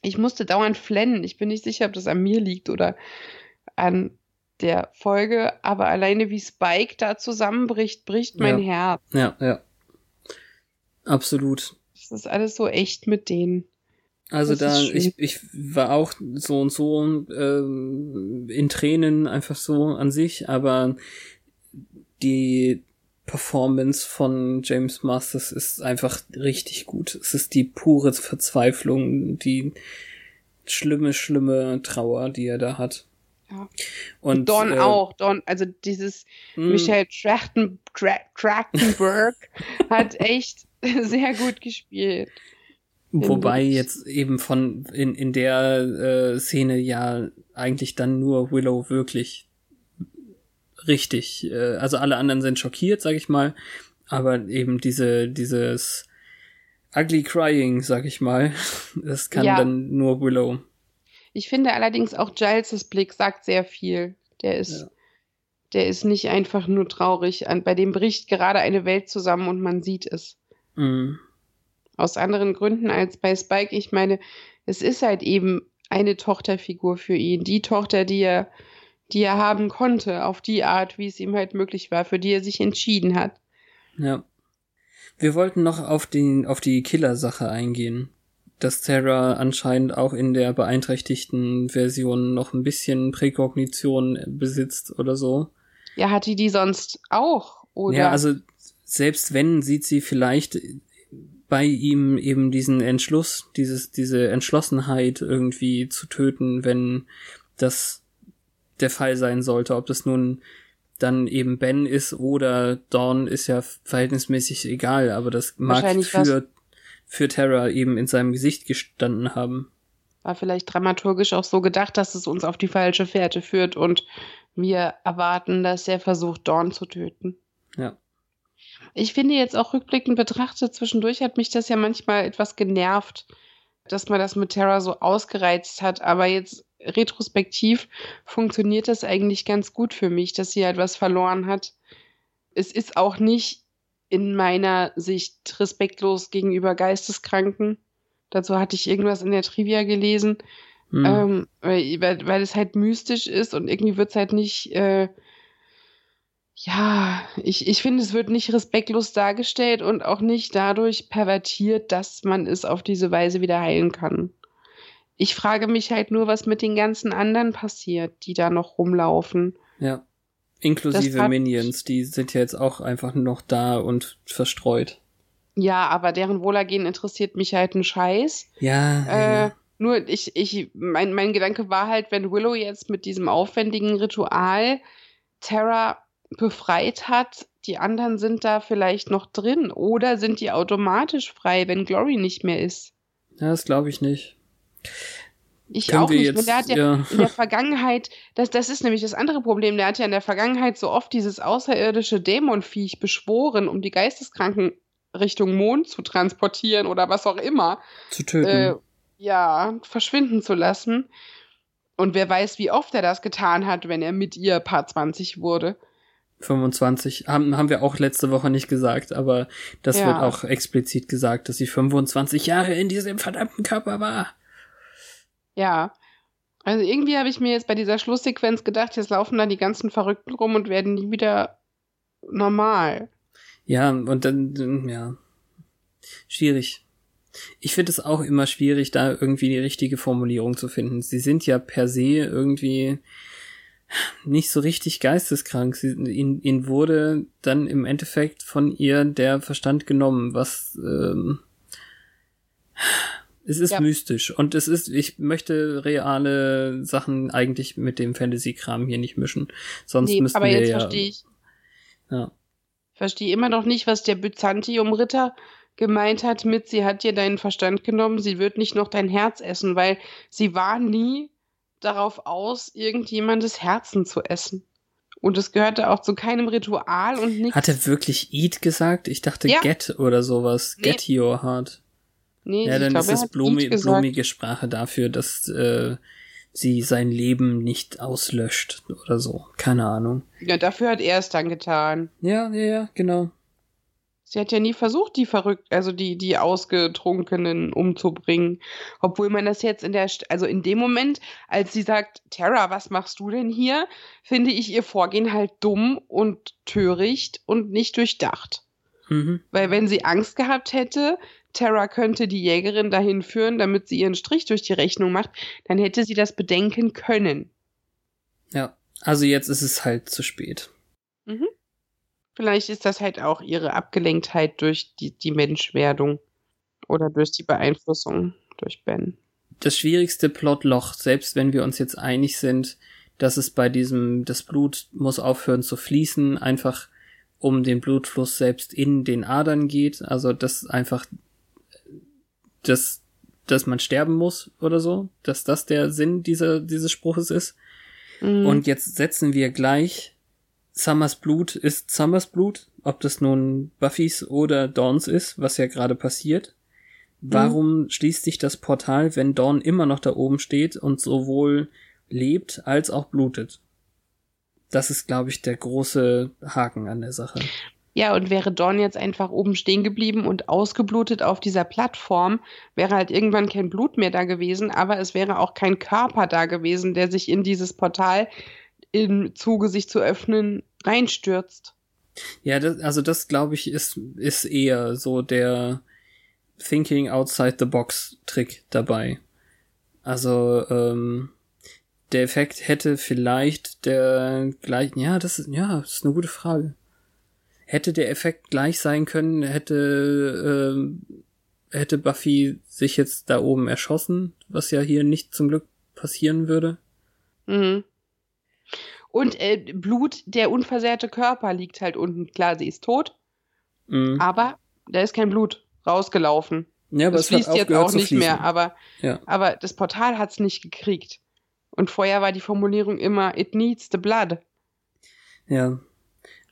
[SPEAKER 2] ich musste dauernd flennen. Ich bin nicht sicher, ob das an mir liegt oder an der Folge, aber alleine wie Spike da zusammenbricht, bricht mein Herz.
[SPEAKER 1] ja, ja. Absolut.
[SPEAKER 2] Das ist alles so echt mit denen.
[SPEAKER 1] Also da, ich, ich war auch so und so ähm, in Tränen einfach so an sich, aber die Performance von James Masters ist einfach richtig gut. Es ist die pure Verzweiflung, die schlimme, schlimme Trauer, die er da hat.
[SPEAKER 2] Ja.
[SPEAKER 1] Und
[SPEAKER 2] Dawn
[SPEAKER 1] äh,
[SPEAKER 2] auch. Dawn, also dieses
[SPEAKER 1] mh,
[SPEAKER 2] Michael Trachten, Tra Trachtenberg hat echt sehr gut gespielt.
[SPEAKER 1] Wobei jetzt eben von in, in der äh, Szene ja eigentlich dann nur Willow wirklich richtig, äh, also alle anderen sind schockiert, sag ich mal, aber eben diese dieses ugly crying, sag ich mal, das kann
[SPEAKER 2] Ja.
[SPEAKER 1] dann nur Willow.
[SPEAKER 2] Ich finde allerdings auch Giles' Blick sagt sehr viel. Der ist,
[SPEAKER 1] Ja.
[SPEAKER 2] der ist nicht einfach nur traurig. Bei dem bricht gerade eine Welt zusammen und man sieht es.
[SPEAKER 1] Mm,
[SPEAKER 2] Aus anderen Gründen als bei Spike. Ich meine, es ist halt eben eine Tochterfigur für ihn. Die Tochter, die er, die er haben konnte, auf die Art, wie es ihm halt möglich war, für die er sich entschieden hat.
[SPEAKER 1] ja. Wir wollten noch auf die auf die Killer-Sache eingehen. Dass Terra anscheinend auch in der beeinträchtigten Version noch ein bisschen Präkognition besitzt oder so.
[SPEAKER 2] Ja, hat die die sonst auch? Oder?
[SPEAKER 1] Ja, also selbst wenn sieht sie vielleicht bei ihm eben diesen Entschluss, dieses, diese Entschlossenheit irgendwie zu töten, wenn das der Fall sein sollte. Ob das nun dann eben Ben ist oder Dawn ist ja verhältnismäßig egal, aber das mag für, für Terra eben in seinem Gesicht gestanden haben.
[SPEAKER 2] War vielleicht dramaturgisch auch so gedacht, dass es uns auf die falsche Fährte führt und wir erwarten, dass er versucht, Dawn zu töten.
[SPEAKER 1] Ja.
[SPEAKER 2] Ich finde jetzt auch rückblickend betrachtet, zwischendurch hat mich das ja manchmal etwas genervt, dass man das mit Terra so ausgereizt hat. Aber jetzt retrospektiv funktioniert das eigentlich ganz gut für mich, dass sie halt was verloren hat. Es ist auch nicht in meiner Sicht respektlos gegenüber Geisteskranken. Dazu hatte ich irgendwas in der Trivia gelesen.
[SPEAKER 1] Hm.
[SPEAKER 2] Ähm, weil, weil, weil es halt mystisch ist und irgendwie wird es halt nicht, äh, ja, ich, ich finde, es wird nicht respektlos dargestellt und auch nicht dadurch pervertiert, dass man es auf diese Weise wieder heilen kann. Ich frage mich halt nur, was mit den ganzen anderen passiert, die da noch rumlaufen.
[SPEAKER 1] ja. Inklusive Minions, die sind ja jetzt auch einfach noch da und verstreut.
[SPEAKER 2] Ja, aber deren Wohlergehen interessiert mich halt ein Scheiß.
[SPEAKER 1] Ja,
[SPEAKER 2] Äh,
[SPEAKER 1] ja.
[SPEAKER 2] nur ich, ich, mein, mein Gedanke war halt, wenn Willow jetzt mit diesem aufwendigen Ritual Terra befreit hat, die anderen sind da vielleicht noch drin oder sind die automatisch frei, wenn Glory nicht mehr ist.
[SPEAKER 1] ja das glaube ich nicht.
[SPEAKER 2] Ich
[SPEAKER 1] Können
[SPEAKER 2] auch nicht.
[SPEAKER 1] jetzt,
[SPEAKER 2] weil der hat ja,
[SPEAKER 1] ja.
[SPEAKER 2] in der Vergangenheit, das, das ist nämlich das andere Problem, der hat ja in der Vergangenheit so oft dieses außerirdische Dämonviech beschworen, um die Geisteskranken Richtung Mond zu transportieren oder was auch immer.
[SPEAKER 1] zu töten.
[SPEAKER 2] äh, ja, verschwinden zu lassen. Und wer weiß, wie oft er das getan hat, wenn er mit ihr Paar 20 wurde.
[SPEAKER 1] 25 haben, haben wir auch letzte Woche nicht gesagt, aber das
[SPEAKER 2] Ja.
[SPEAKER 1] wird auch explizit gesagt, dass sie 25 Jahre in diesem verdammten Körper war.
[SPEAKER 2] Ja. Also irgendwie habe ich mir jetzt bei dieser Schlusssequenz gedacht, jetzt laufen da die ganzen Verrückten rum und werden nie wieder normal.
[SPEAKER 1] Ja, und dann, ja, schwierig. Ich finde es auch immer schwierig, da irgendwie die richtige Formulierung zu finden. Sie sind ja per se irgendwie nicht so richtig geisteskrank. Sie, ihnen, ihnen wurde dann im Endeffekt von ihr der Verstand genommen, was ähm, es ist ja. mystisch und es ist, ich möchte reale Sachen eigentlich mit dem Fantasy-Kram hier nicht mischen. Sonst nee, müssten
[SPEAKER 2] aber
[SPEAKER 1] wir
[SPEAKER 2] jetzt
[SPEAKER 1] ja.
[SPEAKER 2] verstehe ich.
[SPEAKER 1] Ja.
[SPEAKER 2] Verstehe immer noch nicht, was der Byzantium-Ritter gemeint hat mit, sie hat dir deinen Verstand genommen, sie wird nicht noch dein Herz essen, weil sie war nie darauf aus, irgendjemandes Herzen zu essen. Und es gehörte auch zu keinem Ritual und nichts.
[SPEAKER 1] Hat er wirklich Eat gesagt? Ich dachte ja. Get oder sowas. Nee. Get your heart. Nee, ja, dann glaub, ist es blumi blumige Sprache dafür, dass äh, sie sein Leben nicht auslöscht oder so. Keine Ahnung.
[SPEAKER 2] Ja, dafür hat er es dann getan.
[SPEAKER 1] Ja, ja, ja, genau.
[SPEAKER 2] Sie hat ja nie versucht, die verrückt, also die, die Ausgetrunkenen umzubringen. Obwohl man das jetzt in der, also in dem Moment, als sie sagt, Tara, was machst du denn hier, finde ich ihr Vorgehen halt dumm und töricht und nicht durchdacht. Mhm. Weil wenn sie Angst gehabt hätte, Tara könnte die Jägerin dahin führen, damit sie ihren Strich durch die Rechnung macht, dann hätte sie das bedenken können.
[SPEAKER 1] Ja, also jetzt ist es halt zu spät.
[SPEAKER 2] Mhm. Vielleicht ist das halt auch ihre Abgelenktheit durch die, die Menschwerdung oder durch die Beeinflussung durch Ben.
[SPEAKER 1] Das schwierigste Plotloch, selbst wenn wir uns jetzt einig sind, dass es bei diesem, das Blut muss aufhören zu fließen, einfach um den Blutfluss selbst in den Adern geht, also dass einfach, dass, dass man sterben muss oder so, dass das der Sinn dieser, dieses Spruches ist. Mhm. Und jetzt setzen wir gleich Summers Blut ist Summers Blut, ob das nun Buffys oder Dawns ist, was ja gerade passiert. Warum mhm. schließt sich das Portal, wenn Dawn immer noch da oben steht und sowohl lebt als auch blutet? Das ist, glaube ich, der große Haken an der Sache.
[SPEAKER 2] Ja, und wäre Dawn jetzt einfach oben stehen geblieben und ausgeblutet auf dieser Plattform, wäre halt irgendwann kein Blut mehr da gewesen, aber es wäre auch kein Körper da gewesen, der sich in dieses Portal im Zuge sich zu öffnen reinstürzt.
[SPEAKER 1] Ja, das, also das glaube ich ist, ist eher so der Thinking outside the box Trick dabei. Also, ähm, der Effekt hätte vielleicht der gleich, ja, das ist, ja, das ist eine gute Frage. Hätte der Effekt gleich sein können, hätte, ähm, hätte Buffy sich jetzt da oben erschossen, was ja hier nicht zum Glück passieren würde.
[SPEAKER 2] Mhm. Und äh, Blut, der unversehrte Körper liegt halt unten. Klar, sie ist tot, mhm. aber da ist kein Blut rausgelaufen. Ja, aber das fließt jetzt auch nicht mehr, aber, ja. aber das Portal hat es nicht gekriegt. Und vorher war die Formulierung immer, it needs the blood.
[SPEAKER 1] Ja.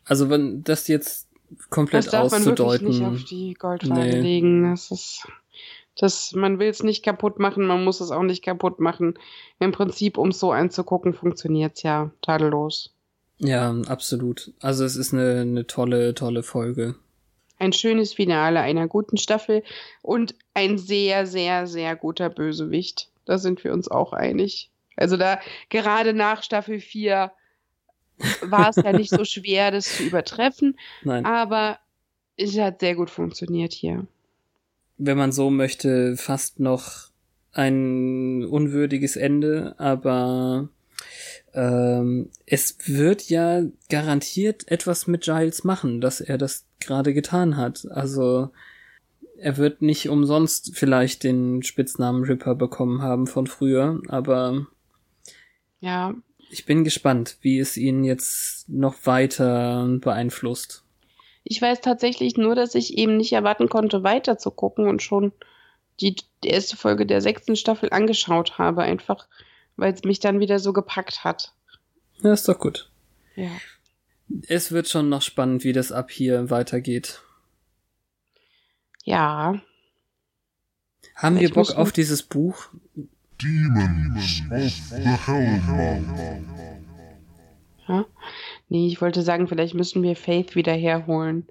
[SPEAKER 1] Also wenn das jetzt komplett das darf auszudeuten. Man
[SPEAKER 2] wirklich nicht auf die Goldwaage nee. legen. Das ist. Das, man will es nicht kaputt machen, man muss es auch nicht kaputt machen. Im Prinzip, um es so anzugucken, funktioniert es ja tadellos.
[SPEAKER 1] Ja, absolut. Also es ist eine, eine tolle, tolle Folge.
[SPEAKER 2] Ein schönes Finale einer guten Staffel und ein sehr, sehr, sehr guter Bösewicht. Da sind wir uns auch einig. Also da, gerade nach Staffel 4 war es ja nicht so schwer, das zu übertreffen. Nein. Aber es hat sehr gut funktioniert hier
[SPEAKER 1] wenn man so möchte, fast noch ein unwürdiges Ende, aber ähm, es wird ja garantiert etwas mit Giles machen, dass er das gerade getan hat. Also er wird nicht umsonst vielleicht den Spitznamen Ripper bekommen haben von früher, aber
[SPEAKER 2] ja.
[SPEAKER 1] Ich bin gespannt, wie es ihn jetzt noch weiter beeinflusst.
[SPEAKER 2] Ich weiß tatsächlich nur, dass ich eben nicht erwarten konnte, weiter zu gucken und schon die, die erste Folge der sechsten Staffel angeschaut habe, einfach weil es mich dann wieder so gepackt hat.
[SPEAKER 1] Ja, ist doch gut.
[SPEAKER 2] Ja.
[SPEAKER 1] Es wird schon noch spannend, wie das ab hier weitergeht.
[SPEAKER 2] Ja.
[SPEAKER 1] Haben ich wir Bock auf dieses Buch?
[SPEAKER 3] Demons of the Hellmouth.
[SPEAKER 2] Ja? Nee, ich wollte sagen, vielleicht müssen wir Faith wieder herholen.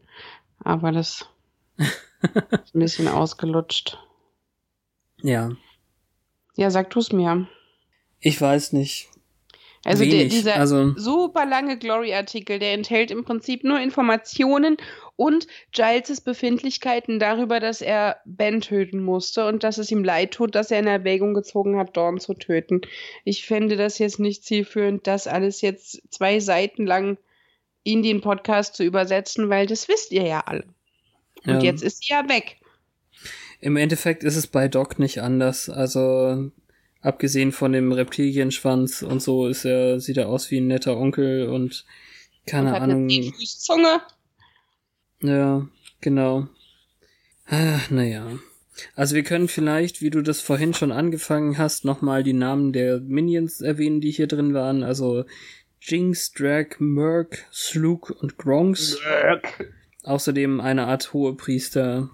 [SPEAKER 2] Aber das ist ein bisschen ausgelutscht.
[SPEAKER 1] Ja.
[SPEAKER 2] Ja, sag du es mir.
[SPEAKER 1] Ich weiß nicht.
[SPEAKER 2] Also der, dieser
[SPEAKER 1] also-
[SPEAKER 2] super lange Glory-Artikel, der enthält im Prinzip nur Informationen und Giles' Befindlichkeiten darüber, dass er Ben töten musste und dass es ihm leid tut, dass er in Erwägung gezogen hat, Dawn zu töten. Ich fände das jetzt nicht zielführend, das alles jetzt zwei Seiten lang in den Podcast zu übersetzen, weil das wisst ihr ja alle. Und
[SPEAKER 1] Ja.
[SPEAKER 2] jetzt ist sie ja weg.
[SPEAKER 1] Im Endeffekt ist es bei Doc nicht anders. Also abgesehen von dem Reptilienschwanz und so ist er sieht er aus wie ein netter Onkel und keine
[SPEAKER 2] und hat
[SPEAKER 1] Ahnung.
[SPEAKER 2] eine.
[SPEAKER 1] Ja, genau. Ah, naja. Also wir können vielleicht, wie du das vorhin schon angefangen hast, nochmal die Namen der Minions erwähnen, die hier drin waren. Also Jinx, Drag, Merc, Slug und Gronks. Außerdem eine Art Hohepriester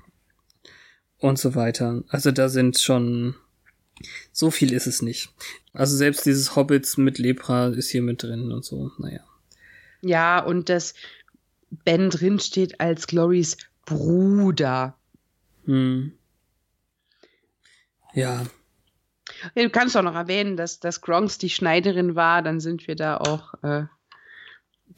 [SPEAKER 1] und so weiter. Also da sind schon so viel ist es nicht. Also selbst dieses Hobbits mit Lepra ist hier mit drin und so. Naja.
[SPEAKER 2] Ja, und dass Ben drin steht als Glorys Bruder.
[SPEAKER 1] Hm. Ja,
[SPEAKER 2] Du kannst auch noch erwähnen, dass, dass Gronks die Schneiderin war, dann sind wir da auch. Äh,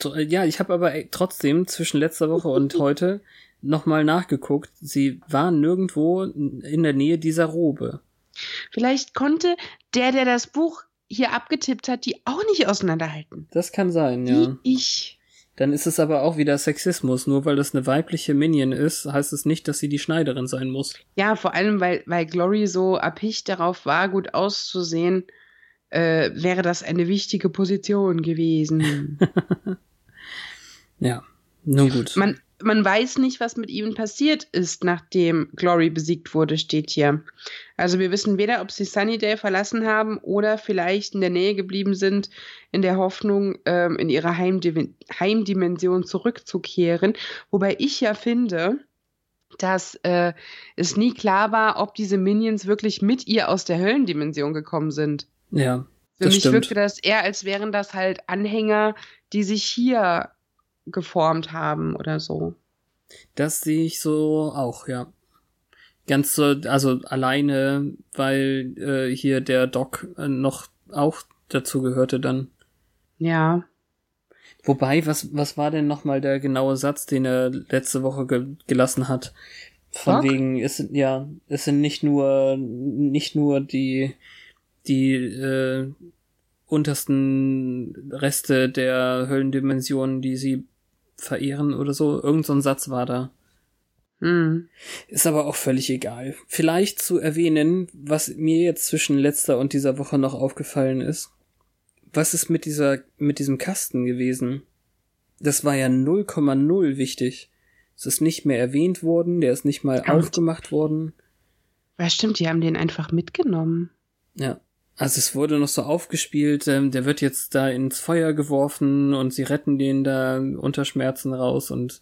[SPEAKER 1] äh, Ja, ich habe aber äh, trotzdem zwischen letzter Woche und heute nochmal nachgeguckt. Sie war nirgendwo in der Nähe dieser Robe.
[SPEAKER 2] vielleicht konnte der, der das Buch hier abgetippt hat, die auch nicht auseinanderhalten.
[SPEAKER 1] Das kann sein, ja.
[SPEAKER 2] Wie ich.
[SPEAKER 1] Dann ist es aber auch wieder Sexismus. Nur weil das eine weibliche Minion ist, heißt es nicht, dass sie die Schneiderin sein muss.
[SPEAKER 2] Ja, vor allem, weil, weil Glory so erpicht darauf war, gut auszusehen, äh, wäre das eine wichtige Position gewesen.
[SPEAKER 1] Ja, nun gut.
[SPEAKER 2] man, man weiß nicht, was mit ihm passiert ist, nachdem Glory besiegt wurde, steht hier. Also wir wissen weder, ob sie Sunnydale verlassen haben oder vielleicht in der Nähe geblieben sind, in der Hoffnung, ähm, in ihre Heimdi Heimdimension zurückzukehren. Wobei ich ja finde, dass äh, es nie klar war, ob diese Minions wirklich mit ihr aus der Höllendimension gekommen sind.
[SPEAKER 1] ja,
[SPEAKER 2] Für mich
[SPEAKER 1] stimmt.
[SPEAKER 2] wirkte das eher, als wären das halt Anhänger, die sich hier geformt haben oder so.
[SPEAKER 1] Das sehe ich so auch, ja. Ganz so, also alleine, weil äh, hier der Doc äh, noch auch dazu gehörte dann.
[SPEAKER 2] Ja.
[SPEAKER 1] Wobei, was, was war denn nochmal der genaue Satz, den er letzte Woche ge gelassen hat? Von
[SPEAKER 2] Doc?
[SPEAKER 1] wegen, es sind, ja, es sind nicht nur, nicht nur die, die, äh, untersten Reste der Höllendimensionen, die sie verehren oder so. Irgend so ein Satz war da.
[SPEAKER 2] Hm.
[SPEAKER 1] Ist aber auch völlig egal. Vielleicht zu erwähnen, was mir jetzt zwischen letzter und dieser Woche noch aufgefallen ist. Was ist mit dieser, mit diesem Kasten gewesen? Das war ja 0,0 wichtig. Es ist nicht mehr erwähnt worden, der ist nicht mal
[SPEAKER 2] Und-
[SPEAKER 1] aufgemacht worden.
[SPEAKER 2] Ja, stimmt, die haben den einfach mitgenommen.
[SPEAKER 1] Ja. Also es wurde noch so aufgespielt, ähm, der wird jetzt da ins Feuer geworfen und sie retten den da unter Schmerzen raus und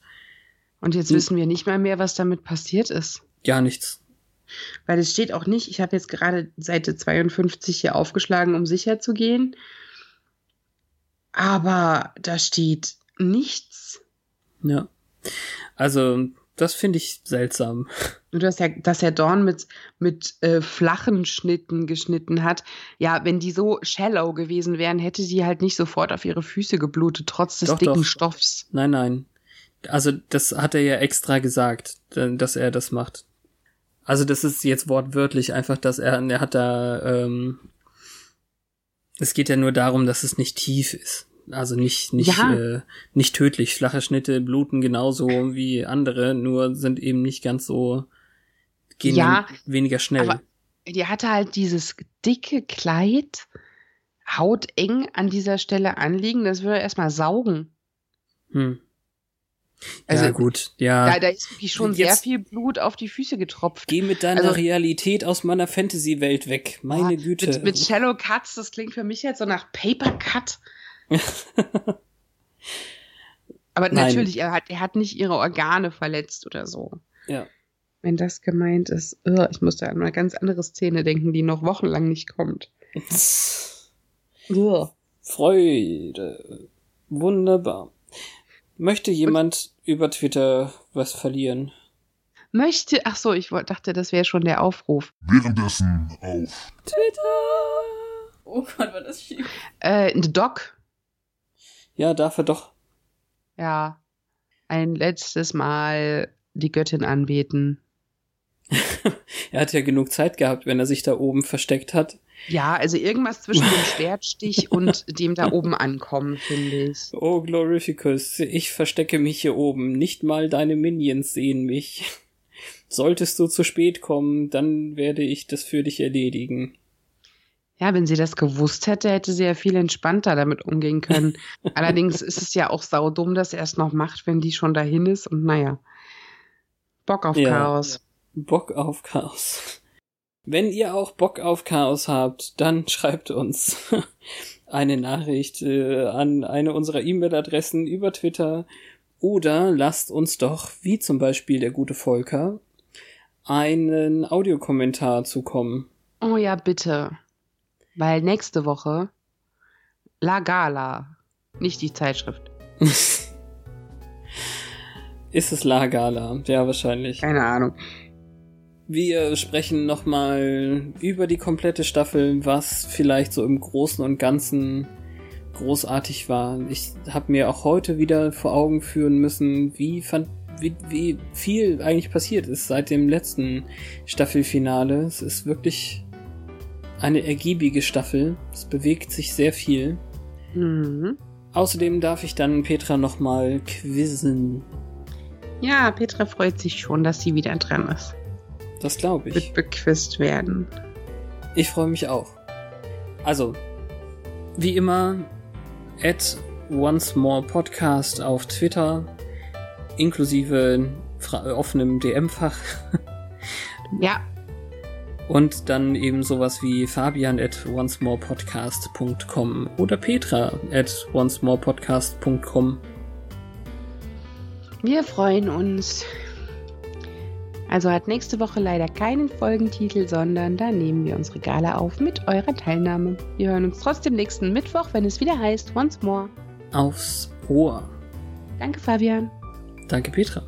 [SPEAKER 2] Und jetzt
[SPEAKER 1] Hm.
[SPEAKER 2] wissen wir nicht mal mehr, was damit passiert ist.
[SPEAKER 1] gar nichts.
[SPEAKER 2] Weil es steht auch nicht, ich habe jetzt gerade Seite 52 hier aufgeschlagen, um sicher zu gehen. Aber da steht nichts.
[SPEAKER 1] Ja. Also, das finde ich seltsam.
[SPEAKER 2] Nur dass er, dass er Dorn mit, mit äh, flachen Schnitten geschnitten hat. Ja, wenn die so shallow gewesen wären, hätte die halt nicht sofort auf ihre Füße geblutet, trotz des
[SPEAKER 1] Doch,
[SPEAKER 2] dicken
[SPEAKER 1] doch.
[SPEAKER 2] Stoffs.
[SPEAKER 1] Nein, nein. Also, das hat er ja extra gesagt, dass er das macht. Also, das ist jetzt wortwörtlich einfach, dass er, er hat da, ähm, es geht ja nur darum, dass es nicht tief ist. Also nicht, nicht,
[SPEAKER 2] Ja.
[SPEAKER 1] äh, nicht tödlich. Flache Schnitte bluten genauso wie andere, nur sind eben nicht ganz so, gehen
[SPEAKER 2] Ja,
[SPEAKER 1] weniger schnell.
[SPEAKER 2] aber- Die hatte halt dieses dicke Kleid, hauteng an dieser Stelle anliegen. Das würde erstmal saugen.
[SPEAKER 1] hm.
[SPEAKER 2] Also,
[SPEAKER 1] ja, gut, ja.
[SPEAKER 2] Da, da ist wirklich schon sehr
[SPEAKER 1] Jetzt-
[SPEAKER 2] viel Blut auf die Füße getropft.
[SPEAKER 1] Geh mit deiner
[SPEAKER 2] Also-
[SPEAKER 1] Realität aus meiner Fantasy-Welt weg. Meine
[SPEAKER 2] Boah,
[SPEAKER 1] Güte.
[SPEAKER 2] Mit, mit Shallow Cuts, das klingt für mich jetzt so nach Paper Cut. Aber
[SPEAKER 1] Nein.
[SPEAKER 2] natürlich, er hat, er hat nicht ihre Organe verletzt oder so.
[SPEAKER 1] ja.
[SPEAKER 2] Wenn das gemeint ist, ugh, ich muss da an eine ganz andere Szene denken, die noch wochenlang nicht kommt. Ugh.
[SPEAKER 1] Freude. Wunderbar. Möchte jemand über Twitter was verlieren?
[SPEAKER 2] Möchte, ach so, ich dachte, das wäre schon der Aufruf.
[SPEAKER 3] Währenddessen auf
[SPEAKER 1] Twitter! Oh Gott, war das schief.
[SPEAKER 2] Äh, The Doc.
[SPEAKER 1] Ja, darf er doch.
[SPEAKER 2] Ja. Ein letztes Mal die Göttin anbeten.
[SPEAKER 1] er hat ja genug Zeit gehabt, wenn er sich da oben versteckt hat.
[SPEAKER 2] Ja, also irgendwas zwischen dem Schwertstich und dem da oben ankommen, finde ich.
[SPEAKER 1] Oh, Glorificus, ich verstecke mich hier oben. Nicht mal deine Minions sehen mich. Solltest du zu spät kommen, dann werde ich das für dich erledigen.
[SPEAKER 2] Ja, wenn sie das gewusst hätte, hätte sie ja viel entspannter damit umgehen können. Allerdings ist es ja auch saudumm, dass er es noch macht, wenn die schon dahin ist. Und naja, Bock auf
[SPEAKER 1] Ja.
[SPEAKER 2] Chaos.
[SPEAKER 1] Bock auf Chaos. Wenn ihr auch Bock auf Chaos habt, dann schreibt uns eine Nachricht äh, an eine unserer E-Mail-Adressen über Twitter oder lasst uns doch, wie zum Beispiel der gute Volker, einen Audiokommentar zukommen.
[SPEAKER 2] Oh ja, bitte. Weil nächste Woche La Gala, nicht die Zeitschrift.
[SPEAKER 1] Ist es La Gala? Ja, wahrscheinlich.
[SPEAKER 2] Keine Ahnung.
[SPEAKER 1] Wir sprechen nochmal über die komplette Staffel, was vielleicht so im Großen und Ganzen großartig war. Ich habe mir auch heute wieder vor Augen führen müssen, wie, fand, wie, wie viel eigentlich passiert ist seit dem letzten Staffelfinale. Es ist wirklich eine ergiebige Staffel. Es bewegt sich sehr viel.
[SPEAKER 2] Mhm.
[SPEAKER 1] Außerdem darf ich dann Petra nochmal quizzen.
[SPEAKER 2] Ja, Petra freut sich schon, dass sie wieder dran ist.
[SPEAKER 1] Das glaube ich.
[SPEAKER 2] Wird bequizt werden.
[SPEAKER 1] Ich freue mich auch. Also, wie immer, at Once More Podcast auf Twitter, inklusive offenem DM-Fach
[SPEAKER 2] Ja,
[SPEAKER 1] und dann eben sowas wie fabian at oncemorepodcast.com oder petra at oncemorepodcast.com.
[SPEAKER 2] wir freuen uns. Also hat nächste Woche leider keinen Folgentitel, sondern da nehmen wir unsere Gala auf mit eurer Teilnahme. Wir hören uns trotzdem nächsten Mittwoch, wenn es wieder heißt Once More.
[SPEAKER 1] Aufs Ohr.
[SPEAKER 2] Danke, Fabian.
[SPEAKER 1] Danke, Petra.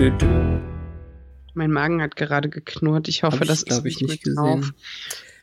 [SPEAKER 1] Dü, dü.
[SPEAKER 2] Mein Magen hat gerade geknurrt. Ich hoffe,
[SPEAKER 1] Hab ich,
[SPEAKER 2] das ist
[SPEAKER 1] ich, nicht
[SPEAKER 2] drauf.
[SPEAKER 1] gesehen.